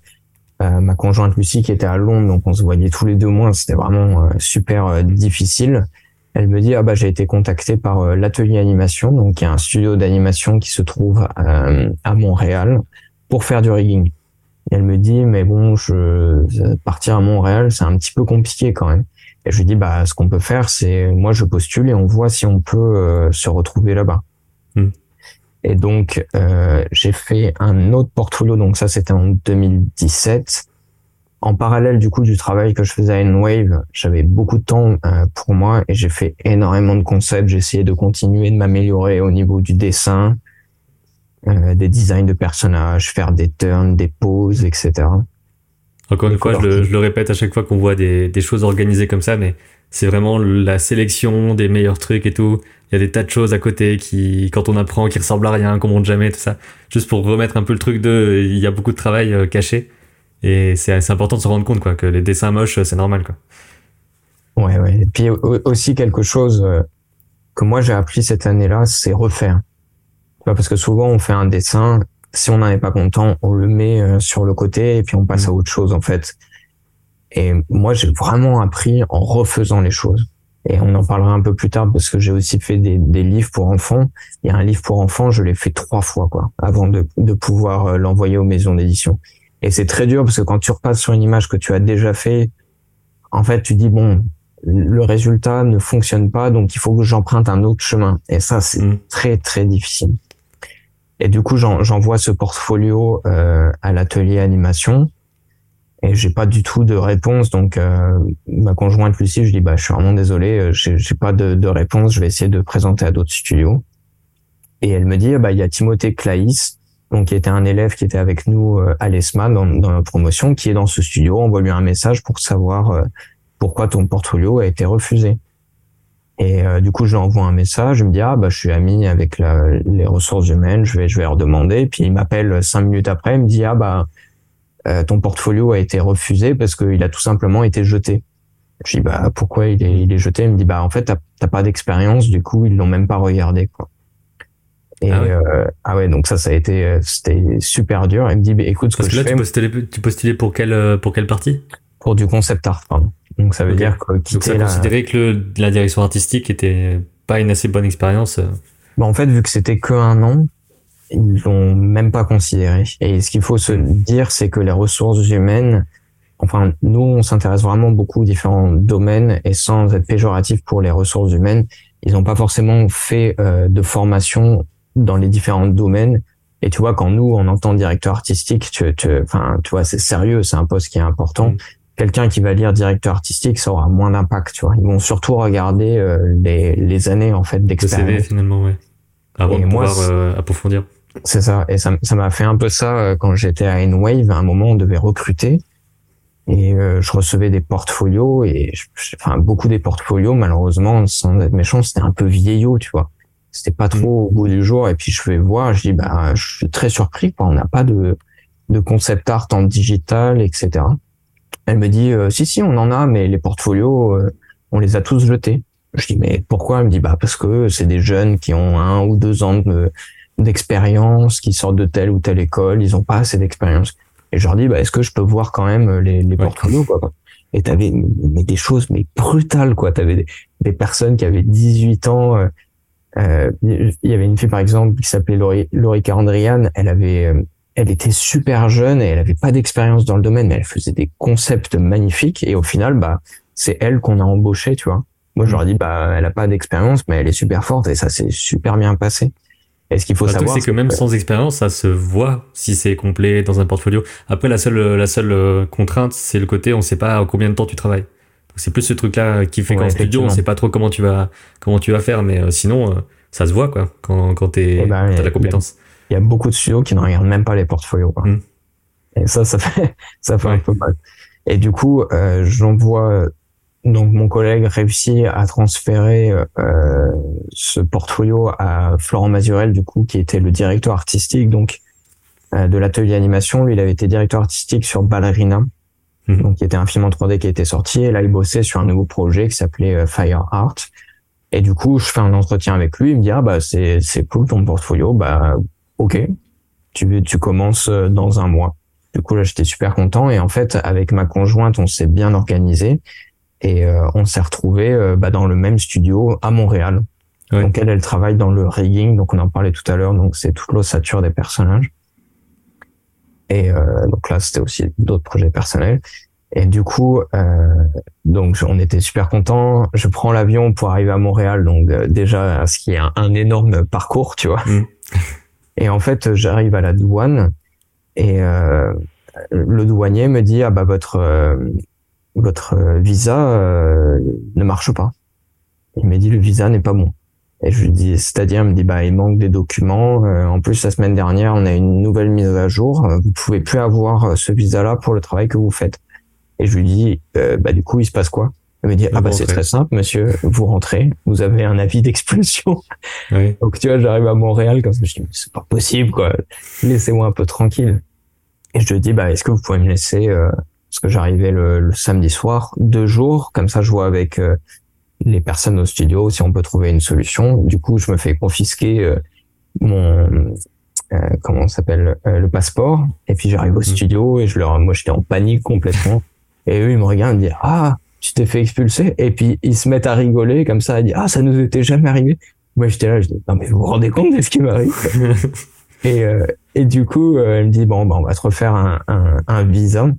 euh, ma conjointe Lucie qui était à Londres, donc on se voyait tous les deux mois, c'était vraiment euh, super euh, difficile. Elle me dit ah bah j'ai été contacté par l'atelier animation, donc y a un studio d'animation qui se trouve à Montréal pour faire du rigging. Et elle me dit mais bon je partir à Montréal c'est un petit peu compliqué quand même. Et je lui dis bah ce qu'on peut faire c'est moi je postule et on voit si on peut se retrouver là-bas. Hmm. Et donc, euh, j'ai fait un autre portfolio. Donc ça, c'était en 2017. En parallèle du coup du travail que je faisais à N-Wave, j'avais beaucoup de temps euh, pour moi et j'ai fait énormément de concepts. J'ai essayé de continuer de m'améliorer au niveau du dessin, euh, des designs de personnages, faire des turns, des poses, etc. Encore une fois, je le, je le, répète à chaque fois qu'on voit des, des choses organisées comme ça, mais c'est vraiment la sélection des meilleurs trucs et tout. Il y a des tas de choses à côté qui, quand on apprend, qui ressemblent à rien, qu'on monte jamais, tout ça. Juste pour remettre un peu le truc de, il y a beaucoup de travail euh, caché. Et c'est important de se rendre compte, quoi, que les dessins moches, c'est normal, quoi. Ouais, ouais. Et puis aussi quelque chose euh, que moi j'ai appris cette année-là, c'est refaire. Parce que souvent on fait un dessin, si on n'en est pas content, on le met euh, sur le côté et puis on passe à mmh. autre chose en fait. Et moi, j'ai vraiment appris en refaisant les choses. Et on en parlera un peu plus tard parce que j'ai aussi fait des, des, livres pour enfants. Il y a un livre pour enfants, je l'ai fait trois fois, quoi, avant de, de pouvoir euh, l'envoyer aux maisons d'édition. Et c'est très dur parce que quand tu repasses sur une image que tu as déjà fait, en fait, tu dis, bon, le résultat ne fonctionne pas, donc il faut que j'emprunte un autre chemin. Et ça, c'est mm. très, très difficile. Et du coup, j'envoie ce portfolio euh, à l'atelier animation et j'ai pas du tout de réponse. Donc, euh, ma conjointe Lucie, je dis bah, je suis vraiment désolé, euh, j'ai pas de, de, réponse. Je vais essayer de présenter à d'autres studios. Et elle me dit bah il y a Timothée Claïs, donc qui était un élève qui était avec nous euh, à l'ESMA dans, dans la promotion, qui est dans ce studio. Envoie lui un message pour savoir pourquoi ton portfolio a été refusé. Et euh, du coup, je lui envoie un message, je me dis ah bah je suis ami avec la, les ressources humaines, je vais je vais leur demander. Puis il m'appelle cinq minutes après, il me dit ah bah euh, ton portfolio a été refusé parce qu'il a tout simplement été jeté. Je dis bah pourquoi il est il est jeté? Il me dit bah en fait t'as pas d'expérience, du coup ils l'ont même pas regardé quoi. Et ah ouais. Euh, ah ouais, donc ça, ça a été, c'était super dur. Il me dit, bah, écoute, ce Parce que, là, tu postulais, tu postulais pour quelle, pour quelle partie? Pour du concept art, pardon. Donc ça veut dire que Donc ça que le, la direction artistique était pas une assez bonne expérience. Euh. Bah en fait, vu que c'était que un an, ils l'ont même pas considéré. Et ce qu'il faut se dire, c'est que les ressources humaines, enfin, nous, on s'intéresse vraiment beaucoup aux différents domaines et sans être péjoratif pour les ressources humaines, ils n'ont pas forcément fait euh, de formation dans les différents domaines. Et tu vois, quand nous, on entend directeur artistique, tu, tu, enfin, tu vois, c'est sérieux, c'est un poste qui est important. Mm quelqu'un qui va lire directeur artistique, ça aura moins d'impact, tu vois. Ils vont surtout regarder euh, les, les années en fait d'expérience. Le CV finalement, ouais. Avant de pouvoir euh, approfondir. C'est ça. Et ça, ça m'a fait un peu ça euh, quand j'étais à N-Wave. À un moment, on devait recruter et je recevais des portfolios et enfin beaucoup des portfolios malheureusement sans être méchant c'était un peu vieillot tu vois c'était pas trop au goût du jour et puis je vais voir je dis bah je suis très surpris quoi on n'a pas de de concept art en digital etc elle me dit euh, si si on en a mais les portfolios euh, on les a tous jetés. Je dis mais pourquoi? Elle me dit bah parce que c'est des jeunes qui ont un ou deux ans d'expérience, qui sortent de telle ou telle école, ils ont pas assez d'expérience. Et je leur dis bah est-ce que je peux voir quand même les, les portfolios quoi. Et t'avais mais des choses mais brutales quoi. T'avais des, des personnes qui avaient 18 ans. Euh, euh, il y avait une fille par exemple qui s'appelait Laurie, Laurie Carandrian. Elle avait elle était super jeune et elle avait pas d'expérience dans le domaine, mais elle faisait des concepts magnifiques. Et au final, bah, c'est elle qu'on a embauchée, tu vois. Moi, je leur dis, bah, elle a pas d'expérience, mais elle est super forte et ça s'est super bien passé. Et ce qu'il faut savoir, c'est que même sans expérience, ça se voit si c'est complet dans un portfolio. Après, la seule, la seule euh, contrainte, c'est le côté, on sait pas combien de temps tu travailles. C'est plus ce truc-là qui fait qu'en studio, on sait pas trop comment tu vas, comment tu vas faire, mais euh, sinon, euh, ça se voit, quoi, quand, quand t'es, eh ben, t'as la compétence il y a beaucoup de studios qui ne regardent même pas les portfolios. Quoi. Mm. Et ça, ça fait, ça fait un peu mal. Et du coup, euh, j'envoie donc mon collègue réussit à transférer euh, ce portfolio à Florent Mazurel, du coup, qui était le directeur artistique donc euh, de l'atelier animation. Lui, il avait été directeur artistique sur Ballerina, mm. donc qui était un film en 3D qui a été sorti. Et là, il bossait sur un nouveau projet qui s'appelait euh, Fire Art. Et du coup, je fais un entretien avec lui. Il me dit ah bah c'est c'est cool ton portfolio. Bah ok, tu, tu commences euh, dans un mois. Du coup, là, j'étais super content. Et en fait, avec ma conjointe, on s'est bien organisé. Et euh, on s'est retrouvé euh, bah, dans le même studio à Montréal. Donc elle, elle travaille dans le rigging. Donc on en parlait tout à l'heure. Donc c'est toute l'ossature des personnages. Et donc là, c'était aussi d'autres projets personnels. Et du coup, donc on était super contents. Je prends l'avion pour arriver à Montréal. Donc déjà, ce qui est un, énorme parcours, tu vois. Mm. Et en fait, j'arrive à la douane et euh, le douanier me dit ah bah votre euh, votre visa euh, ne marche pas. Il m'a dit le visa n'est pas bon. Et je lui dis c'est-à-dire il me dit bah il manque des documents. en plus la semaine dernière on a une nouvelle mise à jour. Vous pouvez plus avoir ce visa là pour le travail que vous faites. Et je lui dis bah du coup il se passe quoi? Elle me dit ah bah c'est très simple monsieur, vous rentrez, vous avez un avis d'expulsion. Oui. Donc tu vois, j'arrive à Montréal comme ça, je dis c'est pas possible quoi, laissez-moi un peu tranquille. Et je lui dis bah est-ce que vous pouvez me laisser euh, parce que j'arrivais le, samedi soir, deux jours, comme ça je vois avec euh, les personnes au studio si on peut trouver une solution. Du coup, je me fais confisquer euh, mon comment s'appelle le passeport et puis j'arrive au mmh. studio et je leur moi j'étais en panique complètement et eux ils me regardent et me disent ah tu t'es fait expulser. Et puis, ils se mettent à rigoler comme ça, à dire, ah, ça nous était jamais arrivé. Moi, j'étais là, je dis, non, mais vous vous rendez compte de ce qui m'arrive? et, euh, et du coup, euh, elle me dit, bon, bah, on va te refaire un, un, un visa.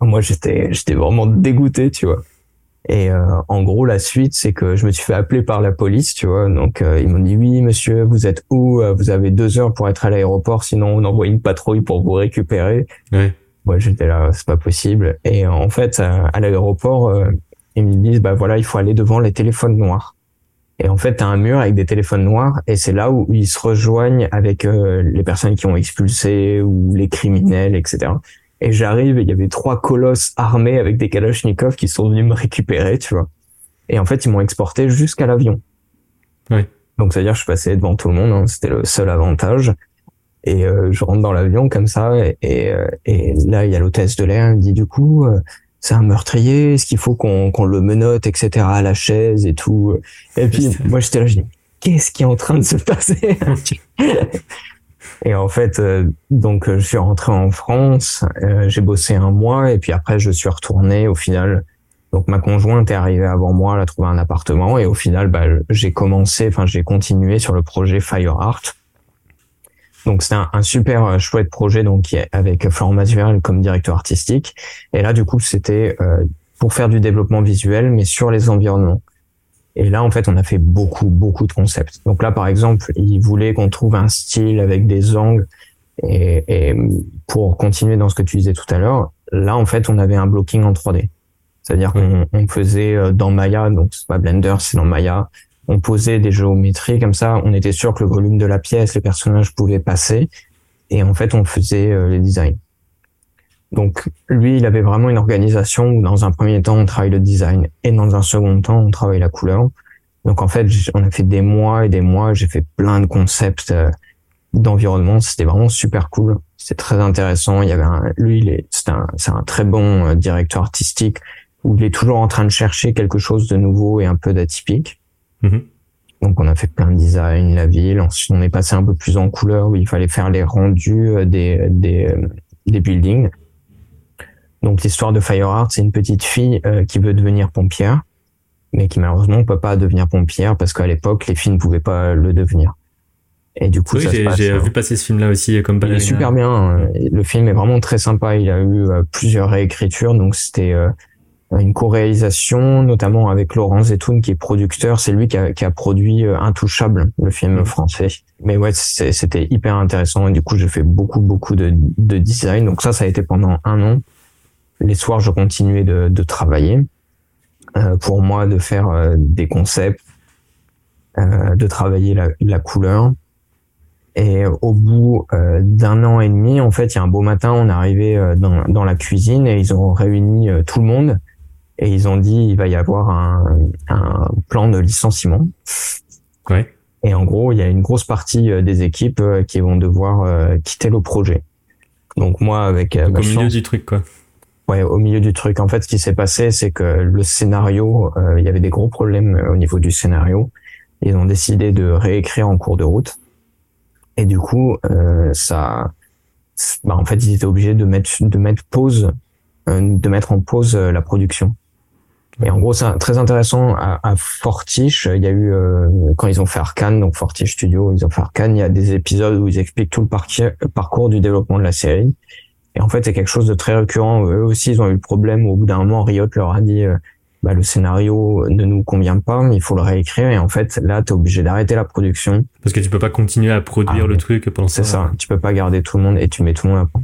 Moi, j'étais, j'étais vraiment dégoûté, tu vois. Et euh, en gros, la suite, c'est que je me suis fait appeler par la police, tu vois. Donc, euh, ils m'ont dit, oui, monsieur, vous êtes où? Vous avez deux heures pour être à l'aéroport, sinon on envoie une patrouille pour vous récupérer. Ouais. Moi, j'étais là, c'est pas possible. Et en fait, à, l'aéroport, ils me disent, bah voilà, il faut aller devant les téléphones noirs. Et en fait, tu as un mur avec des téléphones noirs et c'est là où ils se rejoignent avec les personnes qui ont expulsé ou les criminels, etc. Et j'arrive et il y avait trois colosses armés avec des kalachnikovs qui sont venus me récupérer, tu vois. Et en fait, ils m'ont exporté jusqu'à l'avion. Oui. Donc, c'est-à-dire, je passais devant tout le monde, hein, c'était le seul avantage. Et euh, je rentre dans l'avion comme ça, et, et, euh, et là, il y a l'hôtesse de l'air, elle me dit, du coup, euh, c'est un meurtrier, est-ce qu'il faut qu'on qu'on le menote, etc., à la chaise et tout. Et puis, moi, j'étais là, je dis, qu'est-ce qui est en train de se passer? Et en fait, euh, donc je suis rentré en France, euh, j'ai bossé un mois et puis après je suis retourné. Au final, donc ma conjointe est arrivée avant moi, elle a trouvé un appartement et au final, bah, j'ai commencé, enfin j'ai continué sur le projet Fire Art. Donc c'était un, super euh, chouette projet donc avec Florent Masuel comme directeur artistique. Et là du coup c'était pour faire du développement visuel mais sur les environnements. Et là, en fait, on a fait beaucoup, beaucoup de concepts. Donc là, par exemple, il voulait qu'on trouve un style avec des angles. Et, et, pour continuer dans ce que tu disais tout à l'heure, là, en fait, on avait un blocking en 3D. C'est-à-dire qu'on on faisait euh, dans Maya, donc c'est pas Blender, c'est dans Maya, on posait des géométries comme ça, on était sûr que le volume de la pièce, les personnages pouvaient passer, et en fait, on faisait euh, les designs. Donc lui, il avait vraiment une organisation où dans un premier temps, on travaille le design et dans un second temps, on travaille la couleur. Donc en fait, on a fait des mois et des mois, j'ai fait plein de concepts euh, d'environnement, c'était vraiment super cool. C'était très intéressant. Il y avait un, lui, c'est un, c'est un très bon euh, directeur artistique où il est toujours en train de chercher quelque chose de nouveau et un peu d'atypique. Mm-hmm. Donc on a fait plein de designs, la ville. Ensuite, on est passé un peu plus en couleur où il fallait faire les rendus euh, des, des, des buildings. Donc l'histoire de Fireheart, c'est une petite fille euh, qui veut devenir pompière, mais qui malheureusement ne peut pas devenir pompière parce qu'à l'époque, les filles ne pouvaient pas le devenir. Et du coup, oui, j'ai vu passer ce film-là aussi comme Il est super bien. Hein. Le film est vraiment très sympa. Il a eu euh, plusieurs réécritures, donc c'était euh, une co-réalisation, notamment avec Laurent Zetoun qui est producteur. C'est lui qui a, qui a, produit Intouchable, le film mmh. français. Mais ouais, c'était hyper intéressant. Et du coup, j'ai fait beaucoup, beaucoup de, de design. Donc ça, ça a été pendant un an les soirs, je continuais de, de travailler. Euh, pour moi, de faire euh, des concepts, euh, de travailler la, la, couleur. Et au bout d'un an et demi, en fait, il y a un beau matin, on est arrivé dans, dans la cuisine et ils ont réuni tout le monde et ils ont dit il va y avoir un, un plan de licenciement. Ouais. Et en gros, il y a une grosse partie des équipes qui vont devoir quitter le projet. Donc moi, avec Donc, au milieu du truc, quoi ouais, au milieu du truc. En fait, ce qui s'est passé, c'est que le scénario, euh, il y avait des gros problèmes euh, au niveau du scénario. Ils ont décidé de réécrire en cours de route. Et du coup, euh, ça, bah, en fait, ils étaient obligés de mettre de mettre pause, de mettre en pause la production. Et en gros, c'est très intéressant à, Fortiche. Il y a eu quand ils ont fait Arkane, donc Fortiche Studio, ils ont fait Arkane. Il y a des épisodes où ils expliquent tout le parcours du développement de la série. Et en fait, c'est quelque chose de très récurrent. Eux aussi, ils ont eu le problème au bout d'un moment, Riot leur a dit, euh, bah, le scénario ne nous convient pas, il faut le réécrire. Et en fait, là, tu es obligé d'arrêter la production. Parce que tu peux pas continuer à produire ah, le truc pendant ça. C'est ça. Tu peux pas garder tout le monde et tu mets tout le monde à point.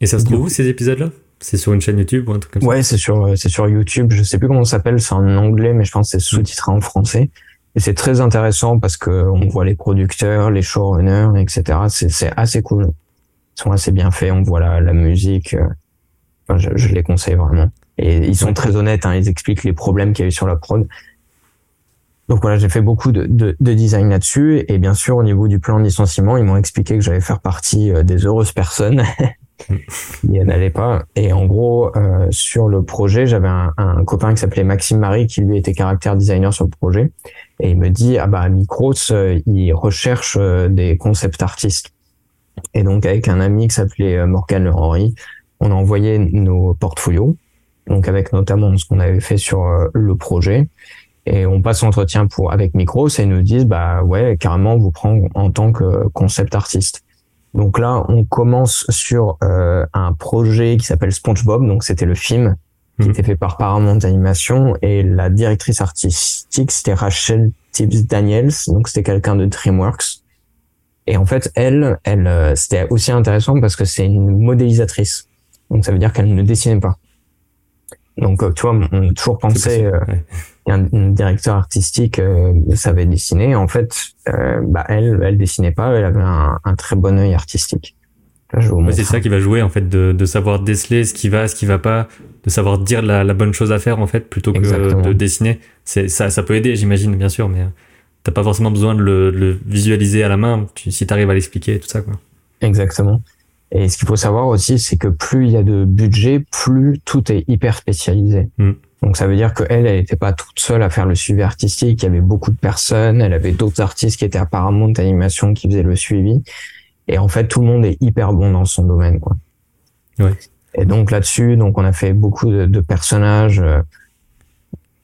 Et ça se trouve où, ces épisodes-là? C'est sur une chaîne YouTube ou un truc comme ça? Ouais, c'est sur, c'est sur YouTube. Je sais plus comment ça s'appelle. C'est en anglais, mais je pense que c'est sous-titré en français. Et c'est très intéressant parce que on voit les producteurs, les showrunners, etc. C'est assez cool sont assez bien faits. On voit la, la musique. Euh, enfin, je, je, les conseille vraiment. Et ils sont très honnêtes. Hein, ils expliquent les problèmes qu'il y a eu sur la prod. Donc voilà, j'ai fait beaucoup de, de, de design là-dessus. Et bien sûr, au niveau du plan de licenciement, ils m'ont expliqué que j'allais faire partie euh, des heureuses personnes. il n'allait pas. Et en gros, euh, sur le projet, j'avais un, un, copain qui s'appelait Maxime Marie, qui lui était caractère designer sur le projet. Et il me dit, ah bah, Micros, euh, il recherche des concept artistes. Et donc avec un ami qui s'appelait euh, Morgan Henry, on a envoyé nos portfolios donc avec notamment ce qu'on avait fait sur le projet. Et on passe l'entretien pour avec Micros et ils nous disent bah ouais carrément on vous prend en tant que concept artiste. Donc là on commence sur un projet qui s'appelle SpongeBob donc c'était le film qui mhm. était fait par Paramount Animation et la directrice artistique c'était Rachel Tibbs Daniels donc c'était quelqu'un de DreamWorks et en fait elle elle euh, c'était aussi intéressant parce que c'est une modélisatrice. Donc ça veut dire qu'elle ne dessinait pas. Donc euh, tu vois on a toujours pensé euh, un, directeur artistique euh, savait dessiner. En fait euh, bah elle elle dessinait pas. Elle avait un, un très bon œil artistique. C'est ça qui va jouer en fait de, de, savoir déceler ce qui va, ce qui va pas, de savoir dire la, la bonne chose à faire en fait plutôt que de dessiner. C'est ça, ça peut aider, j'imagine bien sûr, mais t'as pas forcément besoin de le, le, visualiser à la main tu, si t'arrives à l'expliquer tout ça quoi. Exactement. Et ce qu'il faut savoir aussi, c'est que plus il y a de budget, plus tout est hyper spécialisé. Mm. Donc ça veut dire que elle, elle n'était pas toute seule à faire le suivi artistique. Il y avait beaucoup de personnes. Elle avait d'autres artistes qui étaient apparemment d'animation qui faisaient le suivi. Et en fait, tout le monde est hyper bon dans son domaine, quoi. Ouais. Et donc là-dessus, donc on a fait beaucoup de, de personnages euh,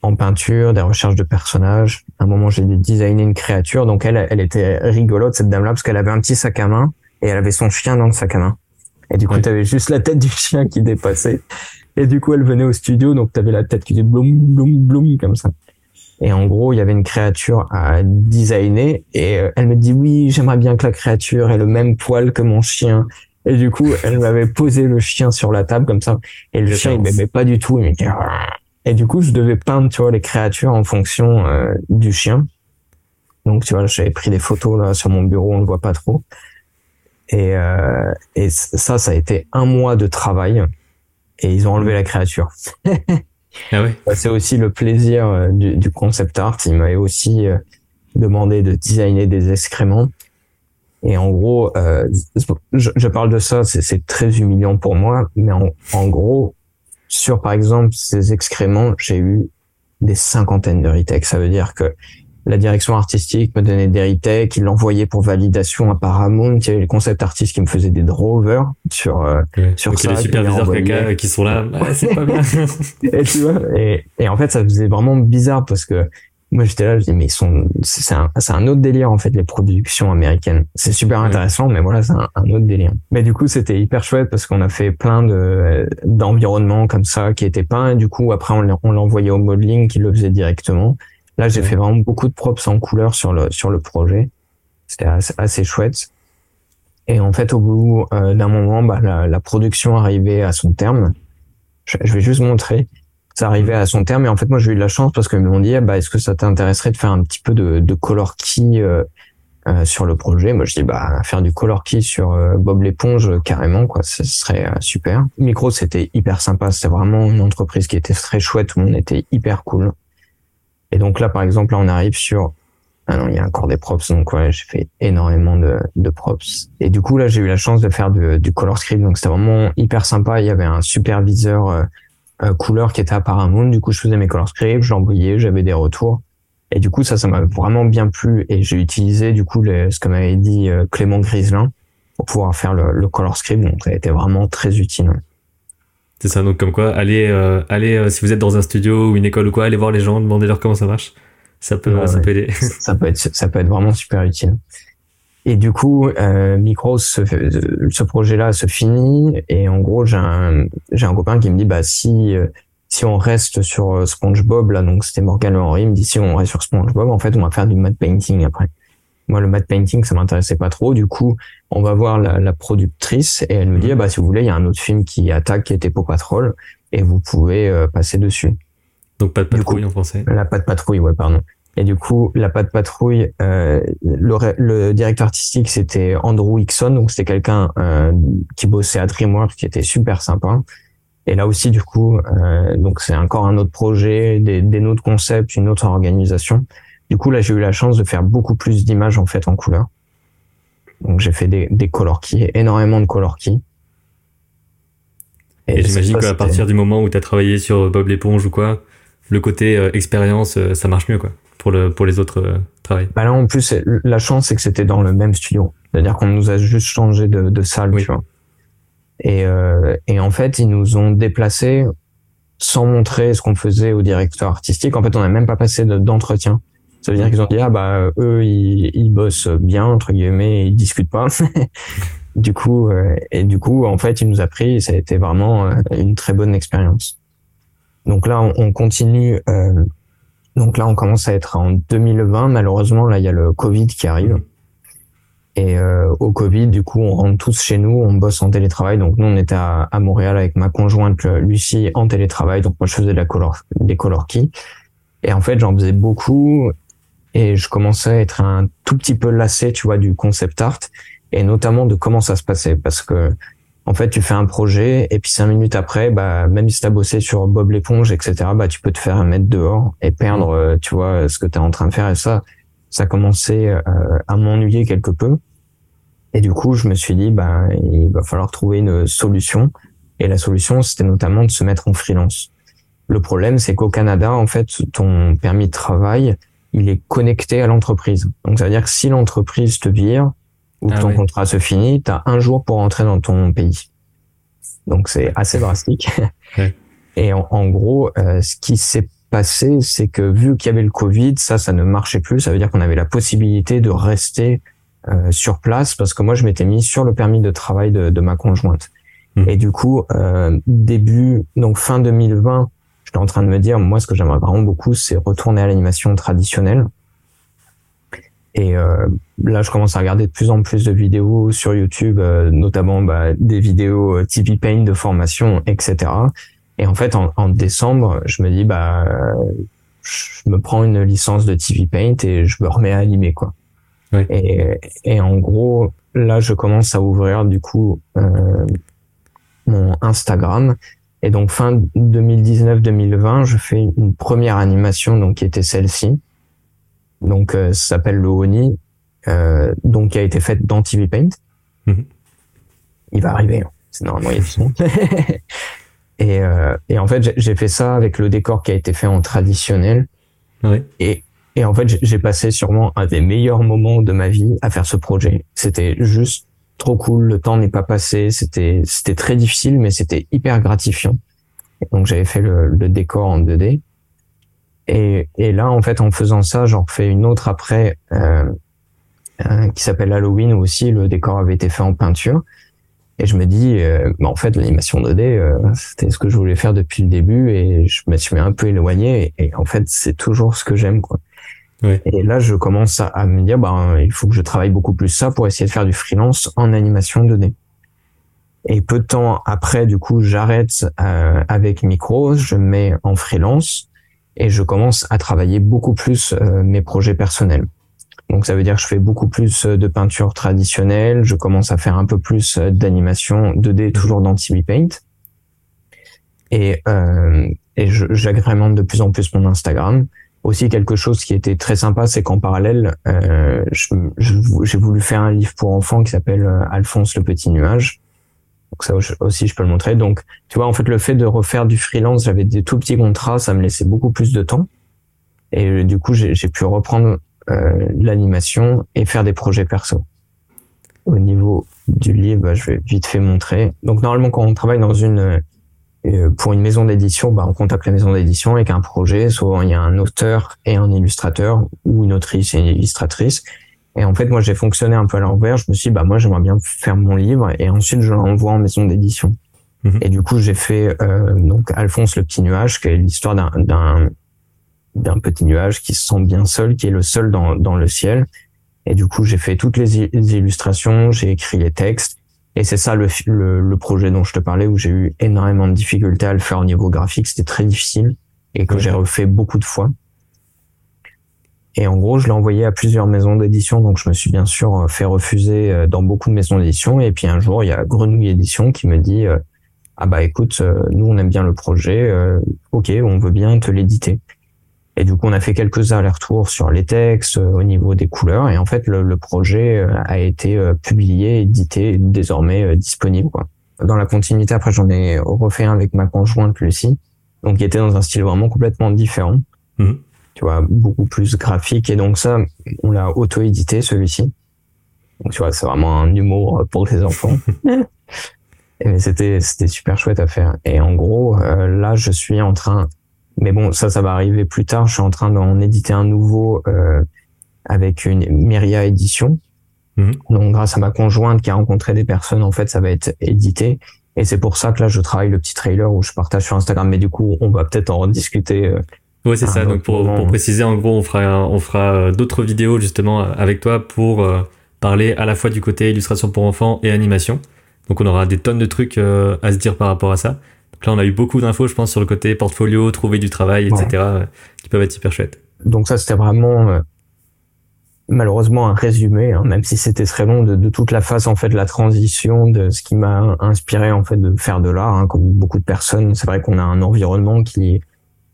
en peinture, des recherches de personnages. À un moment, j'ai designé une créature. Donc elle, elle était rigolote cette dame-là parce qu'elle avait un petit sac à main et elle avait son chien dans le sac à main. Et du coup, tu avais juste la tête du chien qui dépassait. Et du coup, elle venait au studio, donc tu avais la tête qui faisait bloum, bloum, bloum, comme ça. Et en gros, il y avait une créature à designer et euh, elle me dit oui, j'aimerais bien que la créature ait le même poil que mon chien. Et du coup, elle m'avait posé le chien sur la table comme ça. Et le chien, il m'aimait pas du tout. Et du coup, je devais peindre, tu vois, les créatures en fonction euh, du chien. Donc, tu vois, j'avais pris des photos là sur mon bureau, on ne voit pas trop. Et, euh, et ça, ça a été un mois de travail. Et ils ont enlevé la créature. Ah bah, c'est aussi le plaisir euh, du, concept art. Il m'avait aussi euh, demandé de designer des excréments. Et en gros, euh, je, parle de ça, c'est très humiliant pour moi, mais en, en, gros, sur par exemple ces excréments, j'ai eu des cinquantaines de retakes. Ça veut dire que la direction artistique me donnait des retakes, il l'envoyait pour validation à Paramount, il y avait le concept artiste qui me faisait des drovers sur euh, sur ça. Les superviseurs caca qui sont là, bah, c'est pas bien. et tu vois, et, et, en fait ça faisait vraiment bizarre parce que moi j'étais là, je dis mais ils sont, c'est un, c'est un autre délire en fait les productions américaines. C'est super intéressant, mais voilà c'est un, un, autre délire. Mais du coup c'était hyper chouette parce qu'on a fait plein de d'environnements comme ça qui étaient peints et du coup après on l'a envoyé au modeling qui le faisait directement. Là, j'ai fait vraiment beaucoup de props en couleur sur le sur le projet. C'était assez, chouette. Et en fait, au bout euh, d'un moment, bah, la, la, production arrivait à son terme. Je, vais juste montrer. Ça arrivait à son terme. Et en fait, moi, j'ai eu de la chance parce qu'ils m'ont dit, ah, bah, est-ce que ça t'intéresserait de faire un petit peu de, de color key euh, euh, sur le projet? Moi, je dis, bah, faire du color key sur Bob l'éponge, carrément, quoi. Ce serait super. Micro, c'était hyper sympa. C'était vraiment une entreprise qui était très chouette. Tout le monde était hyper cool. Et donc là, par exemple, là, on arrive sur ah non, il y a encore des props, donc ouais, j'ai fait énormément de, de, props. Et du coup, là, j'ai eu la chance de faire du color script, donc c'était vraiment hyper sympa. Il y avait un superviseur euh, euh, couleur qui était à Paramount. Du coup, je faisais mes color scripts, je l'envoyais, j'avais des retours. Et du coup, ça, ça m'a vraiment bien plu. Et j'ai utilisé, du coup, ce que m'avait dit euh, Clément Griselin pour pouvoir faire le, le color script. Donc, ça a été vraiment très utile. C'est ça, donc comme quoi, allez, euh, allez euh, si vous êtes dans un studio ou une école ou quoi, allez voir les gens, demandez-leur comment ça marche. Ça peut, ça peut aider. ça peut être, ça peut être vraiment super utile. Et du coup, euh, Micros, ce, ce projet-là se finit et en gros, j'ai un, j'ai un copain qui me dit, bah si, euh, si on reste sur SpongeBob là, donc c'était Morgan Henry, il me dit si on reste sur SpongeBob, en fait, on va faire du matte painting après. Moi, le matte painting, ça m'intéressait pas trop. Du coup, on va voir la, la productrice et elle nous dit, mhm. ah bah, si vous voulez, il y a un autre film qui attaque, qui était Paw Patrol, et vous pouvez euh, passer dessus. Donc, pas de patrouille en français. La pas de patrouille, ouais, pardon. Et du coup, la pas de patrouille, euh, le, le, directeur artistique, c'était Andrew Hickson, donc c'était quelqu'un euh, qui bossait à DreamWorks, qui était super sympa. Et là aussi, du coup, euh, donc c'est encore un autre projet, des, des autres concepts, une autre organisation. Du coup, là, j'ai eu la chance de faire beaucoup plus d'images en fait en couleur. Donc, j'ai fait des, des color keys, énormément de color keys. Et, j'imagine qu'à partir du moment où tu as travaillé sur Bob l'éponge ou quoi, le côté euh, expérience, euh, ça marche mieux quoi pour le pour les autres euh, travails. Bah là en plus la chance c'est que c'était dans le même studio, c'est-à-dire qu'on nous a juste changé de, de salle, tu vois. Et et en fait ils nous ont déplacés sans montrer ce qu'on faisait au directeur artistique. En fait, on n'a même pas passé d'entretien. Ça veut dire qu'ils ont dit ah bah eux ils, ils bossent bien entre guillemets, ils discutent pas. du coup euh, et du coup en fait il nous a pris et ça a été vraiment euh, une très bonne expérience. Donc là on, on continue. Euh, donc là on commence à être en 2020. Malheureusement là il y a le Covid qui arrive. Et euh, au Covid, du coup, on rentre tous chez nous, on bosse en télétravail. Donc nous, on était à, à Montréal avec ma conjointe Lucie en télétravail. Donc moi, je faisais de la color, des color keys. Et en fait, j'en faisais beaucoup et je commençais à être un tout petit peu lassé, tu vois, du concept art et notamment de comment ça se passait parce que en fait, tu fais un projet et puis cinq minutes après, bah même si t'as bossé sur Bob l'éponge, etc., bah tu peux te faire mettre dehors et perdre, euh, tu vois, ce que tu es en train de faire et ça, ça commençait euh, à m'ennuyer quelque peu. Et du coup, je me suis dit, bah il va falloir trouver une solution. Et la solution, c'était notamment de se mettre en freelance. Le problème, c'est qu'au Canada, en fait, ton permis de travail, il est connecté à l'entreprise. Donc ça veut dire que si l'entreprise te vire ou ah ton contrat se finit, tu as un jour pour rentrer dans ton pays. Donc c'est assez drastique. Et en, gros, euh, ce qui s'est passé, c'est que vu qu'il y avait le Covid, ça, ça ne marchait plus. Ça veut dire qu'on avait la possibilité de rester euh, sur place parce que moi, je m'étais mis sur le permis de travail de, de ma conjointe. Mmh. Et du coup, euh, début, donc fin 2020, j'étais en train de me dire, moi, ce que j'aimerais vraiment beaucoup, c'est retourner à l'animation traditionnelle. Et euh, là, je commence à regarder de plus en plus de vidéos sur YouTube, euh, notamment bah, des vidéos euh, TV Paint de formation, etc. Et en fait, en, en, décembre, je me dis, bah, je me prends une licence de TV Paint et je me remets à animer, quoi. Et, et, en gros, là, je commence à ouvrir du coup euh, mon Instagram et donc fin 2019-2020, je fais une première animation donc qui était celle-ci. Donc euh, ça s'appelle le Oni, euh, donc qui a été faite dans TV Paint. Mhm. Il va arriver, hein. c'est normalement il y a et, euh, et en fait j'ai fait ça avec le décor qui a été fait en traditionnel. Oui. Et, et en fait j'ai passé sûrement un des meilleurs moments de ma vie à faire ce projet. C'était juste trop cool, le temps n'est pas passé, c'était c'était très difficile, mais c'était hyper gratifiant. donc j'avais fait le, le, décor en 2D. Et, et là, en fait, en faisant ça, j'en refais une autre après euh, euh, qui s'appelle Halloween où aussi le décor avait été fait en peinture. Et je me dis, euh, bah, en fait, l'animation 2D, euh, c'était ce que je voulais faire depuis le début et je me suis un peu éloigné. Et, et en fait, c'est toujours ce que j'aime, quoi. Et là, je commence à, me dire, bah, il faut que je travaille beaucoup plus ça pour essayer de faire du freelance en animation 2D. Et peu de temps après, du coup, j'arrête euh, avec Micro, je mets en freelance et je commence à travailler beaucoup plus euh, mes projets personnels. Donc ça veut dire que je fais beaucoup plus de peinture traditionnelle, je commence à faire un peu plus d'animation 2D toujours dans TV Paint. Et, euh, et j'agrémente de plus en plus mon Instagram aussi quelque chose qui était très sympa, c'est qu'en parallèle, euh, j'ai voulu faire un livre pour enfants qui s'appelle euh, Alphonse le petit nuage. Donc ça aussi, je peux le montrer. Donc, tu vois, en fait, le fait de refaire du freelance, j'avais des tout petits contrats, ça me laissait beaucoup plus de temps. Et du coup, j'ai pu reprendre euh, l'animation et faire des projets perso. Au niveau du livre, bah, je vais vite fait montrer. Donc, normalement, quand on travaille dans une euh, pour une maison d'édition, bah, on contacte la maison d'édition avec un projet. Souvent, il y a un auteur et un illustrateur, ou une autrice et une illustratrice. Et en fait, moi, j'ai fonctionné un peu à l'envers. Je me suis dit, bah, moi, j'aimerais bien faire mon livre et ensuite, je l'envoie en maison d'édition. Mhm. Et du coup, j'ai fait euh, donc Alphonse le petit nuage, qui est l'histoire d'un, d'un, d'un petit nuage qui se sent bien seul, qui est le seul dans, dans le ciel. Et du coup, j'ai fait toutes les illustrations, j'ai écrit les textes et c'est ça le, le, projet dont je te parlais où j'ai eu énormément de difficultés à le faire au niveau graphique. C'était très difficile et que j'ai refait beaucoup de fois. Et en gros, je l'ai envoyé à plusieurs maisons d'édition, donc je me suis bien sûr euh, fait refuser euh, dans beaucoup de maisons d'édition. Et puis un jour, il y a Grenouille Édition qui me dit euh, ah bah écoute, nous on aime bien le projet, ok, on veut bien te l'éditer. Et du coup, on a fait quelques allers-retours sur les textes, au niveau des couleurs. Et en fait, le, projet a été publié, édité, désormais disponible. Quoi. Dans la continuité, après, j'en ai refait un avec ma conjointe Lucie, donc qui était dans un style vraiment complètement différent. Mhm. Tu vois, beaucoup plus graphique. Et donc ça, on l'a auto-édité celui-ci. Donc tu vois, c'est vraiment un humour pour les enfants. Et c'était c'était super chouette à faire. Et en gros, là, je suis en train, mais bon, ça, ça va arriver plus tard. Je suis en train d'en éditer un nouveau avec une Myria édition. Mhm. Donc, grâce à ma conjointe qui a rencontré des personnes, en fait, ça va être édité. Et c'est pour ça que là, je travaille le petit trailer où je partage sur Instagram. Mais du coup, on va peut-être en rediscuter. Euh, oui, c'est ça. Donc, pour, pour, préciser, en gros, on fera, on fera euh, d'autres vidéos justement avec toi pour euh, parler à la fois du côté illustration pour enfants et animation. Donc, on aura des tonnes de trucs à se dire par rapport à ça. Donc là, on a eu beaucoup d'infos, je pense, sur le côté portfolio, trouver du travail, etc., qui peuvent être hyper chouettes. Donc ça, c'était vraiment malheureusement un résumé, hein, même si c'était très long, de, de, toute la phase en fait de la transition, de ce qui m'a inspiré en fait de faire de l'art. Hein, comme beaucoup de personnes, c'est vrai qu'on a un environnement qui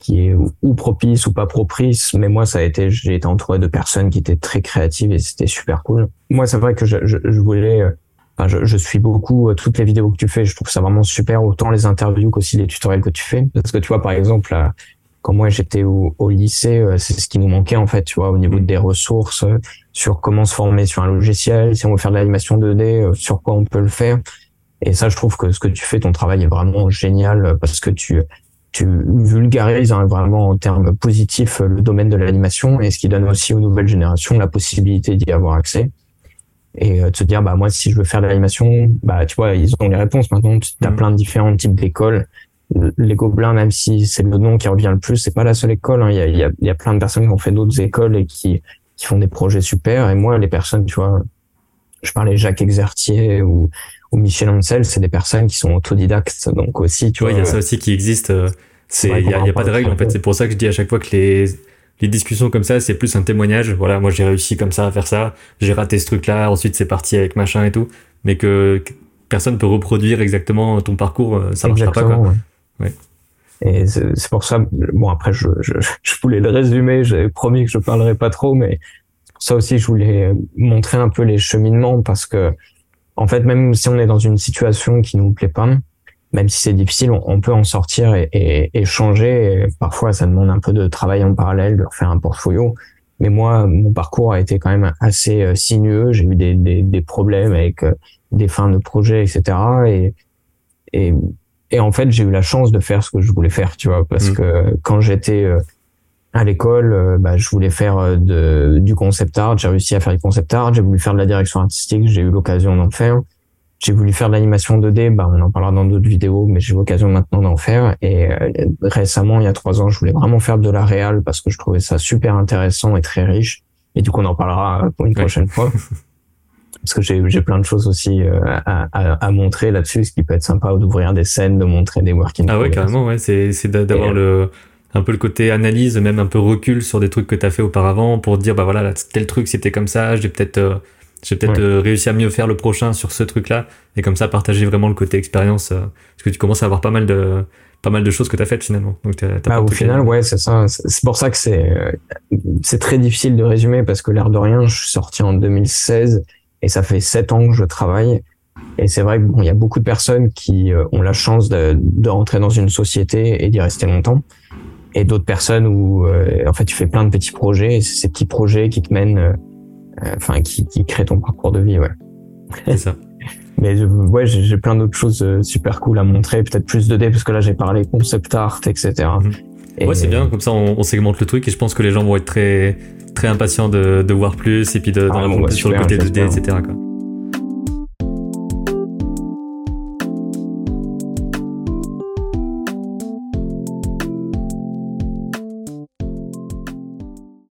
qui est ou propice ou pas propice, mais moi ça a été, j'ai été entouré de personnes qui étaient très créatives et c'était super cool. Moi c'est vrai que je, je, je voulais, euh, enfin, je, je, suis beaucoup euh, toutes les vidéos que tu fais, je trouve ça vraiment super, autant les interviews qu'aussi les tutoriels que tu fais, parce que tu vois par exemple quand moi j'étais au, au, lycée, euh, c'est ce qui nous manquait en fait, tu vois, au niveau des ressources, sur comment se former sur un logiciel, si on veut faire de l'animation 2D, euh, sur quoi on peut le faire. Et ça, je trouve que ce que tu fais, ton travail est vraiment génial parce que tu tu vulgarises hein, vraiment en termes positifs le domaine de l'animation et ce qui donne aussi aux nouvelles générations la possibilité d'y avoir accès et de se dire bah moi si je veux faire de l'animation bah tu vois ils ont les réponses maintenant tu as plein de différents types d'écoles les Gobelins, même si c'est le nom qui revient le plus, c'est pas la seule école. Hein. Il, y a, y, a, plein de personnes qui ont fait d'autres écoles et qui, qui font des projets super. Et moi, les personnes, tu vois, je parlais Jacques Exertier ou, ou Michel Ancel, c'est des personnes qui sont autodidactes. Donc aussi, tu vois. Il y a ça aussi qui existe. Euh, c'est, il y a, pas de règle en fait. C'est pour ça que je dis à chaque fois que les, les discussions comme ça, c'est plus un témoignage. Voilà, moi j'ai réussi comme ça à faire ça. J'ai raté ce truc-là. Ensuite, c'est parti avec machin et tout. Mais que personne peut reproduire exactement ton parcours, euh, ça marchera pas. Quoi. Ouais. Et c'est pour ça, bon après je, je, je voulais le résumer, j'avais promis que je parlerais pas trop, mais pour ça aussi je voulais montrer un peu les cheminements parce que en fait même si on est dans une situation qui nous plaît pas, même si c'est difficile, on, peut en sortir et, et, et, changer. parfois ça demande un peu de travail en parallèle, de refaire un portfolio. Mais moi, mon parcours a été quand même assez euh, sinueux. J'ai eu des, des, des problèmes avec euh, des fins de projet, etc. Et, et et en fait, j'ai eu la chance de faire ce que je voulais faire, tu vois, parce mm. que quand j'étais euh, à l'école, euh, bah, je voulais faire euh, de, du concept art. J'ai réussi à faire du concept art. J'ai voulu faire de la direction artistique. J'ai eu l'occasion d'en faire. J'ai voulu faire de l'animation 2D. Bah, on en parlera dans d'autres vidéos, mais j'ai l'occasion maintenant d'en faire. Et récemment, il y a trois ans, je voulais vraiment faire de la réal parce que je trouvais ça super intéressant et très riche. Et du coup, on en parlera pour une prochaine fois. parce que j'ai plein de choses aussi euh, à, à, à, montrer là-dessus, ce qui peut être sympa d'ouvrir des scènes, de montrer des working. Ah ouais, carrément, ouais, c'est d'avoir le un peu le côté analyse, même un peu recul sur des trucs que tu as fait auparavant pour dire bah voilà tel truc c'était comme ça, j'ai peut-être euh, j'ai peut-être euh, réussi à mieux faire le prochain sur ce truc-là et comme ça partager vraiment le côté expérience parce que tu commences à avoir pas mal de pas mal de choses que tu as faites finalement. Donc bah, au final, ouais, c'est ça. C'est pour ça que c'est c'est très difficile de résumer parce que l'air de rien, je suis sorti en 2016 et ça fait sept ans que je travaille. Et c'est vrai qu'il y a beaucoup de personnes qui euh, ont la chance de, de rentrer dans une société et d'y rester longtemps. Et d'autres personnes où, euh, en fait, tu fais plein de petits projets et c'est ces petits projets qui te mènent, euh, enfin, qui, qui créent ton parcours de vie, ouais. C'est ça. Mais ouais, j'ai plein d'autres choses super cool à montrer, peut-être plus de d parce que là j'ai parlé concept art, etc. Et... Ouais, c'est bien, comme ça on, on, segmente le truc et je pense que les gens vont être très, très impatients de, de voir plus et puis de, ah, sur le côté 2D, etc. Quoi.